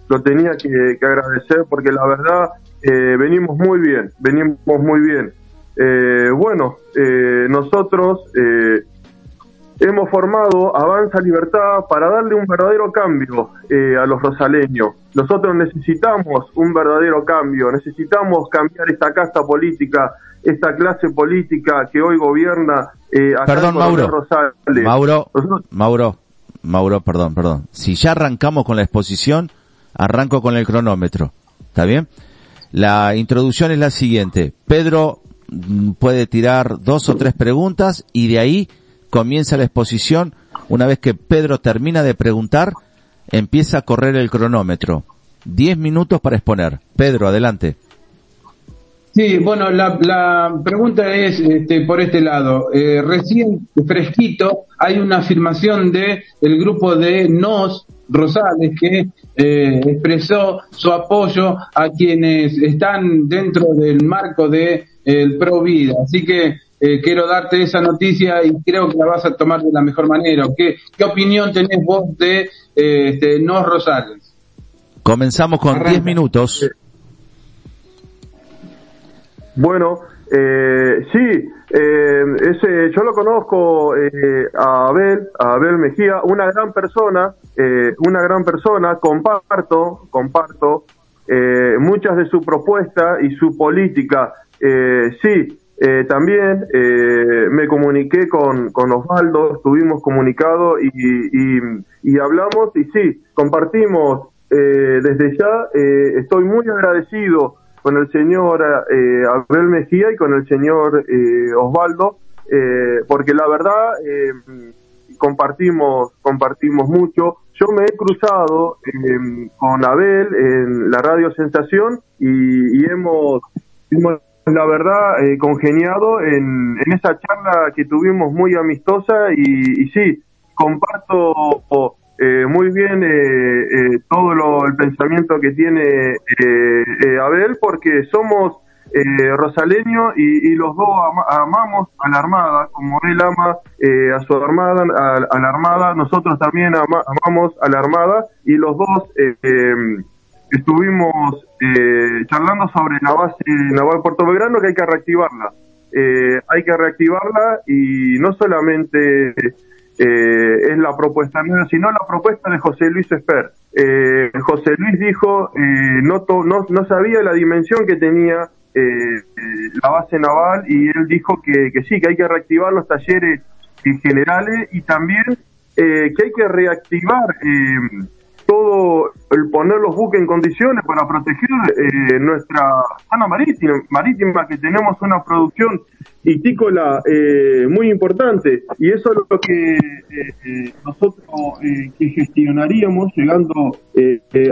lo tenía que, agradecer porque la verdad eh, venimos muy bien, venimos muy bien. bueno, nosotros hemos formado Avanza Libertad para darle un verdadero cambio a los rosaleños. Nosotros necesitamos un verdadero cambio, necesitamos cambiar esta casta política, esta clase política que hoy gobierna acá Perdón, Mauro. Mauro, Mauro, Mauro, perdón, perdón. Si ya arrancamos con la exposición, arranco con el cronómetro. ¿Está bien? La introducción es la siguiente. Pedro mm, puede tirar dos o tres preguntas y de ahí comienza la exposición. Una vez que Pedro termina de preguntar, empieza a correr el cronómetro. Diez minutos para exponer. Pedro, adelante. Sí, bueno, la, pregunta es este, por este lado. Eh, recién fresquito hay una afirmación de el grupo de Nos Rosales que eh, expresó su apoyo a quienes están dentro del marco de el Pro Vida. Así que eh, quiero darte esa noticia y creo que la vas a tomar de la mejor manera. ¿Qué, qué opinión tenés vos de este, Nos Rosales? Comenzamos con 10 minutos. Bueno, eh, sí, eh, ese, yo lo conozco eh, a Abel, a Abel Mejía, una gran persona, eh, una gran persona, comparto, comparto eh, muchas de su propuesta y su política. Eh, sí, también me comuniqué con, con Osvaldo, estuvimos comunicados y, y, y, hablamos y sí, compartimos desde ya, estoy muy agradecido con el señor eh, Abel Mejía y con el señor eh, Osvaldo, eh, porque la verdad eh, compartimos, compartimos mucho. Yo me he cruzado eh, con Abel en la radio Sensación y, y hemos, hemos, la verdad, eh, congeniado en, en, esa charla que tuvimos muy amistosa y, y sí, comparto eh, muy bien eh, eh, todo lo, el pensamiento que tiene eh, eh, Abel, porque somos eh, rosaleño y, los dos amamos a la Armada, como él ama eh, a su Armada, a, la Armada, nosotros también amamos a la Armada y los dos eh, em, estuvimos charlando sobre la base naval Puerto Belgrano que hay que reactivarla. hay que reactivarla y no solamente es la propuesta mía, sino la propuesta de José Luis Esper. José Luis dijo, no, no, no sabía la dimensión que tenía eh, la base naval y él dijo que, que, sí, que hay que reactivar los talleres generales y también eh, que hay que reactivar eh, todo el poner los buques en condiciones para proteger eh, nuestra zona marítima, marítima, que tenemos una producción hitícola muy importante y eso es lo que nosotros que gestionaríamos llegando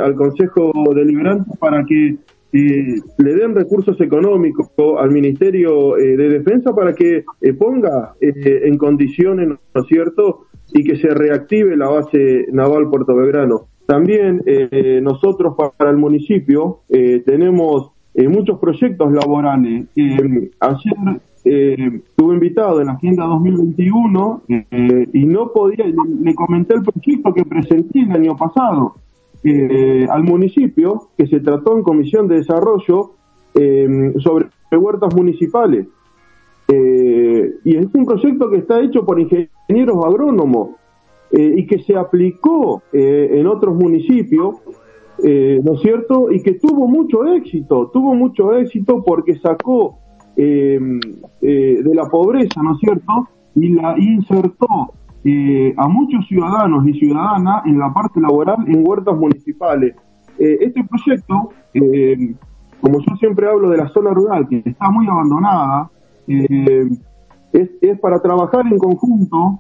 al Consejo Deliberante para que le den recursos económicos al Ministerio eh, de Defensa para que eh, ponga eh, en condiciones, ¿no es cierto?, y que se reactive la base naval Puerto Belgrano. También nosotros para el municipio tenemos muchos proyectos laborales. ayer estuve invitado en la Agenda 2021 y no podía, le comenté el proyecto que presenté el año pasado eh, al municipio que se trató en Comisión de Desarrollo eh, sobre huertas municipales. Eh, y es un proyecto que está hecho por ingenieros agrónomos y que se aplicó en otros municipios, ¿no es cierto? Y que tuvo mucho éxito, tuvo mucho éxito porque sacó de la pobreza, ¿no es cierto? Y la insertó eh, a muchos ciudadanos y ciudadanas en la parte laboral en huertas municipales. Eh, este proyecto, eh, como yo siempre hablo de la zona rural, que está muy abandonada, es, es, para trabajar en conjunto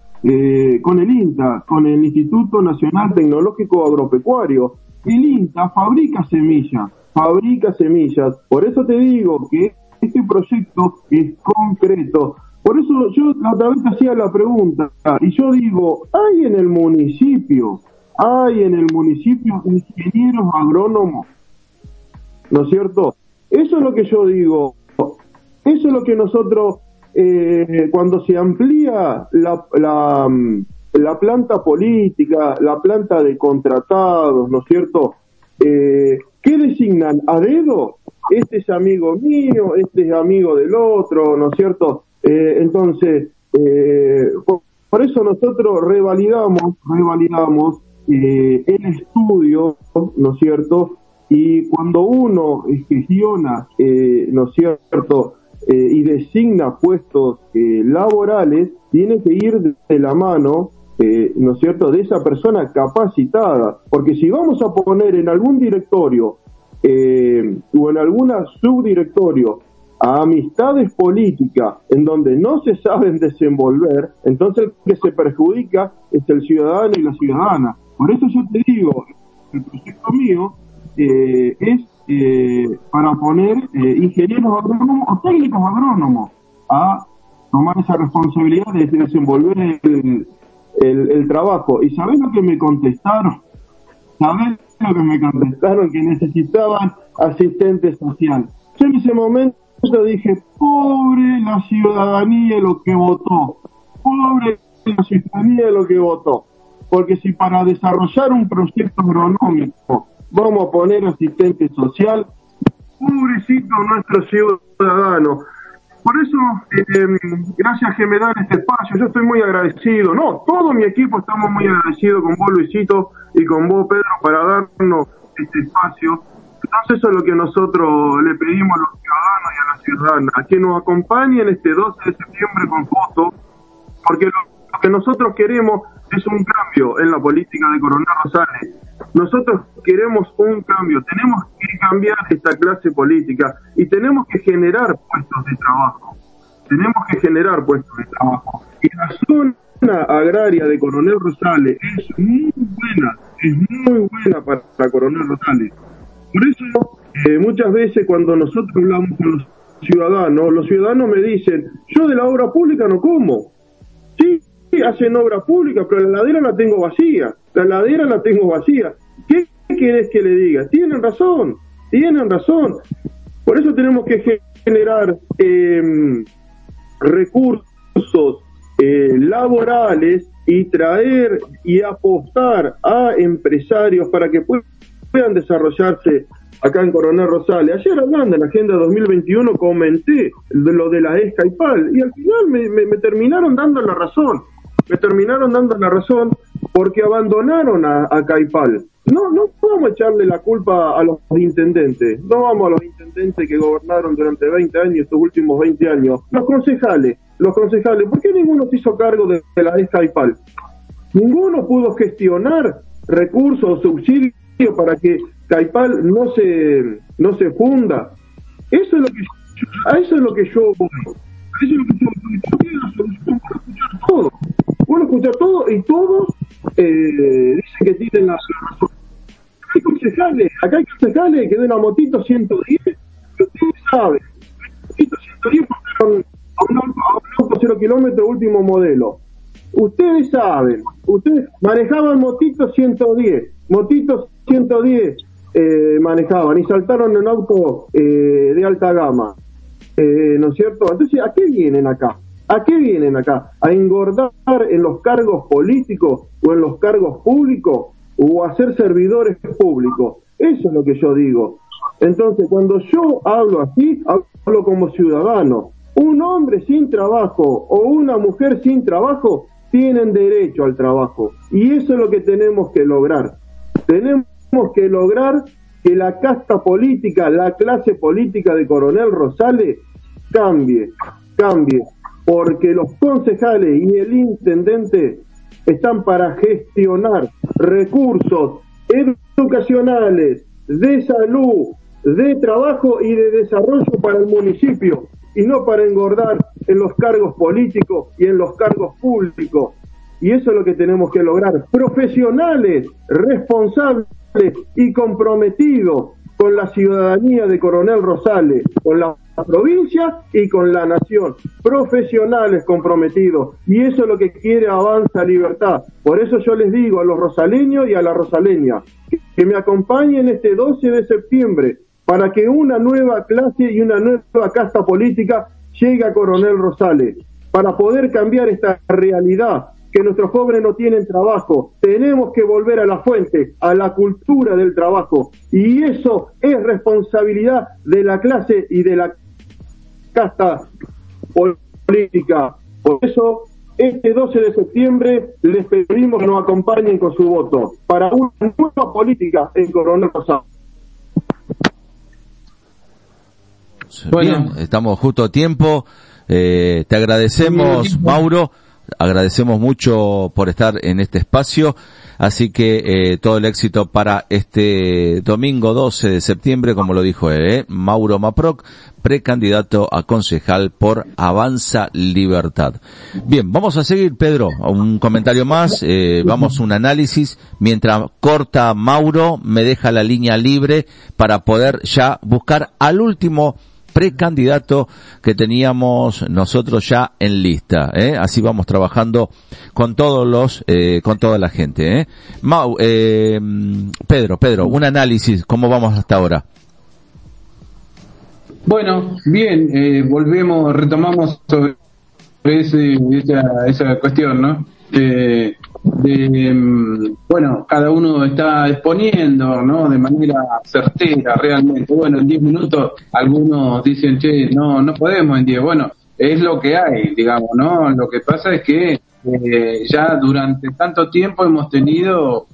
con el INTA, con el Instituto Nacional Tecnológico Agropecuario. El INTA fabrica semillas, fabrica semillas. Por eso te digo que este proyecto es concreto. Por eso yo la otra vez hacía la pregunta, y yo digo, ¿hay en el municipio, hay en el municipio ingenieros agrónomos? ¿No es cierto? Eso es lo que yo digo. Eso es lo que nosotros, eh, cuando se amplía la, la, mm, la, planta política, la planta de contratados, ¿no es cierto? Eh, ¿Qué designan? ¿A dedo? Este es amigo mío, este es amigo del otro, ¿no es cierto? Eh, entonces, eh, por, eso nosotros revalidamos, revalidamos el estudio, ¿no es cierto? Y cuando uno gestiona, ¿no es cierto? Y designa puestos laborales, tiene que ir de la mano ¿no es cierto?, de esa persona capacitada. Porque si vamos a poner en algún directorio o en alguna subdirectorio a amistades políticas en donde no se saben desenvolver, entonces el que se perjudica es el ciudadano y la ciudadana. Por eso yo te digo, el proyecto mío eh, es eh, para poner eh, ingenieros agrónomos o técnicos agrónomos a tomar esa responsabilidad de desenvolver el, el, trabajo. ¿Y sabes lo que me contestaron? ¿Sabes lo que me contestaron? Que necesitaban asistente social. Yo en ese momento dije, pobre la ciudadanía lo que votó, pobre la ciudadanía lo que votó, porque si para desarrollar un proyecto agronómico vamos a poner asistente social, pobrecito nuestro ciudadano. Por eso, eh, gracias que me dan este espacio, yo estoy muy agradecido, no, todo mi equipo estamos muy agradecidos con vos Luisito y con vos Pedro para darnos este espacio entonces eso es lo que nosotros le pedimos a los ciudadanos y a las ciudadanas, que nos acompañen este 12 de septiembre con fotos, porque lo, que nosotros queremos es un cambio en la política de Coronel Rosales. Nosotros queremos un cambio, tenemos que cambiar esta clase política y tenemos que generar puestos de trabajo. Tenemos que generar puestos de trabajo. Y la zona agraria de Coronel Rosales es muy buena, es muy buena para Coronel Rosales por eso, eh, muchas veces cuando nosotros hablamos con los ciudadanos, los ciudadanos me dicen, yo de la obra pública no como. Sí, hacen obra pública, pero la ladera la tengo vacía. La ladera la tengo vacía. ¿Qué querés que le diga? Tienen razón, tienen razón. Por eso tenemos que generar em, recursos eh, laborales y traer y apostar a empresarios para que puedan desarrollarse acá en Coronel Rosales. Ayer hablando en la Agenda 2021 comenté lo de la ESCA y PAL y al final me, terminaron dando la razón. Me terminaron dando la razón porque abandonaron a, Caipal. No, no a echarle la culpa a los intendentes, no vamos a los intendentes que gobernaron durante 20 años, estos últimos 20 años. Los concejales, los concejales, ¿por qué ninguno se hizo cargo de, la ESCA y PAL? Ninguno pudo gestionar recursos o subsidios para que Caipal no se, no se funda. Eso es lo que a eso es lo que yo eso es lo que yo voy. escuchar todo. Puedo escuchar todo y todos eh, dicen que tienen la razón. Hay concejales, acá hay concejales que de una motito 110, que ustedes saben, motito 110 porque a un auto 0 kilómetro último modelo. Ustedes saben, ustedes manejaban motitos 110, motitos 110 eh, manejaban y saltaron en auto eh, de alta gama. Eh, ¿No es cierto? Entonces, ¿a qué vienen acá? ¿A qué vienen acá? ¿A engordar en los cargos políticos o en los cargos públicos o a ser servidores públicos? Eso es lo que yo digo. Entonces, cuando yo hablo así, hablo como ciudadano. Un hombre sin trabajo o una mujer sin trabajo tienen derecho al trabajo. Y eso es lo que tenemos que lograr. Tenemos que lograr que la casta política, la clase política de Coronel Rosales cambie, cambie, porque los concejales y el intendente están para gestionar recursos educacionales, de salud, de trabajo y de desarrollo para el municipio y no para engordar en los cargos políticos y en los cargos públicos. Y eso es lo que tenemos que lograr. Profesionales, responsables y comprometidos con la ciudadanía de Coronel Rosales, con la provincia y con la nación. Profesionales comprometidos. Y eso es lo que quiere Avanza Libertad. Por eso yo les digo a los rosaleños y a la rosaleña que me acompañen este 12 de septiembre para que una nueva clase y una nueva casta política llegue a Coronel Rosales, para poder cambiar esta realidad que nuestros jóvenes no tienen trabajo. Tenemos que volver a la fuente, a la cultura del trabajo. Y eso es responsabilidad de la clase y de la casta política. Por eso, este 12 de septiembre les pedimos que nos acompañen con su voto para una nueva política en Coronel Rosado. Bueno, estamos justo a tiempo. Eh, te agradecemos, Mauro agradecemos mucho por estar en este espacio, así que eh, todo el éxito para este domingo 12 de septiembre, como lo dijo ¿eh? Mauro Maproc, precandidato a concejal por Avanza Libertad. Bien, vamos a seguir, Pedro, un comentario más, eh, vamos a un análisis, mientras corta Mauro, me deja la línea libre para poder ya buscar al último precandidato que teníamos nosotros ya en lista. ¿eh? Así vamos trabajando con todos los, eh, con toda la gente. ¿eh? Mau, eh, Pedro, Pedro, un análisis, ¿cómo vamos hasta ahora? Bueno, bien, eh, volvemos, retomamos sobre ese, esa, esa cuestión, ¿no? Eh, de, mm, bueno, cada uno está exponiendo, ¿no? De manera certera, realmente. Bueno, en 10 minutos algunos dicen, che, no, no podemos en 10. Bueno, es lo que hay, digamos, ¿no? Lo que pasa es que eh, ya durante tanto tiempo hemos tenido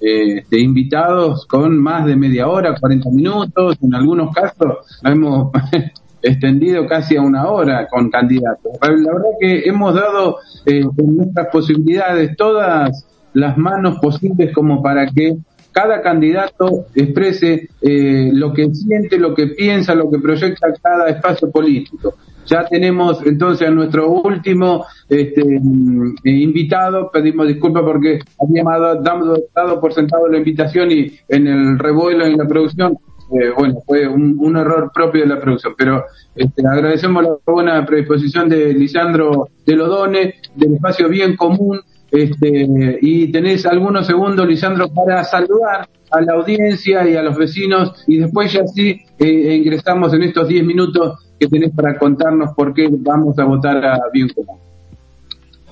eh, invitados con más de media hora, 40 minutos, en algunos casos hemos extendido casi a una hora con candidatos. La verdad que hemos dado eh, en nuestras posibilidades todas las manos posibles como para que cada candidato exprese eh, lo que siente, lo que piensa, lo que proyecta cada espacio político. Ya tenemos entonces a nuestro último este, mm, invitado, pedimos disculpas porque habíamos dado, dado por sentado la invitación y en el revuelo en la producción eh, bueno, fue un, error propio de la producción, pero este, agradecemos la buena predisposición de Lisandro de Lodone, del espacio bien común, Este, y tenés algunos segundos, Lisandro, para saludar a la audiencia y a los vecinos y después ya sí eh, ingresamos en estos 10 minutos que tenés para contarnos por qué vamos a votar a Bien Común.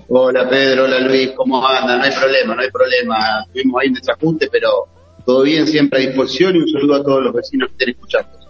Hola Pedro, hola Luis, ¿cómo andan? No hay problema, no hay problema. Estuvimos ahí en desajuste, pero todo bien, siempre a disposición y un saludo a todos los vecinos que estén escuchando.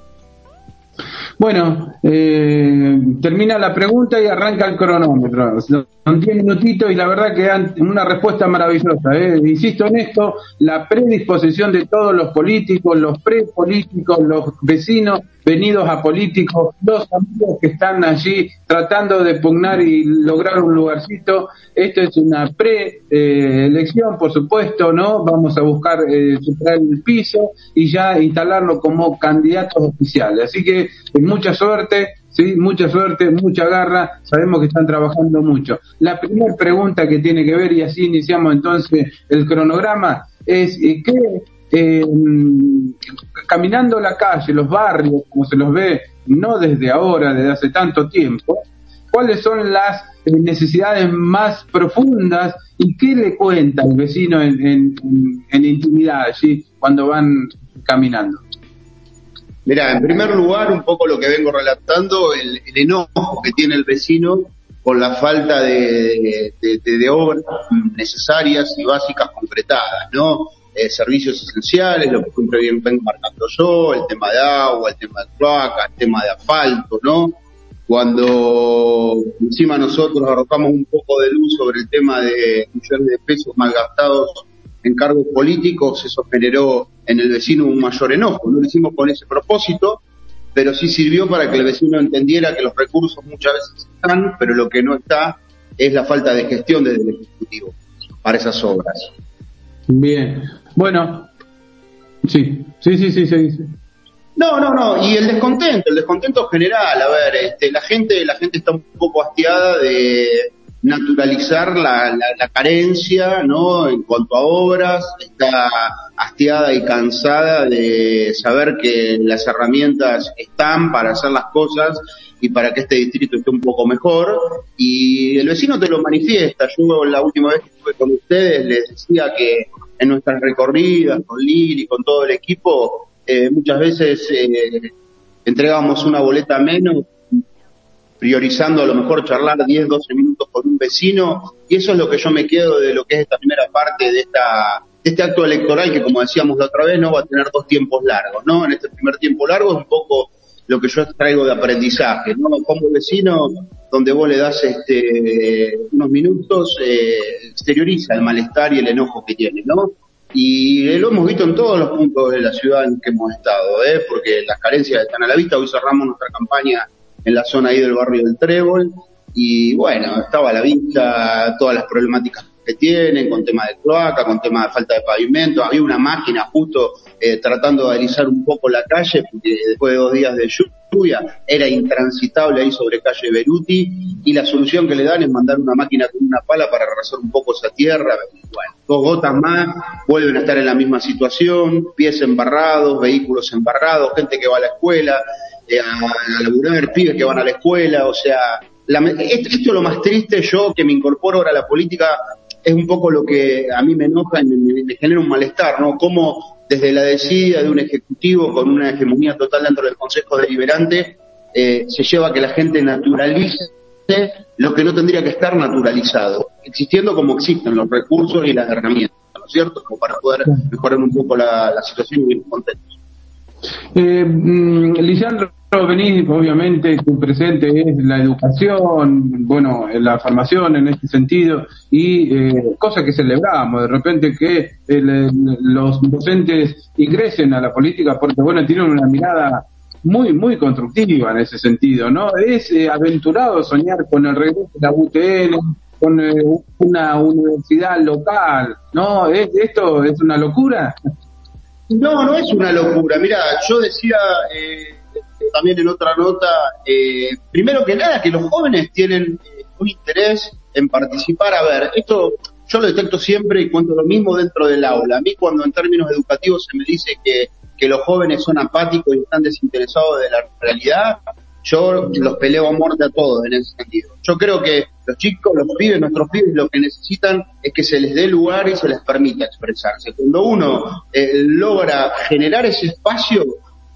Bueno, eh, termina la pregunta y arranca el cronómetro. Son 10 minutitos y la verdad que dan una respuesta maravillosa. Eh. Insisto en esto, la predisposición de todos los políticos, los prepolíticos, los vecinos venidos a políticos, los amigos que están allí tratando de pugnar y lograr un lugarcito. Esto es una pre-elección, por supuesto, ¿no? Vamos a buscar eh, superar el piso y ya instalarlo como candidatos oficiales. Así que mucha suerte, sí, mucha suerte, mucha garra. Sabemos que están trabajando mucho. La primera pregunta que tiene que ver, y así iniciamos entonces el cronograma, es eh, ¿qué eh, caminando la calle, los barrios, como se los ve, no desde ahora, desde hace tanto tiempo, cuáles son las eh, necesidades más profundas y qué le cuenta el vecino en, intimidad allí cuando van caminando. Mira, en primer lugar, un poco lo que vengo relatando, el, enojo que tiene el vecino con la falta de, de obras necesarias y básicas concretadas, ¿no? Eh, servicios esenciales, lo que siempre bien vengo marcando yo, el tema de agua, el tema de cloaca, el tema de asfalto, ¿no? Cuando encima nosotros arrojamos un poco de luz sobre el tema de millones de pesos malgastados en cargos políticos, eso generó en el vecino un mayor enojo. No lo hicimos con ese propósito, pero sí sirvió para que el vecino entendiera que los recursos muchas veces están, pero lo que no está es la falta de gestión desde el Ejecutivo para esas obras. Bien, bueno, sí, sí, sí, sí, sí. No, no, no, y el descontento, el descontento general, a ver, este, la gente, la gente está un poco hastiada de naturalizar la, la, carencia, ¿no? En cuanto a obras, está hastiada y cansada de saber que las herramientas están para hacer las cosas y para que este distrito esté un poco mejor. Y el vecino te lo manifiesta. Yo la última vez que estuve con ustedes les decía que en nuestras recorridas con Lili, con todo el equipo, eh, muchas veces eh, entregábamos una boleta menos, priorizando a lo mejor charlar 10, 12 minutos con un vecino, y eso es lo que yo me quedo de lo que es esta primera parte de esta de este acto electoral que como decíamos la otra vez no va a tener dos tiempos largos, ¿no? En este primer tiempo largo es un poco lo que yo traigo de aprendizaje, ¿no? Como vecino, donde vos le das este, unos minutos, eh, exterioriza el malestar y el enojo que tiene, ¿no? Y lo hemos visto en todos los puntos de la ciudad en que hemos estado, ¿eh? Porque las carencias están a la vista. Hoy cerramos nuestra campaña en la zona ahí del barrio del Trébol y bueno, estaba a la vista todas las problemáticas que tienen, con tema de cloaca, con tema de falta de pavimento. Había una máquina justo eh, tratando de alisar un poco la calle, porque después de dos días de lluvia era intransitable ahí sobre calle Beruti, y la solución que le dan es mandar una máquina con una pala para arrasar un poco esa tierra. Dos gotas más, vuelven a estar en la misma situación, pies embarrados, vehículos embarrados, gente que va a la escuela, eh, a, a laburar, pibes que van a la escuela, o sea, esto, es lo más triste yo que me incorporo ahora a la política es un poco lo que a mí me enoja y me, genera un malestar, ¿no? Cómo desde la decida de un ejecutivo con una hegemonía total dentro del Consejo Deliberante eh, se lleva a que la gente naturalice lo que no tendría que estar naturalizado, existiendo como existen los recursos y las herramientas, ¿no es cierto? Como para poder mejorar un poco la, situación y vivir contentos. Eh, mm, Lisandro, venís, obviamente, tu presente es la educación, bueno, la formación en este sentido, y eh, cosa que celebramos, de repente que los docentes ingresen a la política, porque, bueno, tienen una mirada muy, muy constructiva en ese sentido, ¿no? Es eh, aventurado soñar con el regreso de la UTN, con eh, una universidad local, ¿no? ¿Es, ¿Esto es una locura? No, no es una locura. Mira, yo decía eh, también en otra nota, eh, primero que nada, que los jóvenes tienen eh, un interés en participar. A ver, esto yo lo detecto siempre y cuento lo mismo dentro del aula. A mí cuando en términos educativos se me dice que, que los jóvenes son apáticos y están desinteresados de la realidad, yo los peleo a muerte a todos en ese sentido. Yo creo que los chicos, los pibes, nuestros pibes, lo que necesitan es que se les dé lugar y se les permita expresarse. Cuando uno eh, logra generar ese espacio,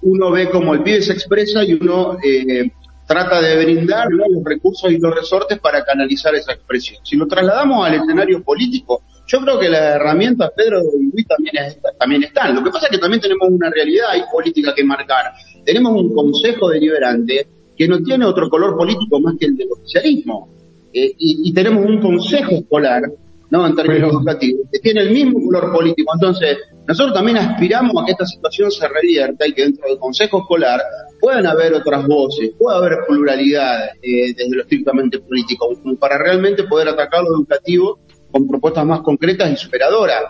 uno ve cómo el pibe se expresa y uno eh, trata de brindar los recursos y los resortes para canalizar esa expresión. Si lo trasladamos al escenario político, yo creo que las herramientas, Pedro y Luis, también, también están. Lo que pasa es que también tenemos una realidad y política que marcar. Tenemos un consejo deliberante que no tiene otro color político más que el del oficialismo. Eh, y, tenemos un consejo escolar, ¿no? En términos educativos, que tiene el mismo color político. Entonces, nosotros también aspiramos a que esta situación se revierta y que dentro del consejo escolar puedan haber otras voces, pueda haber pluralidad eh, desde lo estrictamente político, para realmente poder atacar lo educativo con propuestas más concretas y superadoras.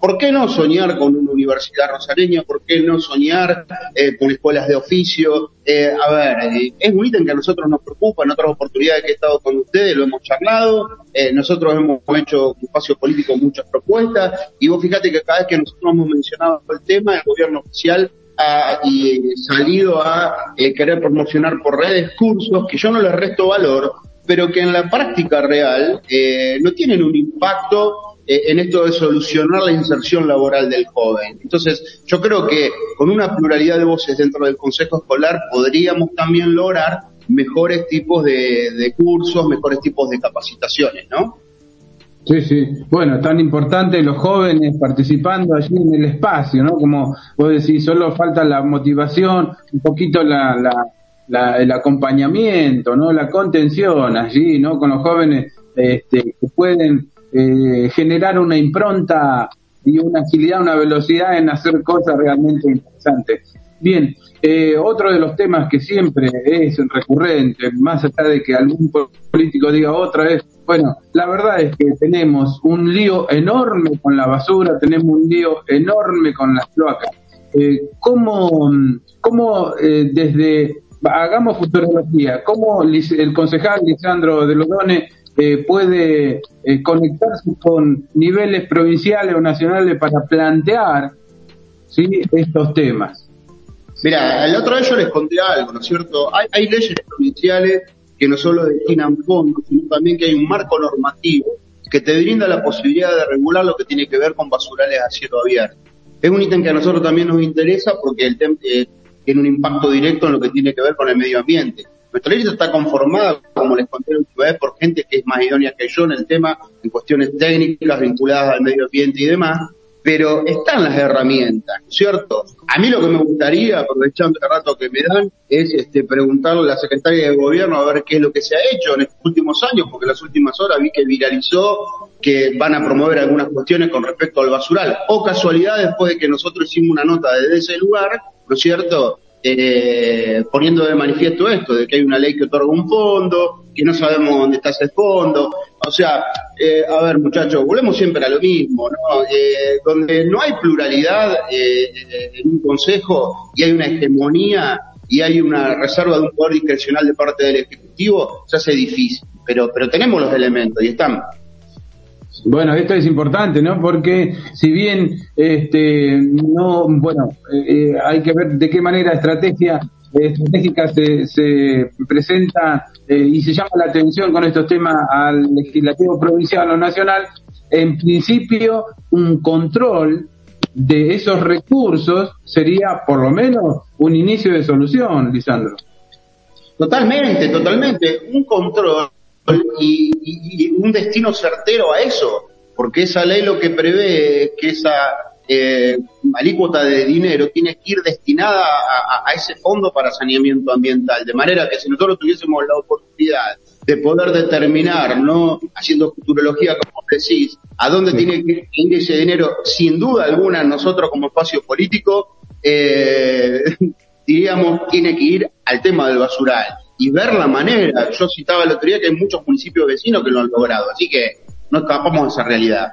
¿Por qué no soñar con una universidad rosareña? ¿Por qué no soñar eh, con escuelas de oficio? Eh, a ver, eh, es un ítem que a nosotros nos preocupa. En otras oportunidades que he estado con ustedes lo hemos charlado. nosotros hemos hecho un espacio político muchas propuestas. Y vos fíjate que cada vez que nosotros hemos mencionado el tema, el gobierno oficial ha salido a querer promocionar por redes cursos que yo no les resto valor, pero que en la práctica real no tienen un impacto eh, en esto de solucionar la inserción laboral del joven. Entonces, yo creo que con una pluralidad de voces dentro del Consejo Escolar podríamos también lograr mejores tipos de, cursos, mejores tipos de capacitaciones, ¿no? Sí, sí. Bueno, tan importante los jóvenes participando allí en el espacio, ¿no? Como vos decís, solo falta la motivación, un poquito la, la, el acompañamiento, ¿no? La contención allí, ¿no? Con los jóvenes este, que pueden eh, generar una impronta y una agilidad, una velocidad en hacer cosas realmente interesantes. Bien, eh, otro de los temas que siempre es recurrente, más allá de que algún político diga otra vez, bueno, la verdad es que tenemos un lío enorme con la basura, tenemos un lío enorme con las cloacas. Eh, ¿Cómo, cómo desde, hagamos futurología, cómo el concejal Lisandro de Lodone eh, puede eh, conectarse con niveles provinciales o nacionales para plantear ¿sí? estos temas. Mira, el otro día yo les conté algo, ¿no es cierto? Hay, leyes provinciales que no solo destinan fondos, sino también que hay un marco normativo que te brinda la posibilidad de regular lo que tiene que ver con basurales a cielo abierto. Es un ítem que a nosotros también nos interesa porque el eh, tiene un impacto directo en lo que tiene que ver con el medio ambiente. Nuestra lista está conformada, como les conté última vez, por gente que es más idónea que yo en el tema, en cuestiones técnicas vinculadas al medio ambiente y demás, pero están las herramientas, ¿cierto? A mí lo que me gustaría, aprovechando el rato que me dan, es este, preguntarle a la secretaria de gobierno a ver qué es lo que se ha hecho en estos últimos años, porque en las últimas horas vi que viralizó que van a promover algunas cuestiones con respecto al basural. O casualidad, después de que nosotros hicimos una nota desde ese lugar, ¿no es cierto? Eh, poniendo de manifiesto esto, de que hay una ley que otorga un fondo, que no sabemos dónde está ese fondo. O sea, eh, a ver muchachos, volvemos siempre a lo mismo, ¿no? Eh, donde no hay pluralidad eh, en un consejo y hay una hegemonía y hay una reserva de un poder discrecional de parte del Ejecutivo, se hace difícil. Pero, pero tenemos los elementos y están. Bueno, esto es importante, ¿no? Porque si bien este no, bueno, eh, hay que ver de qué manera estrategia estratégica se, se presenta eh, y se llama la atención con estos temas al legislativo provincial o nacional, en principio un control de esos recursos sería por lo menos un inicio de solución, Lisandro. Totalmente, totalmente. Un control y, un destino certero a eso, porque esa ley lo que prevé es que esa eh, alícuota de dinero tiene que ir destinada a, ese fondo para saneamiento ambiental, de manera que si nosotros tuviésemos la oportunidad de poder determinar, no haciendo futurología como decís, a dónde tiene que ir ese dinero, sin duda alguna nosotros como espacio político, eh, diríamos, tiene que ir al tema del basural y ver la manera. Yo citaba la otro día que hay muchos municipios vecinos que lo han logrado, así que no escapamos de esa realidad.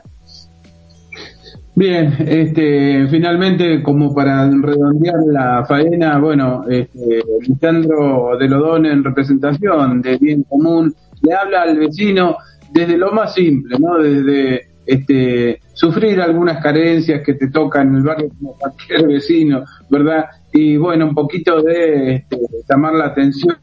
Bien, este, finalmente, como para redondear la faena, bueno, este, Lisandro de Lodón en representación de bien común, le habla al vecino desde lo más simple, ¿no? Desde este, sufrir algunas carencias que te tocan en el barrio como cualquier vecino, ¿verdad? Y bueno, un poquito de este, llamar la atención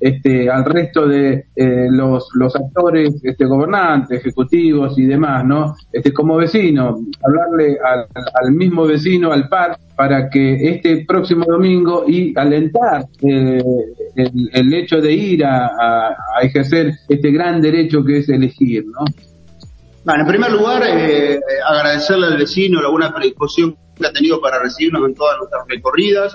este, al resto de eh, los, los actores este, gobernantes, ejecutivos y demás, ¿no? Este, como vecino, hablarle al, mismo vecino, al par, para que este próximo domingo y alentar eh, el, el, hecho de ir a, a, a, ejercer este gran derecho que es elegir, ¿no? Bueno, en primer lugar, eh, agradecerle al vecino la buena predisposición que ha tenido para recibirnos en todas nuestras recorridas,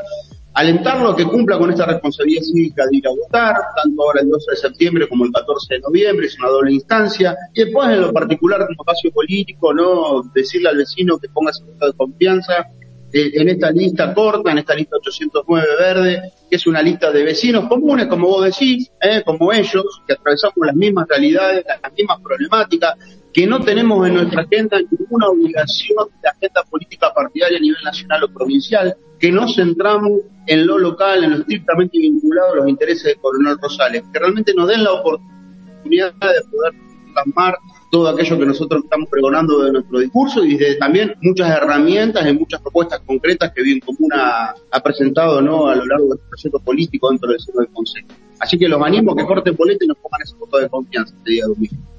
alentarlo a que cumpla con esta responsabilidad cívica de ir a votar, tanto ahora el 12 de septiembre como el 14 de noviembre, es una doble instancia, y después en lo particular como espacio político, no decirle al vecino que ponga su voto de confianza eh, en esta lista corta, en esta lista 809 verde, que es una lista de vecinos comunes, como vos decís, eh, como ellos, que atravesamos las mismas realidades, las mismas problemáticas, que no tenemos en nuestra agenda ninguna obligación de agenda política partidaria a nivel nacional o provincial, que nos centramos en lo local, en lo estrictamente vinculado a los intereses de Coronel Rosales, que realmente nos den la oportunidad de poder plasmar todo aquello que nosotros estamos pregonando de nuestro discurso y de también muchas herramientas y muchas propuestas concretas que Bien Común ha, presentado ¿no? a lo largo de este proyecto político dentro del seno del Consejo. Así que los animo a que corten boleta y nos pongan ese voto de confianza este día domingo.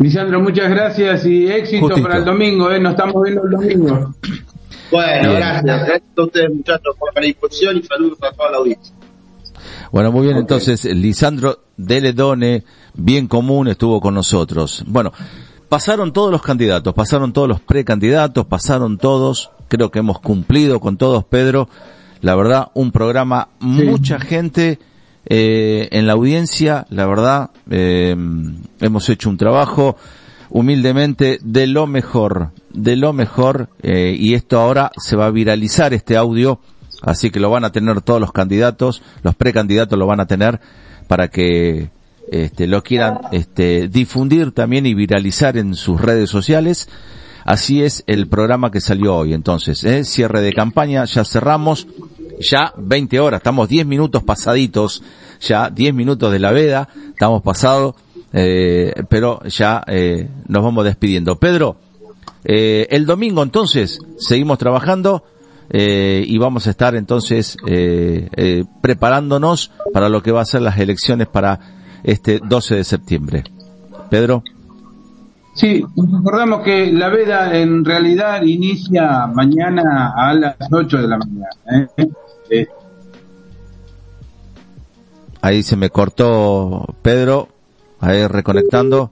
Lisandro, muchas gracias y éxito Justito. para el domingo, ¿eh? Nos estamos viendo el domingo. Bueno, bien. gracias. Gracias a ustedes, muchachos, por la disposición y saludos a toda la audiencia. Bueno, muy bien, okay. entonces, Lisandro Deledone, bien común, estuvo con nosotros. Bueno, pasaron todos los candidatos, pasaron todos los precandidatos, pasaron todos, creo que hemos cumplido con todos, Pedro. La verdad, un programa, sí. mucha gente eh, en la audiencia, la verdad, eh, hemos hecho un trabajo humildemente de lo mejor, de lo mejor, eh, y esto ahora se va a viralizar este audio, así que lo van a tener todos los candidatos, los precandidatos lo van a tener para que este, lo quieran este, difundir también y viralizar en sus redes sociales. Así es el programa que salió hoy. Entonces, ¿eh? cierre de campaña, ya cerramos, ya 20 horas, estamos 10 minutos pasaditos, ya 10 minutos de la veda, estamos pasados, eh, pero ya eh, nos vamos despidiendo. Pedro, eh, el domingo entonces seguimos trabajando eh, y vamos a estar entonces eh, preparándonos para lo que va a ser las elecciones para este 12 de septiembre. Pedro. Sí, recordamos que la veda en realidad inicia mañana a las 8 de la mañana. ¿eh? Ahí se me cortó Pedro, ahí reconectando.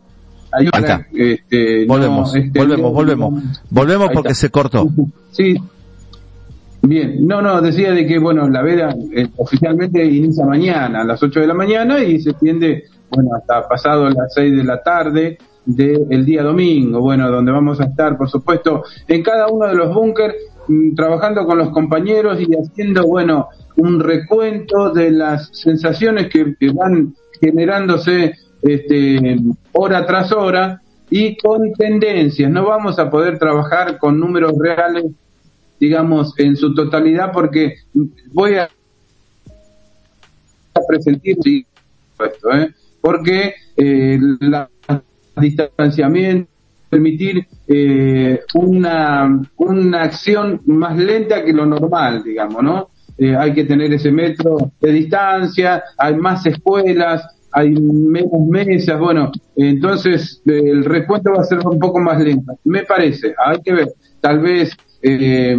Ahí, está. Este, volvemos, no, este, volvemos, volvemos, volvemos porque se cortó. Sí. Bien, no, no, decía de que, bueno, la veda eh, oficialmente inicia mañana a las 8 de la mañana y se extiende, bueno, hasta pasado las 6 de la tarde del día domingo, bueno, donde vamos a estar, por supuesto, en cada uno de los búnker mm, trabajando con los compañeros y haciendo, bueno, un recuento de las sensaciones que, van generándose este, hora tras hora y con tendencias. No vamos a poder trabajar con números reales, digamos, en su totalidad porque voy a presentar esto, ¿eh? porque eh, la distanciamiento, permitir eh, una, una acción más lenta que lo normal, digamos, ¿no? Eh, hay que tener ese metro de distancia, hay más escuelas, hay menos mesas, bueno, entonces eh, el recuento va a ser un poco más lento, me parece, hay que ver, tal vez eh,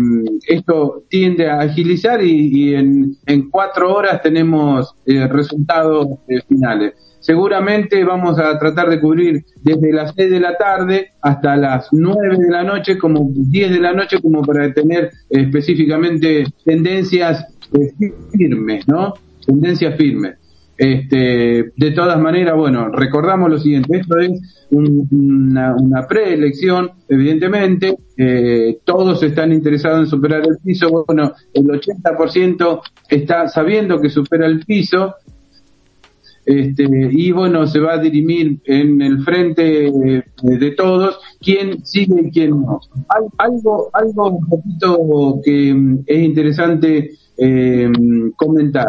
esto tiende a agilizar y, en, en, cuatro horas tenemos eh, resultados finales. Seguramente vamos a tratar de cubrir desde las 6 de la tarde hasta las 9 de la noche, como 10 de la noche, como para tener específicamente tendencias eh, firmes, ¿no? Tendencias firmes. Este, de todas maneras, bueno, recordamos lo siguiente, esto es un, una, preelección, evidentemente, eh, todos están interesados en superar el piso, bueno, el 80% está sabiendo que supera el piso, este, y bueno, se va a dirimir en el frente de, de todos quién sigue y quién no. Hay, algo, algo un poquito que es interesante eh, comentar.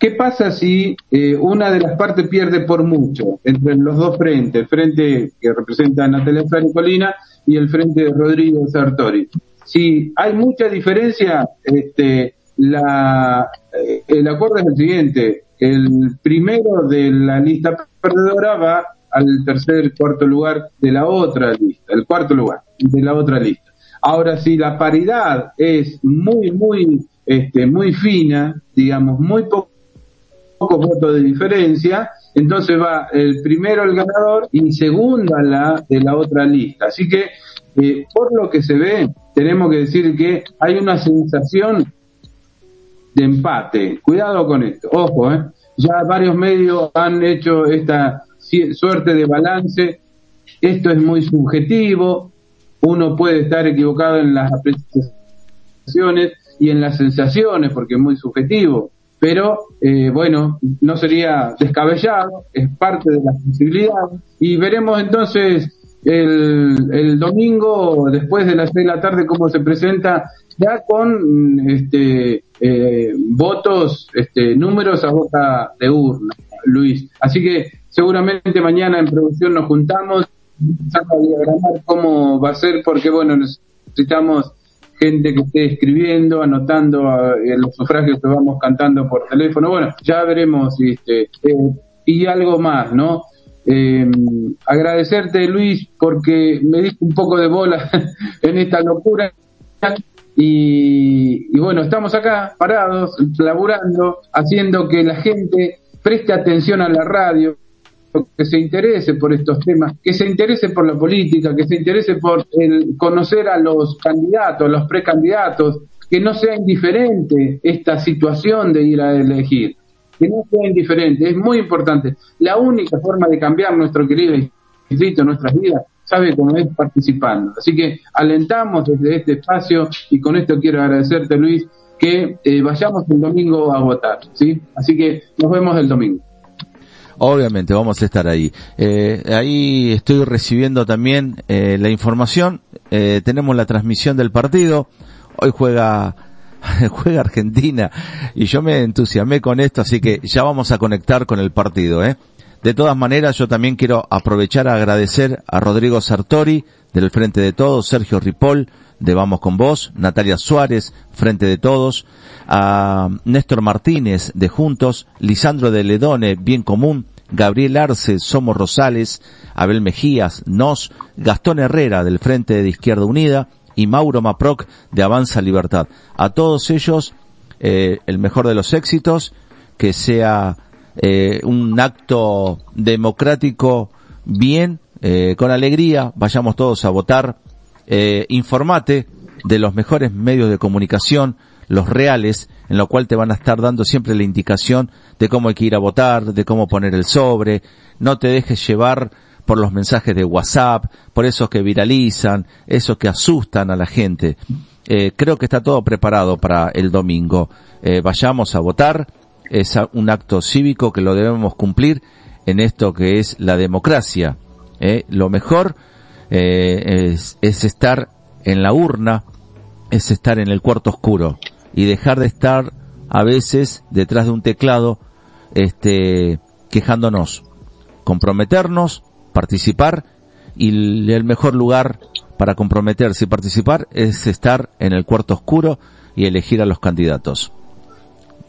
¿Qué pasa si eh, una de las partes pierde por mucho entre los dos frentes, el frente que representa a Natalia Colina y el frente de Rodrigo Sartori? Si hay mucha diferencia, este, la, eh, el acuerdo es el siguiente, el primero de la lista perdedora va al tercer, cuarto lugar de la otra lista, el cuarto lugar de la otra lista. Ahora, si la paridad es muy, muy, este, muy fina, digamos, muy poco, pocos votos de diferencia, entonces va el primero el ganador y segunda la de la otra lista. Así que, eh, por lo que se ve, tenemos que decir que hay una sensación de empate. Cuidado con esto, ojo, ¿eh? Ya varios medios han hecho esta suerte de balance. Esto es muy subjetivo, uno puede estar equivocado en las apreciaciones y en las sensaciones porque es muy subjetivo, pero eh, bueno, no sería descabellado, es parte de la posibilidad y veremos entonces el, el domingo después de las seis de la tarde cómo se presenta ya con este eh, votos, este números a boca de urna, Luis. Así que seguramente mañana en producción nos juntamos, a diagramar cómo va a ser, porque bueno, necesitamos gente que esté escribiendo, anotando eh, los sufragios que vamos cantando por teléfono. Bueno, ya veremos. Este, eh, y algo más, ¿no? Eh, agradecerte, Luis, porque me diste un poco de bola en esta locura. Y, bueno, estamos acá parados, laburando, haciendo que la gente preste atención a la radio, que se interese por estos temas, que se interese por la política, que se interese por el conocer a los candidatos, los precandidatos, que no sea indiferente esta situación de ir a elegir, que no sea indiferente, es muy importante. La única forma de cambiar nuestro querido distrito, nuestras vidas, sabe cómo es participando. Así que alentamos desde este espacio y con esto quiero agradecerte Luis que eh, vayamos el domingo a votar, ¿sí? Así que nos vemos el domingo. Obviamente, vamos a estar ahí. Eh, ahí estoy recibiendo también eh, la información. Eh, tenemos la transmisión del partido. Hoy juega juega Argentina y yo me entusiasmé con esto, así que ya vamos a conectar con el partido. ¿eh? De todas maneras, yo también quiero aprovechar a agradecer a Rodrigo Sartori del Frente de Todos, Sergio Ripoll de Vamos con Vos, Natalia Suárez, Frente de Todos, a Néstor Martínez de Juntos, Lisandro de Ledone, Bien Común, Gabriel Arce, Somos Rosales, Abel Mejías, Nos, Gastón Herrera del Frente de Izquierda Unida y Mauro Maproc de Avanza Libertad. A todos ellos, eh, el mejor de los éxitos, que sea eh, un acto democrático bien, eh, con alegría, vayamos todos a votar, informate de los mejores medios de comunicación, los reales, en lo cual te van a estar dando siempre la indicación de cómo hay que ir a votar, de cómo poner el sobre, no te dejes llevar por los mensajes de WhatsApp, por esos que viralizan, esos que asustan a la gente. Eh, creo que está todo preparado para el domingo. Eh, vayamos a votar, es un acto cívico que lo debemos cumplir en esto que es la democracia. Eh. Lo mejor es, es estar en la urna, es estar en el cuarto oscuro y dejar de estar a veces detrás de un teclado este quejándonos comprometernos participar y el mejor lugar para comprometerse y participar es estar en el cuarto oscuro y elegir a los candidatos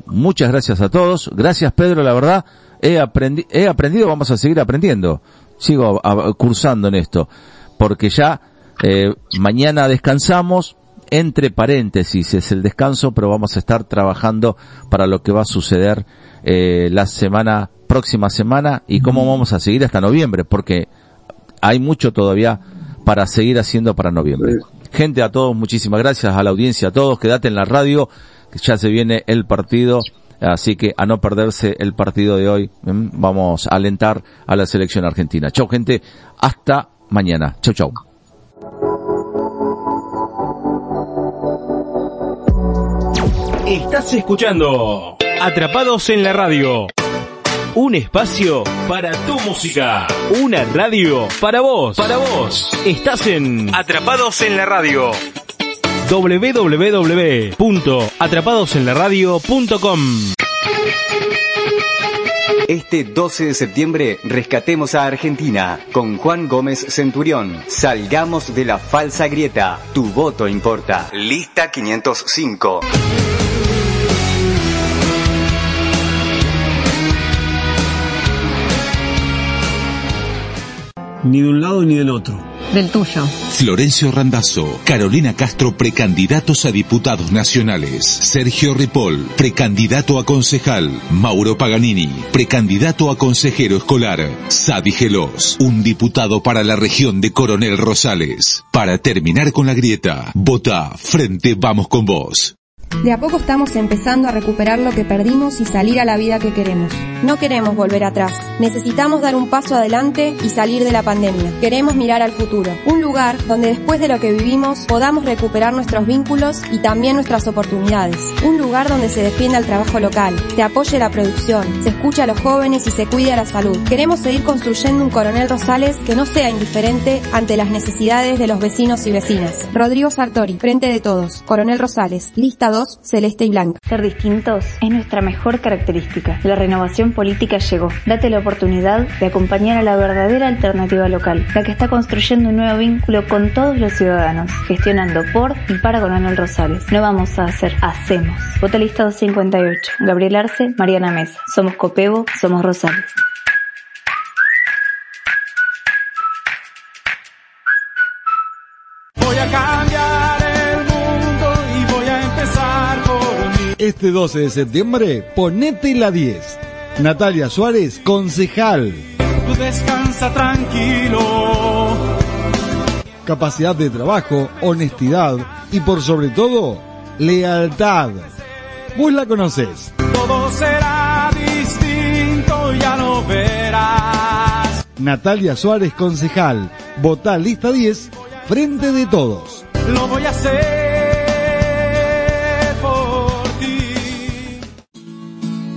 muchas gracias a todos. Gracias Pedro la verdad he, aprendi he aprendido vamos a seguir aprendiendo. Sigo cursando en esto porque ya eh, mañana descansamos entre paréntesis es el descanso, pero vamos a estar trabajando para lo que va a suceder eh, la semana, próxima semana y cómo vamos a seguir hasta noviembre, porque hay mucho todavía para seguir haciendo para noviembre. Gente, a todos, muchísimas gracias, a la audiencia, a todos, quédate en la radio, ya se viene el partido, así que a no perderse el partido de hoy, vamos a alentar a la selección argentina. Chau gente, hasta mañana. Chau chau. Estás escuchando Atrapados en la Radio. Un espacio para tu música. Una radio para vos. Para vos. Estás en Atrapados en la Radio www.atrapadosenlaradio.com. Este 12 de septiembre rescatemos a Argentina con Juan Gómez Centurión. Salgamos de la falsa grieta. Tu voto importa. Lista 505. Ni de un lado ni del otro del tuyo. Florencio Randazzo, Carolina Castro, precandidatos a diputados nacionales. Sergio Ripoll, precandidato a concejal. Mauro Paganini, precandidato a consejero escolar. Sadi Gelos, un diputado para la región de Coronel Rosales. Para terminar con la grieta, vota Frente Vamos con Vos. De a poco estamos empezando a recuperar lo que perdimos y salir a la vida que queremos. No queremos volver atrás. Necesitamos dar un paso adelante y salir de la pandemia. Queremos mirar al futuro. Un lugar donde después de lo que vivimos podamos recuperar nuestros vínculos y también nuestras oportunidades. Un lugar donde se defienda el trabajo local, se apoye la producción, se escuche a los jóvenes y se cuide a la salud. Queremos seguir construyendo un Coronel Rosales que no sea indiferente ante las necesidades de los vecinos y vecinas. Rodrigo Sartori, Frente de Todos. Coronel Rosales, lista 2 celeste y blanca. Ser distintos es nuestra mejor característica. La renovación política llegó. Date la oportunidad de acompañar a la verdadera alternativa local, la que está construyendo un nuevo vínculo con todos los ciudadanos, gestionando por y para Coronel Rosales. No vamos a hacer, hacemos. Vota lista 258. Gabriel Arce, Mariana Mesa. Somos Copebo, somos Rosales. Este 12 de septiembre, ponete la 10. Natalia Suárez, concejal. Tú descansa tranquilo. Capacidad de trabajo, honestidad y por sobre todo, lealtad. Vos la conocés. Todo será distinto, ya lo verás. Natalia Suárez, concejal. Votá lista 10, frente de todos. Lo voy a hacer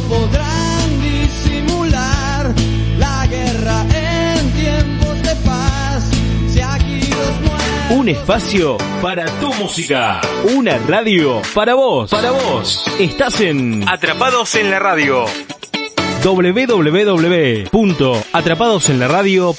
Podrán disimular la guerra en tiempos de paz? Si aquí los muertos Un espacio para tu música. Una radio para vos. Para vos. Estás en Atrapados en la Radio. www.atrapadosenlaradio.com